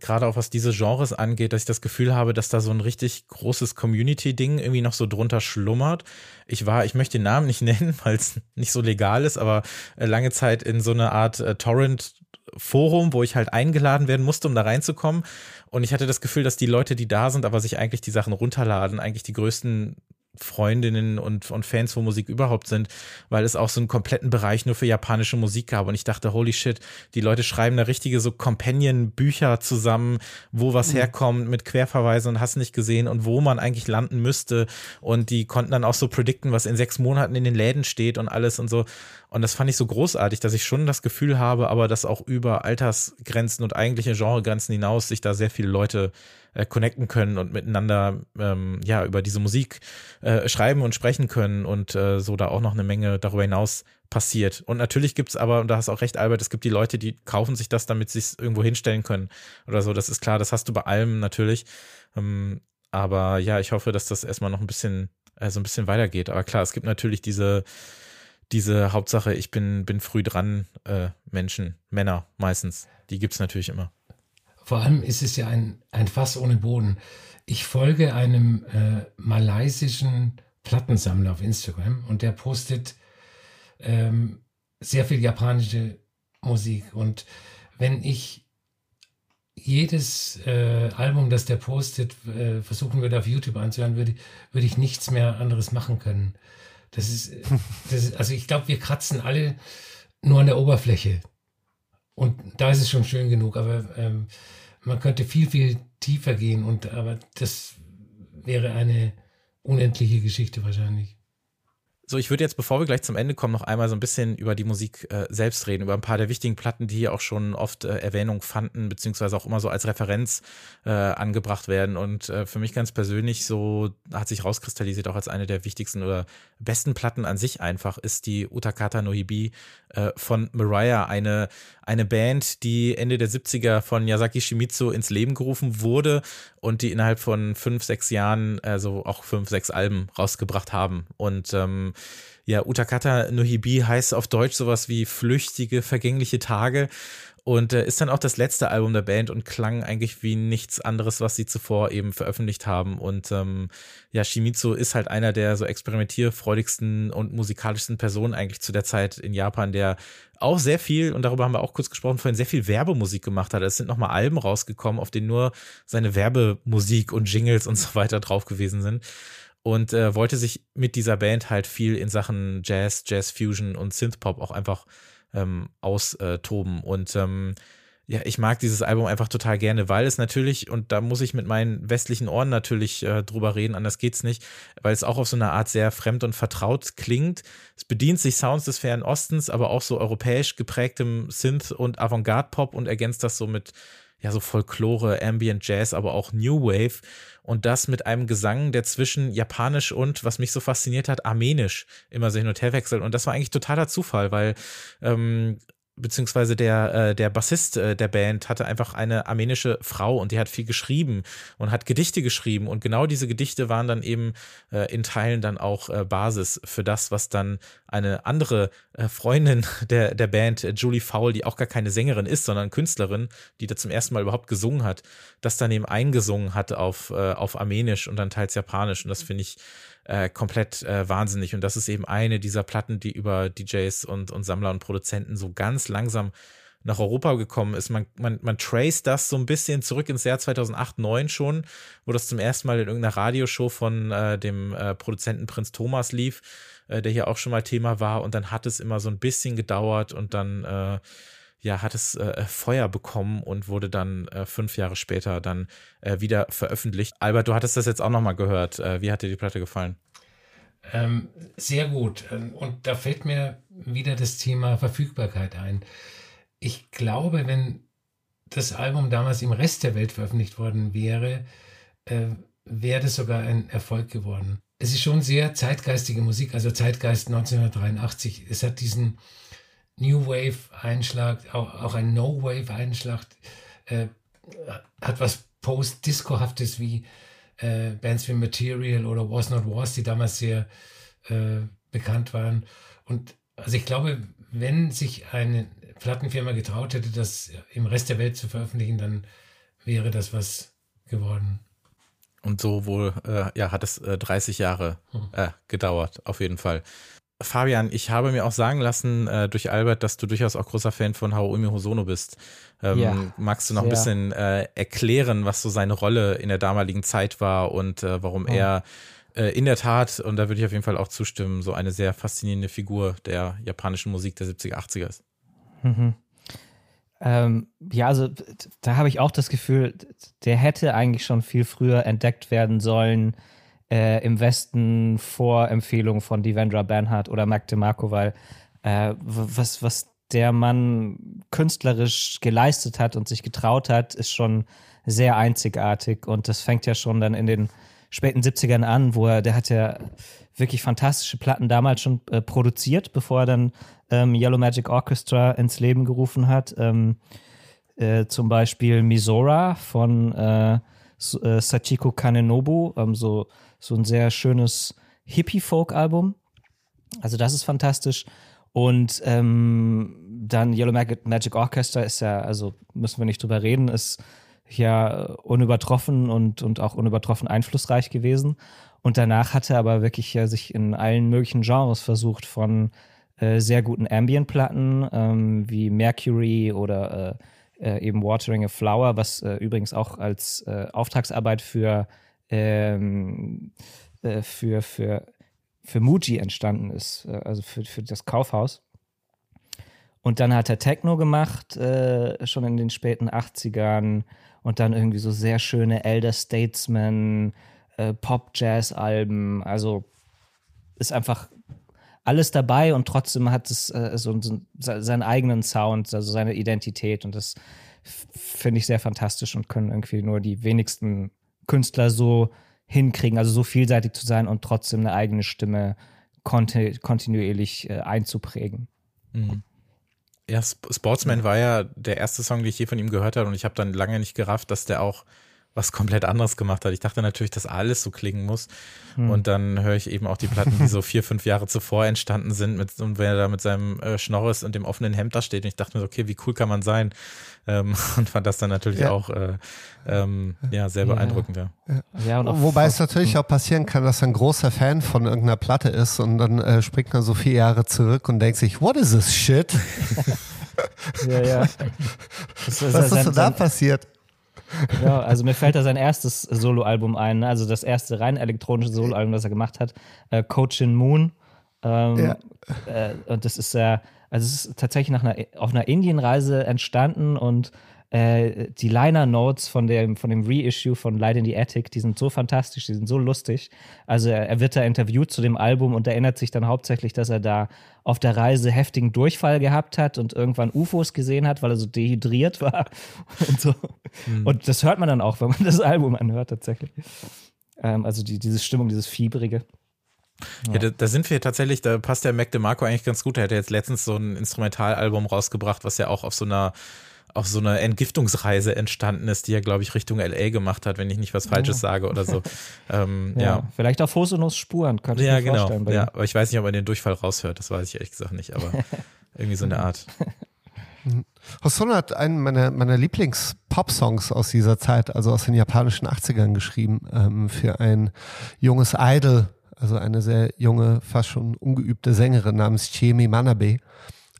gerade auch was diese Genres angeht, dass ich das Gefühl habe, dass da so ein richtig großes Community-Ding irgendwie noch so drunter schlummert. Ich war, ich möchte den Namen nicht <laughs> nennen, weil es nicht so legal ist, aber äh, lange Zeit in so eine Art äh, Torrent-Forum, wo ich halt eingeladen werden musste, um da reinzukommen. Und ich hatte das Gefühl, dass die Leute, die da sind, aber sich eigentlich die Sachen runterladen, eigentlich die größten Freundinnen und, und Fans von Musik überhaupt sind, weil es auch so einen kompletten Bereich nur für japanische Musik gab. Und ich dachte, holy shit, die Leute schreiben da richtige so Companion-Bücher zusammen, wo was mhm. herkommt, mit Querverweisen und hast nicht gesehen und wo man eigentlich landen müsste. Und die konnten dann auch so predikten, was in sechs Monaten in den Läden steht und alles und so. Und das fand ich so großartig, dass ich schon das Gefühl habe, aber dass auch über Altersgrenzen und eigentliche Genregrenzen hinaus sich da sehr viele Leute äh, connecten können und miteinander ähm, ja über diese Musik äh, schreiben und sprechen können und äh, so da auch noch eine Menge darüber hinaus passiert. Und natürlich gibt es aber, und da hast auch recht, Albert, es gibt die Leute, die kaufen sich das, damit sie es irgendwo hinstellen können oder so. Das ist klar, das hast du bei allem natürlich. Ähm, aber ja, ich hoffe, dass das erstmal noch ein bisschen, äh, so ein bisschen weitergeht. Aber klar, es gibt natürlich diese, diese Hauptsache, ich bin, bin früh dran, äh, Menschen, Männer meistens. Die gibt es natürlich immer. Vor allem ist es ja ein, ein Fass ohne Boden. Ich folge einem äh, malaysischen Plattensammler auf Instagram und der postet ähm, sehr viel japanische Musik. Und wenn ich jedes äh, Album, das der postet, äh, versuchen würde auf YouTube anzuhören, würde, würde ich nichts mehr anderes machen können. Das ist, das ist also ich glaube, wir kratzen alle nur an der Oberfläche. Und da ist es schon schön genug, aber ähm, man könnte viel, viel tiefer gehen und aber das wäre eine unendliche Geschichte wahrscheinlich. So, ich würde jetzt, bevor wir gleich zum Ende kommen, noch einmal so ein bisschen über die Musik äh, selbst reden, über ein paar der wichtigen Platten, die hier auch schon oft äh, Erwähnung fanden, beziehungsweise auch immer so als Referenz äh, angebracht werden. Und äh, für mich ganz persönlich so hat sich rauskristallisiert, auch als eine der wichtigsten oder besten Platten an sich einfach, ist die Utakata no Hibi äh, von Mariah, eine, eine Band, die Ende der 70er von Yasaki Shimizu ins Leben gerufen wurde und die innerhalb von fünf, sechs Jahren, also auch fünf, sechs Alben rausgebracht haben. Und ähm, ja, Utakata no Hibi heißt auf Deutsch sowas wie flüchtige, vergängliche Tage. Und äh, ist dann auch das letzte Album der Band und klang eigentlich wie nichts anderes, was sie zuvor eben veröffentlicht haben. Und ähm, ja, Shimizu ist halt einer der so experimentierfreudigsten und musikalischsten Personen eigentlich zu der Zeit in Japan, der auch sehr viel, und darüber haben wir auch kurz gesprochen, vorhin sehr viel Werbemusik gemacht hat. Es sind nochmal Alben rausgekommen, auf denen nur seine Werbemusik und Jingles und so weiter drauf gewesen sind und äh, wollte sich mit dieser Band halt viel in Sachen Jazz, Jazz Fusion und Synthpop auch einfach ähm, austoben. Und ähm, ja, ich mag dieses Album einfach total gerne, weil es natürlich, und da muss ich mit meinen westlichen Ohren natürlich äh, drüber reden, anders geht's nicht, weil es auch auf so eine Art sehr fremd und vertraut klingt. Es bedient sich Sounds des Fernen Ostens, aber auch so europäisch geprägtem Synth- und Avantgarde-Pop und ergänzt das so mit ja, so Folklore, Ambient Jazz, aber auch New Wave. Und das mit einem Gesang, der zwischen Japanisch und, was mich so fasziniert hat, Armenisch immer so hin und her wechselt. Und das war eigentlich totaler Zufall, weil ähm, beziehungsweise der, äh, der Bassist äh, der Band hatte einfach eine armenische Frau und die hat viel geschrieben und hat Gedichte geschrieben und genau diese Gedichte waren dann eben äh, in Teilen dann auch äh, Basis für das, was dann eine andere äh, Freundin <laughs> der, der Band, äh, Julie Fowl, die auch gar keine Sängerin ist, sondern Künstlerin, die da zum ersten Mal überhaupt gesungen hat, das dann eben eingesungen hat auf, auf Armenisch und dann teils Japanisch. Und das finde ich äh, komplett äh, wahnsinnig. Und das ist eben eine dieser Platten, die über DJs und, und Sammler und Produzenten so ganz langsam nach Europa gekommen ist. Man, man, man traced das so ein bisschen zurück ins Jahr 2008, 2009 schon, wo das zum ersten Mal in irgendeiner Radioshow von äh, dem äh, Produzenten Prinz Thomas lief, äh, der hier auch schon mal Thema war. Und dann hat es immer so ein bisschen gedauert und dann äh, ja, hat es äh, Feuer bekommen und wurde dann äh, fünf Jahre später dann äh, wieder veröffentlicht. Albert, du hattest das jetzt auch nochmal gehört. Äh, wie hat dir die Platte gefallen? Ähm, sehr gut. Ähm, und da fällt mir wieder das Thema Verfügbarkeit ein. Ich glaube, wenn das Album damals im Rest der Welt veröffentlicht worden wäre, äh, wäre das sogar ein Erfolg geworden. Es ist schon sehr zeitgeistige Musik, also Zeitgeist 1983. Es hat diesen New Wave Einschlag, auch, auch ein No Wave Einschlag. Äh, hat was Post-Disco-haftes wie äh, Bands wie Material oder Was Not Was, die damals sehr äh, bekannt waren. Und also ich glaube, wenn sich eine Plattenfirma getraut hätte, das im Rest der Welt zu veröffentlichen, dann wäre das was geworden. Und so wohl, äh, ja, hat es äh, 30 Jahre Hm. äh, gedauert, auf jeden Fall. Fabian, ich habe mir auch sagen lassen äh, durch Albert, dass du durchaus auch großer Fan von Haomi Hosono bist. Ähm, Ja, magst du noch ein sehr. bisschen äh, erklären, was so seine Rolle in der damaligen Zeit war und äh, warum Oh. er äh, in der Tat, und da würde ich auf jeden Fall auch zustimmen, so eine sehr faszinierende Figur der japanischen Musik der 70er, 80er ist? Mhm. Ähm, ja, also da habe ich auch das Gefühl, der hätte eigentlich schon viel früher entdeckt werden sollen äh, im Westen vor Empfehlung von Devendra Banhart oder Mac DeMarco, weil äh, was, was der Mann künstlerisch geleistet hat und sich getraut hat, ist schon sehr einzigartig und das fängt ja schon dann in den späten 70ern an, wo er, der hat ja wirklich fantastische Platten damals schon äh, produziert, bevor er dann ähm, Yellow Magic Orchestra ins Leben gerufen hat. Ähm, äh, zum Beispiel Misora von äh, äh, Sachiko Kanenobu, ähm, so, so ein sehr schönes Hippie-Folk-Album. Also das ist fantastisch. Und ähm, dann Yellow Mag Magic Orchestra ist ja, also müssen wir nicht drüber reden, ist ja unübertroffen und, und auch unübertroffen einflussreich gewesen. Und danach hat er aber wirklich ja sich in allen möglichen Genres versucht, von äh, sehr guten Ambient-Platten ähm, wie Mercury oder äh, äh, eben Watering a Flower, was äh, übrigens auch als äh, Auftragsarbeit für, ähm, äh, für, für, für Muji entstanden ist, äh, also für, für das Kaufhaus. Und dann hat er Techno gemacht, äh, schon in den späten 80ern. Und dann irgendwie so sehr schöne Elder Statesman, äh, Pop-Jazz-Alben. Also ist einfach alles dabei und trotzdem hat es äh, so, so se- seinen eigenen Sound, also seine Identität. Und das finde ich sehr fantastisch und können irgendwie nur die wenigsten Künstler so hinkriegen, also so vielseitig zu sein und trotzdem eine eigene Stimme konti kontinuierlich äh, einzuprägen. Mhm. Ja, Sp- Sportsman war ja der erste Song, den ich je von ihm gehört habe und ich habe dann lange nicht gerafft, dass der auch was komplett anderes gemacht hat. Ich dachte natürlich, dass alles so klingen muss. Hm. Und dann höre ich eben auch die Platten, die so <laughs> vier, fünf Jahre zuvor entstanden sind, mit, und wenn er da mit seinem äh, Schnorres und dem offenen Hemd da steht. Und ich dachte mir, so, okay, wie cool kann man sein? Ähm, <laughs> und fand das dann natürlich Ja. auch äh, ähm, ja, sehr Ja. beeindruckend. Ja. Ja, und auch Wobei es natürlich auch passieren kann, dass er ein großer Fan von irgendeiner Platte ist und dann äh, springt man so vier Jahre zurück und denkt sich, what is this shit? <laughs> Ja, ja. Das ist Was ist so da passiert? Ja, also mir fällt da sein erstes Soloalbum ein, ne? also das erste rein elektronische Soloalbum, das er gemacht hat, äh, Coachin Moon. Ähm, Ja. äh, und das ist ja, also es ist tatsächlich nach einer, auf einer Indienreise entstanden und äh, die Liner Notes von dem, von dem Reissue von Light in the Attic, die sind so fantastisch, die sind so lustig. Also er, er wird da interviewt zu dem Album und erinnert sich dann hauptsächlich, dass er da auf der Reise heftigen Durchfall gehabt hat und irgendwann UFOs gesehen hat, weil er so dehydriert war <laughs> und so. Und das hört man dann auch, wenn man <laughs> das Album anhört, tatsächlich. Ähm, also die, diese Stimmung, dieses Fiebrige. Ja, da, da sind wir tatsächlich, da passt der Mac DeMarco eigentlich ganz gut. Er hat ja jetzt letztens so ein Instrumentalalbum rausgebracht, was ja auch auf so einer auf so einer Entgiftungsreise entstanden ist, die er, glaube ich, Richtung LA gemacht hat, wenn ich nicht was Falsches sage oder so. <laughs> ähm, Ja. ja. Vielleicht auf Hosonos Spuren, könnte ich Ja, mir genau. vorstellen. Ja, aber ich weiß nicht, ob er den Durchfall raushört. Das weiß ich ehrlich gesagt nicht, aber <laughs> irgendwie so eine Art. Hosono hat einen meiner, meiner Lieblings-Pop-Songs aus dieser Zeit, also aus den japanischen 80ern geschrieben, ähm, für ein junges Idol, also eine sehr junge, fast schon ungeübte Sängerin namens Chiemi Manabe.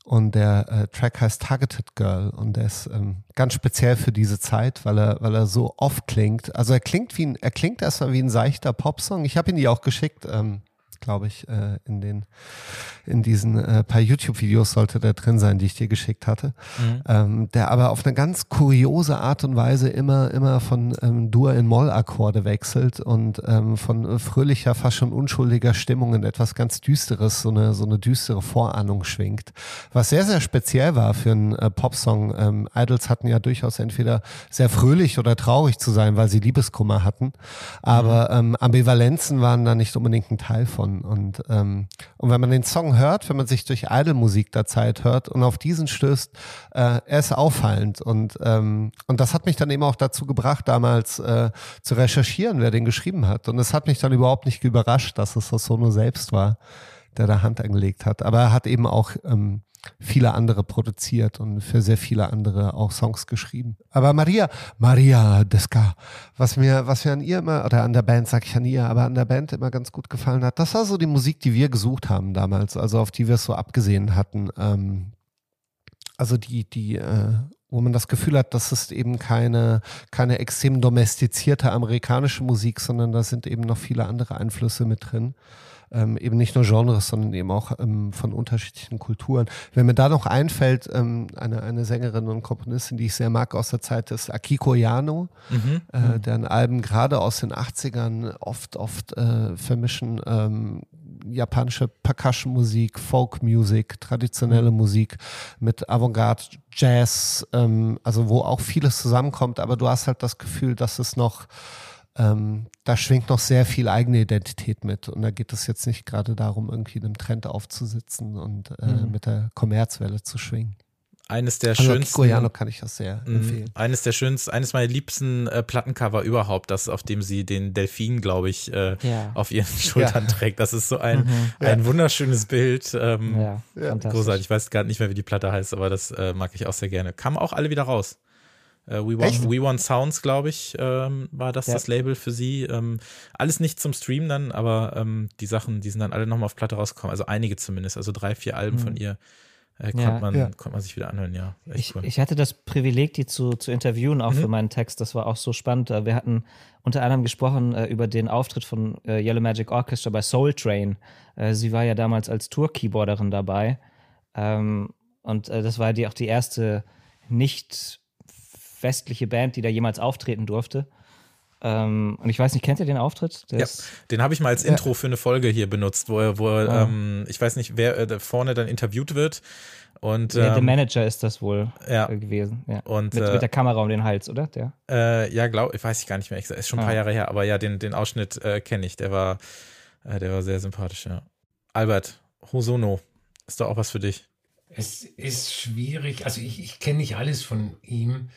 Und der äh, Track heißt Targeted Girl und der ist ähm, ganz speziell für diese Zeit, weil er, weil er so oft klingt. Also er klingt wie ein, er klingt erstmal wie ein seichter Popsong. Ich habe ihn dir auch geschickt, ähm, glaube ich, äh, in den, in diesen äh, paar YouTube-Videos sollte der drin sein, die ich dir geschickt hatte. Ähm, der aber auf eine ganz kuriose Art und Weise immer, immer von ähm, Dur in Moll-Akkorde wechselt und ähm, von fröhlicher, fast schon unschuldiger Stimmung in etwas ganz Düsteres, so eine, so eine düstere Vorahnung schwingt. Was sehr, sehr speziell war für einen äh, Popsong. Ähm, Idols hatten ja durchaus entweder sehr fröhlich oder traurig zu sein, weil sie Liebeskummer hatten. Aber ähm, Ambivalenzen waren da nicht unbedingt ein Teil von. Und, und, ähm, und wenn man den Song hört, wenn man sich durch Idol-Musik der Zeit hört und auf diesen stößt, äh, er ist auffallend. Und, ähm, und das hat mich dann eben auch dazu gebracht, damals äh, zu recherchieren, wer den geschrieben hat. Und es hat mich dann überhaupt nicht überrascht, dass es Sono selbst war, der da Hand angelegt hat. Aber er hat eben auch ähm, viele andere produziert und für sehr viele andere auch Songs geschrieben. Aber Maria, Maria Deska, was mir, was mir an ihr immer, oder an der Band sag ich an ihr, aber an der Band immer ganz gut gefallen hat, das war so die Musik, die wir gesucht haben damals, also auf die wir es so abgesehen hatten. Ähm, also die, die, äh, wo man das Gefühl hat, das ist eben keine, keine extrem domestizierte amerikanische Musik, sondern da sind eben noch viele andere Einflüsse mit drin ähm, eben nicht nur Genres, sondern eben auch ähm, von unterschiedlichen Kulturen. Wenn mir da noch einfällt, ähm, eine, eine Sängerin und Komponistin, die ich sehr mag aus der Zeit, ist Akiko Yano, Mhm. äh, deren Alben gerade aus den 80ern oft, oft äh, vermischen ähm, japanische Percussion-Musik, Folk-Musik, traditionelle Musik mit Avantgarde, Jazz, ähm, also wo auch vieles zusammenkommt, aber du hast halt das Gefühl, dass es noch ähm, da schwingt noch sehr viel eigene Identität mit. Und da geht es jetzt nicht gerade darum, irgendwie einem Trend aufzusitzen und äh, Mhm. mit der Kommerzwelle zu schwingen. Eines der Also schönsten. Goyano kann ich das sehr Mhm. empfehlen. Eines der schönsten, eines meiner liebsten äh, Plattencover überhaupt, das, auf dem sie den Delfin, glaube ich, äh, Ja. auf ihren Schultern trägt. Das ist so ein, Mhm. ein wunderschönes Bild. Ähm, Ja. Großartig. Ich weiß gar nicht mehr, wie die Platte heißt, aber das äh, mag ich auch sehr gerne. Kam auch alle wieder raus. Äh, We, want? We Want Sounds, glaube ich, ähm, war das Ja. das Label für sie. Ähm, alles nicht zum Stream dann, aber ähm, die Sachen, die sind dann alle nochmal auf Platte rausgekommen. Also einige zumindest. Also drei, vier Alben von ihr äh, konnte, Ja. man, Ja. konnte man sich wieder anhören, ja. Ich, cool. ich hatte das Privileg, die zu, zu interviewen, auch Mhm. für meinen Text. Das war auch so spannend. Äh, Wir hatten unter anderem gesprochen äh, über den Auftritt von äh, Yellow Magic Orchestra bei Soul Train. Äh, sie war ja damals als Tour-Keyboarderin dabei. Ähm, und äh, das war die, auch die erste nicht westliche Band, die da jemals auftreten durfte. Ähm, und ich weiß nicht, kennt ihr den Auftritt? Der Ja, den habe ich mal als Intro für eine Folge hier benutzt, wo er, wo er, Ah. ähm, ich weiß nicht, wer äh, da vorne dann interviewt wird. Und der, der ähm, Manager ist das wohl ja. äh, gewesen. Ja. Und, mit, äh, mit der Kamera um den Hals, oder? Der? Äh, ja, glaube ich, weiß ich gar nicht mehr. Ich, ist schon ein paar Ah. Jahre her, aber ja, den, den Ausschnitt äh, kenne ich. Der war, äh, der war sehr sympathisch, ja. Albert, Hosono, ist doch auch was für dich. Es ist schwierig, also ich, ich kenne nicht alles von ihm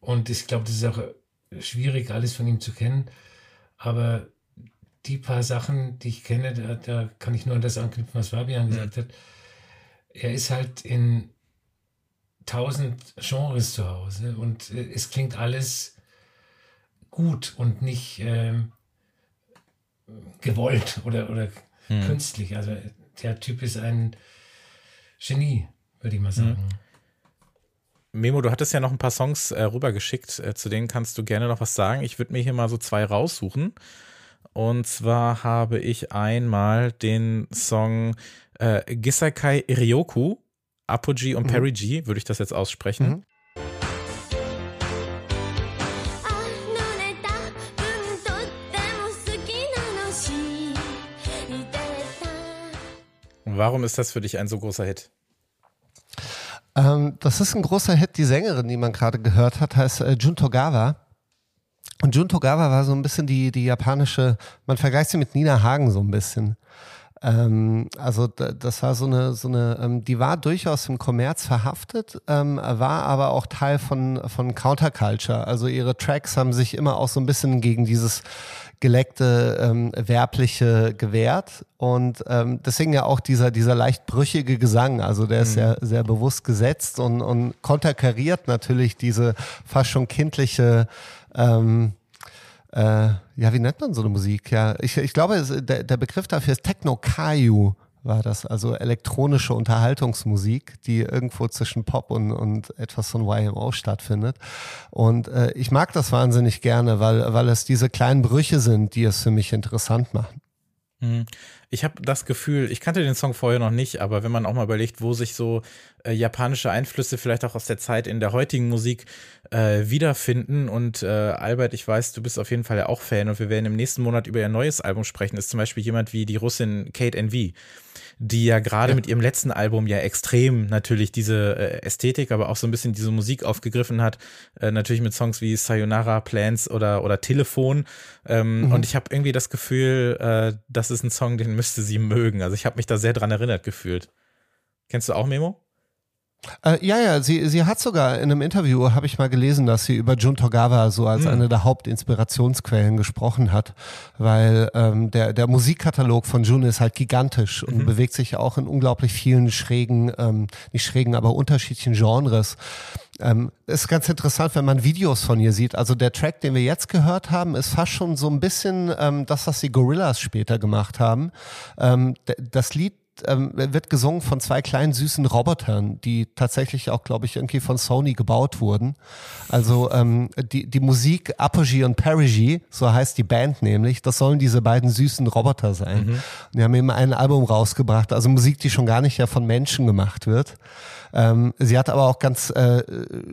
und ich glaube, das ist auch schwierig, alles von ihm zu kennen. Aber die paar Sachen, die ich kenne, da, da kann ich nur an das anknüpfen, was Fabian gesagt hat. Er ist halt in tausend Genres zu Hause und äh, es klingt alles gut und nicht ähm, gewollt oder, oder Hm. künstlich. Also der Typ ist ein Genie, würde ich mal sagen. Memo, du hattest ja noch ein paar Songs äh, rübergeschickt, äh, zu denen kannst du gerne noch was sagen. Ich würde mir hier mal so zwei raussuchen. Und zwar habe ich einmal den Song äh, Gisakai Iryoku, Apogee und mhm. Perry G, würde ich das jetzt aussprechen. Mhm. Warum ist das für dich ein so großer Hit? Ähm, das ist ein großer Hit. Die Sängerin, die man gerade gehört hat, heißt äh, Jun Togawa. Und Jun Togawa war so ein bisschen die, die japanische, man vergleicht sie mit Nina Hagen so ein bisschen. Ähm, also da, das war so eine, so eine, ähm, die war durchaus im Kommerz verhaftet, ähm, war aber auch Teil von, von Counterculture. Also ihre Tracks haben sich immer auch so ein bisschen gegen dieses geleckte, ähm, werbliche gewehrt. Und ähm, deswegen ja auch dieser, dieser leicht brüchige Gesang, also der ist sehr, sehr bewusst gesetzt und, und konterkariert natürlich diese fast schon kindliche ähm, äh, ja, wie nennt man so eine Musik? Ja, ich, ich glaube, der, der Begriff dafür ist Techno-Kaiju war das, also elektronische Unterhaltungsmusik, die irgendwo zwischen Pop und, und etwas von YMO stattfindet. Und äh, ich mag das wahnsinnig gerne, weil, weil es diese kleinen Brüche sind, die es für mich interessant machen. Hm. Ich habe das Gefühl, ich kannte den Song vorher noch nicht, aber wenn man auch mal überlegt, wo sich so äh, japanische Einflüsse vielleicht auch aus der Zeit in der heutigen Musik äh, wiederfinden und äh, Albert, ich weiß, du bist auf jeden Fall ja auch Fan und wir werden im nächsten Monat über ihr neues Album sprechen, ist zum Beispiel jemand wie die Russin Kate NV, die ja gerade mit ihrem letzten Album ja extrem natürlich diese äh, Ästhetik, aber auch so ein bisschen diese Musik aufgegriffen hat. Äh, natürlich mit Songs wie Sayonara, Plans oder, oder Telefon. Ähm, Und ich habe irgendwie das Gefühl, äh, das ist ein Song, den müsste sie mögen. Also ich habe mich da sehr dran erinnert gefühlt. Kennst du auch Memo? Äh, ja, ja, sie, sie hat sogar in einem Interview, habe ich mal gelesen, dass sie über Jun Togawa so als eine der Hauptinspirationsquellen gesprochen hat, weil ähm, der, der Musikkatalog von Jun ist halt gigantisch und bewegt sich auch in unglaublich vielen schrägen, ähm, nicht schrägen, aber unterschiedlichen Genres. Ähm, ist ganz interessant, wenn man Videos von ihr sieht. Also der Track, den wir jetzt gehört haben, ist fast schon so ein bisschen ähm, das, was die Gorillas später gemacht haben. Ähm, das Lied ähm, wird gesungen von zwei kleinen süßen Robotern, die tatsächlich auch, glaube ich, irgendwie von Sony gebaut wurden. Also ähm, die, die Musik Apogee und Perigee, so heißt die Band nämlich, das sollen diese beiden süßen Roboter sein. Und die haben eben ein Album rausgebracht, also Musik, die schon gar nicht ja von Menschen gemacht wird. Ähm, sie hat aber auch ganz äh,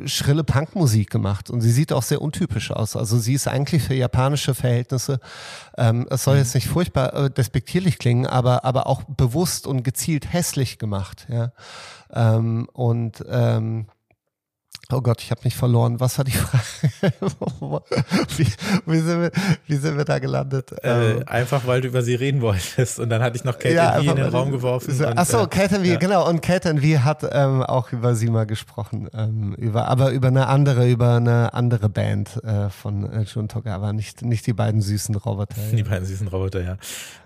schrille Punkmusik gemacht und sie sieht auch sehr untypisch aus. Also sie ist eigentlich für japanische Verhältnisse, ähm, es soll jetzt nicht furchtbar äh, despektierlich klingen, aber, aber auch bewusst und gezielt hässlich gemacht. Ja? Ähm, und ähm, Oh Gott, ich habe mich verloren. Was war die Frage? <laughs> wie, wie, sind wir, wie sind wir da gelandet? Äh, Ähm, einfach weil du über sie reden wolltest. Und dann hatte ich noch Kate Ja, ja, in den Raum geworfen. So, und, ach so, äh, Kate V, ja. genau. Und Kate V hat ähm, auch über sie mal gesprochen. Ähm, über, aber über eine andere, über eine andere Band äh, von äh, Jun Togawa, nicht, nicht die beiden süßen Roboter. Die beiden süßen Roboter, ja.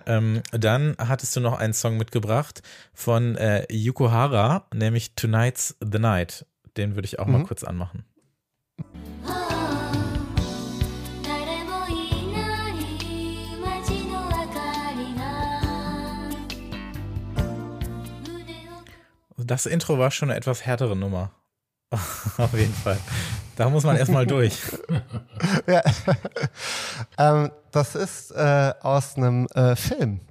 Ähm, dann hattest du noch einen Song mitgebracht von äh, Yuko Hara, nämlich Tonight's the Night. Den würde ich auch mhm. mal kurz anmachen. Das Intro war schon eine etwas härtere Nummer. <laughs> Auf jeden Fall. Da muss man erstmal durch. <laughs> ja. <laughs> ähm, das ist äh, aus einem äh, Film,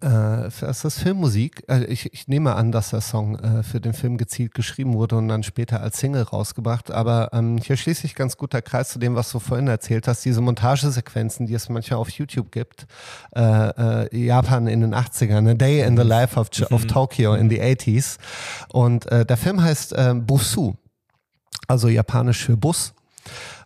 äh, das ist Filmmusik. Äh, ich, ich nehme an, dass der Song äh, für den Film gezielt geschrieben wurde und dann später als Single rausgebracht. Aber ähm, hier schließt sich ganz gut der Kreis zu dem, was du vorhin erzählt hast. Diese Montagesequenzen, die es manchmal auf YouTube gibt. Äh, äh, Japan in den 80ern. A Day in the Life of, of Tokyo in the 80s. Und äh, der Film heißt äh, Busu also japanisch für Bus,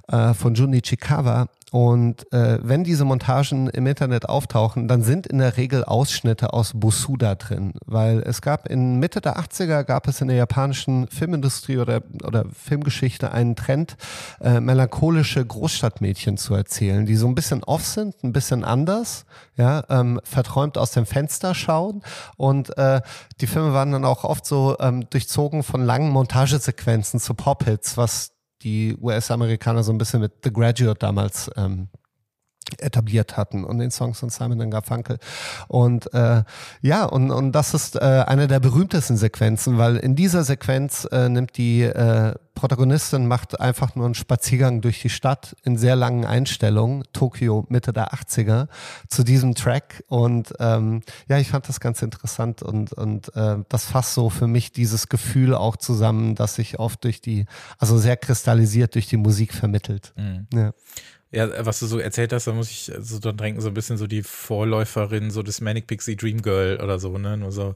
von Jun Ichikawa. Und äh, wenn diese Montagen im Internet auftauchen, dann sind in der Regel Ausschnitte aus Busuda drin, weil es gab in Mitte der 80er gab es in der japanischen Filmindustrie oder, oder Filmgeschichte einen Trend, äh, melancholische Großstadtmädchen zu erzählen, die so ein bisschen off sind, ein bisschen anders, ja, ähm, verträumt aus dem Fenster schauen. Und äh, die Filme waren dann auch oft so ähm, durchzogen von langen Montagesequenzen zu Pop-Hits, was die US-Amerikaner so ein bisschen mit The Graduate damals ähm, etabliert hatten und den Songs von Simon and Garfunkel. Und äh, ja, und, und das ist äh, eine der berühmtesten Sequenzen, weil in dieser Sequenz äh, nimmt die äh, Protagonistin, macht einfach nur einen Spaziergang durch die Stadt in sehr langen Einstellungen, Tokio Mitte der 80er, zu diesem Track. Und ähm, ja, ich fand das ganz interessant und, und äh, das fasst so für mich dieses Gefühl auch zusammen, das sich oft durch die, also sehr kristallisiert durch die Musik vermittelt. Mhm. Ja. Ja, was du so erzählt hast, da muss ich so dran denken, so ein bisschen so die Vorläuferin, so des Manic Pixie Dream Girl oder so, ne? Nur so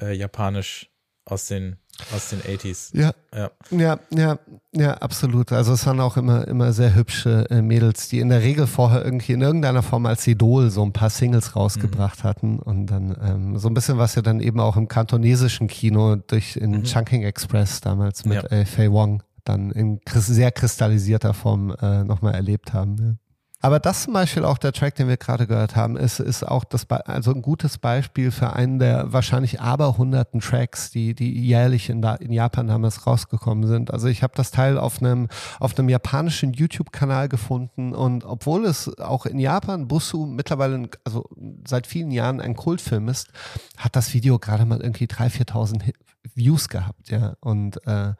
äh, japanisch aus den, aus den 80s. Ja, Ja. Ja, ja, ja, absolut. Also es waren auch immer, immer sehr hübsche äh, Mädels, die in der Regel vorher irgendwie in irgendeiner Form als Idol so ein paar Singles rausgebracht hatten und dann ähm, so ein bisschen was wir dann eben auch im kantonesischen Kino durch in Chunking Express damals mit Ja. äh, Fei Wong dann in sehr kristallisierter Form äh, nochmal erlebt haben. Ja. Aber das zum Beispiel auch der Track, den wir gerade gehört haben, ist, ist auch das, also ein gutes Beispiel für einen der wahrscheinlich aberhunderten Tracks, die, die jährlich in, da, in Japan damals rausgekommen sind. Also ich habe das Teil auf einem, auf einem japanischen YouTube-Kanal gefunden und obwohl es auch in Japan Busu mittlerweile, also seit vielen Jahren ein Kultfilm ist, hat das Video gerade mal irgendwie 3.000, 4.000 Hi- Views gehabt, ja. Und äh,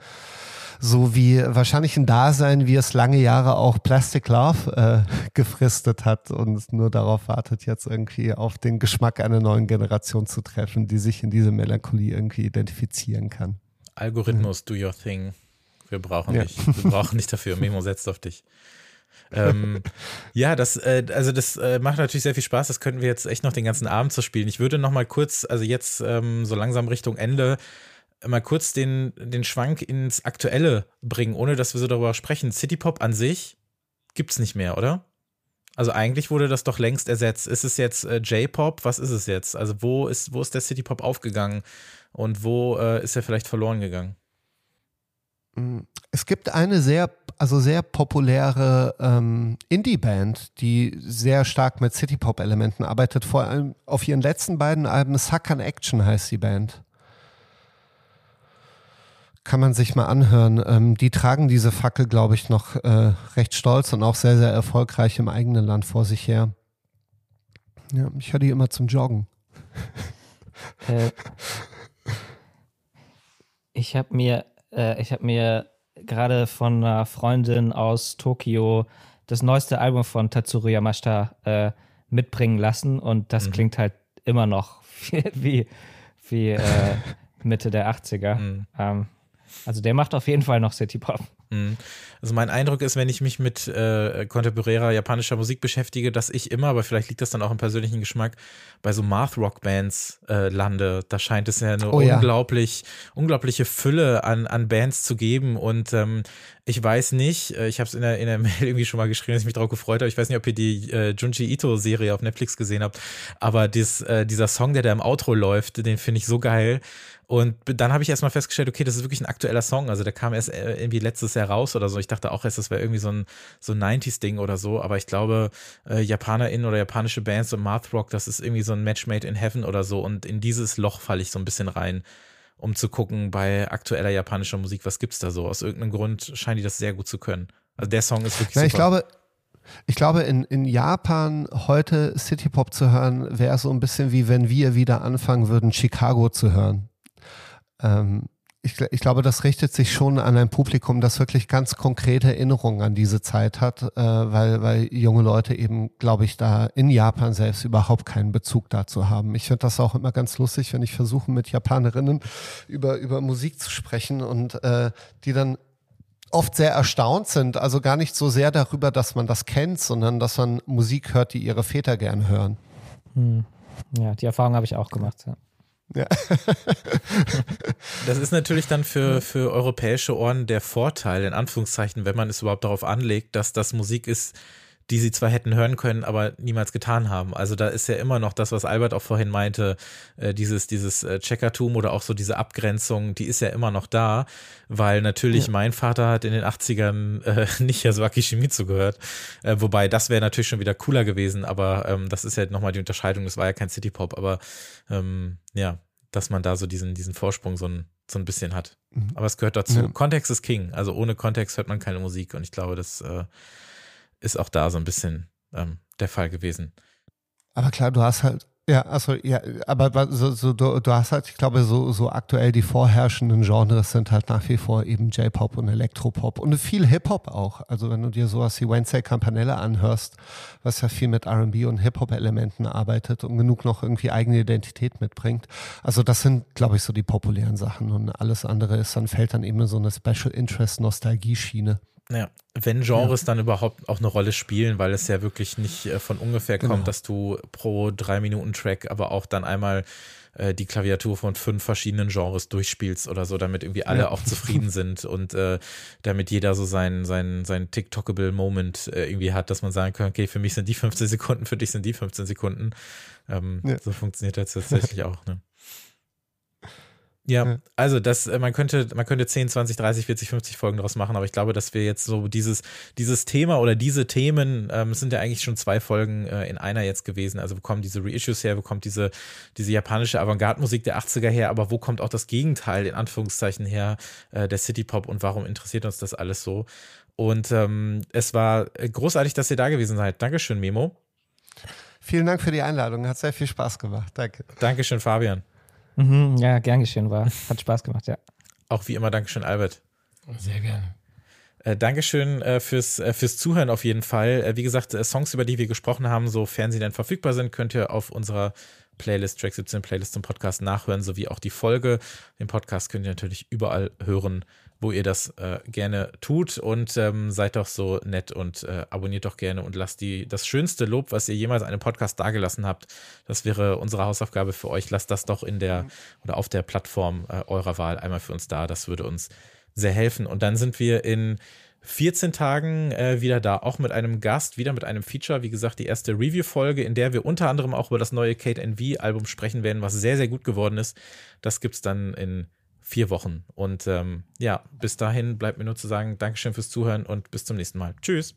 so wie wahrscheinlich ein Dasein, wie es lange Jahre auch Plastic Love äh, gefristet hat und nur darauf wartet, jetzt irgendwie auf den Geschmack einer neuen Generation zu treffen, die sich in diese Melancholie irgendwie identifizieren kann. Algorithmus, do your thing. Wir brauchen Ja. dich. Wir brauchen dich dafür. Memo setzt auf dich. ähm, ja, das, äh, also das äh, macht natürlich sehr viel Spaß. Das könnten wir jetzt echt noch den ganzen Abend zu spielen. Ich würde noch mal kurz, also jetzt ähm, so langsam Richtung Ende, mal kurz den, den Schwank ins Aktuelle bringen, ohne dass wir so darüber sprechen. City Pop an sich gibt's nicht mehr, oder? Also eigentlich wurde das doch längst ersetzt. Ist es jetzt äh, J-Pop? Was ist es jetzt? Also wo ist, wo ist der City-Pop aufgegangen und wo äh, ist er vielleicht verloren gegangen? Es gibt eine sehr, also sehr populäre ähm, Indie-Band, die sehr stark mit City-Pop-Elementen arbeitet. Vor allem auf ihren letzten beiden Alben Suck on Action heißt die Band. Kann man sich mal anhören. Ähm, die tragen diese Fackel, glaube ich, noch äh, recht stolz und auch sehr, sehr erfolgreich im eigenen Land vor sich her. Ja, ich höre die immer zum Joggen. <laughs> Äh, ich habe mir, äh, ich habe mir gerade von einer Freundin aus Tokio das neueste Album von Tatsuro Yamashita äh, mitbringen lassen und das Mhm. klingt halt immer noch wie, <laughs> wie, wie äh, <laughs> Mitte der 80er. Mhm. Ähm, also der macht auf jeden Fall noch City Pop. Mhm. Also mein Eindruck ist, wenn ich mich mit äh, kontemporärer japanischer Musik beschäftige, dass ich immer, aber vielleicht liegt das dann auch im persönlichen Geschmack, bei so Math-Rock-Bands äh, lande. Da scheint es ja eine Oh ja. unglaublich, unglaubliche Fülle an, an Bands zu geben. Und ähm, ich weiß nicht, äh, ich habe es in der, in der <laughs> Mail irgendwie schon mal geschrieben, dass ich mich darauf gefreut habe. Ich weiß nicht, ob ihr die äh, Junji Ito-Serie auf Netflix gesehen habt, aber dies, äh, dieser Song, der da im Outro läuft, den finde ich so geil. Und dann habe ich erstmal festgestellt, okay, das ist wirklich ein aktueller Song. Also der kam erst äh, irgendwie letztes Jahr raus oder so. Ich dachte auch erst, das wäre irgendwie so ein, so ein 90s-Ding oder so. Aber ich glaube, äh, JapanerInnen oder japanische Bands und Math Rock, das ist irgendwie so ein Match made in heaven oder so. Und in dieses Loch falle ich so ein bisschen rein, um zu gucken bei aktueller japanischer Musik, was gibt's da so. Aus irgendeinem Grund scheinen die das sehr gut zu können. Also der Song ist wirklich Na, super. ich glaube, ich glaube, in, in Japan heute City Pop zu hören, wäre so ein bisschen wie wenn wir wieder anfangen würden, Chicago zu hören. Ähm, ich, ich glaube, das richtet sich schon an ein Publikum, das wirklich ganz konkrete Erinnerungen an diese Zeit hat, äh, weil, weil junge Leute eben, glaube ich, da in Japan selbst überhaupt keinen Bezug dazu haben. Ich finde das auch immer ganz lustig, wenn ich versuche, mit Japanerinnen über, über Musik zu sprechen und äh, die dann oft sehr erstaunt sind, also gar nicht so sehr darüber, dass man das kennt, sondern dass man Musik hört, die ihre Väter gern hören. Hm. Ja, die Erfahrung habe ich auch gemacht. Ja. Ja. Das ist natürlich dann für, für europäische Ohren der Vorteil, in Anführungszeichen, wenn man es überhaupt darauf anlegt, dass das Musik ist, die sie zwar hätten hören können, aber niemals getan haben. Also da ist ja immer noch das, was Albert auch vorhin meinte, äh, dieses, dieses äh, Checkertum oder auch so diese Abgrenzung, die ist ja immer noch da, weil natürlich Ja. mein Vater hat in den 80ern äh, <laughs> nicht Yasuaki Shimizu gehört, äh, wobei das wäre natürlich schon wieder cooler gewesen, aber ähm, das ist ja nochmal die Unterscheidung, das war ja kein City-Pop, aber ähm, ja, dass man da so diesen, diesen Vorsprung so ein, so ein bisschen hat. Mhm. Aber es gehört dazu. Ja. Kontext ist King. Also ohne Kontext hört man keine Musik und ich glaube, das äh, ist auch da so ein bisschen ähm, der Fall gewesen. Aber klar, du hast halt, ja, also ja, aber so, so, du, du hast halt, ich glaube, so, so aktuell die vorherrschenden Genres sind halt nach wie vor eben J-Pop und Elektropop und viel Hip-Hop auch. Also wenn du dir sowas wie Wednesday Campanella anhörst, was ja viel mit R&B und Hip-Hop-Elementen arbeitet und genug noch irgendwie eigene Identität mitbringt. Also das sind, glaube ich, so die populären Sachen und alles andere ist dann, fällt dann eben so eine Special Interest Nostalgie-Schiene. Ja, wenn Genres dann überhaupt auch eine Rolle spielen, weil es ja wirklich nicht äh, von ungefähr kommt, Genau. dass du pro drei Minuten Track aber auch dann einmal äh, die Klaviatur von fünf verschiedenen Genres durchspielst oder so, damit irgendwie alle Ja. auch zufrieden <laughs> sind und äh, damit jeder so seinen sein, sein TikTokable Moment äh, irgendwie hat, dass man sagen kann, okay, für mich sind die 15 Sekunden, für dich sind die 15 Sekunden. Ähm, Ja. So funktioniert das tatsächlich auch. Ne? Ja, Ja. also das, äh, man könnte, man könnte 10, 20, 30, 40, 50 Folgen daraus machen, aber ich glaube, dass wir jetzt so dieses, dieses Thema oder diese Themen, ähm, es sind ja eigentlich schon zwei Folgen äh, in einer jetzt gewesen. Also wo kommen diese Reissues her, wo kommt diese, diese japanische Avantgarde-Musik der 80er her, aber wo kommt auch das Gegenteil, in Anführungszeichen her, äh, der City-Pop und warum interessiert uns das alles so? Und ähm, es war großartig, dass ihr da gewesen seid. Dankeschön, Memo. Vielen Dank für die Einladung, hat sehr viel Spaß gemacht. Danke. Dankeschön, Fabian. Mhm, ja, gern geschehen war. Hat Spaß gemacht, ja. Auch wie immer, Dankeschön, Albert. Sehr gerne. Äh, Dankeschön äh, fürs, äh, fürs Zuhören auf jeden Fall. Wie gesagt, Songs, über die wir gesprochen haben, sofern sie denn verfügbar sind, könnt ihr auf unserer Playlist, Track 17 Playlist zum Podcast nachhören, sowie auch die Folge. Den Podcast könnt ihr natürlich überall hören, wo ihr das äh, gerne tut und ähm, seid doch so nett und äh, abonniert doch gerne und lasst die, das schönste Lob, was ihr jemals einem Podcast dagelassen habt, das wäre unsere Hausaufgabe für euch. Lasst das doch in der oder auf der Plattform äh, eurer Wahl einmal für uns da. Das würde uns sehr helfen. Und dann sind wir in 14 Tagen äh, wieder da, auch mit einem Gast, wieder mit einem Feature. Wie gesagt, die erste Review-Folge, in der wir unter anderem auch über das neue Kate NV-Album sprechen werden, was sehr, sehr gut geworden ist. Das gibt's dann in vier Wochen. Und ähm, ja, bis dahin bleibt mir nur zu sagen, Dankeschön fürs Zuhören und bis zum nächsten Mal. Tschüss.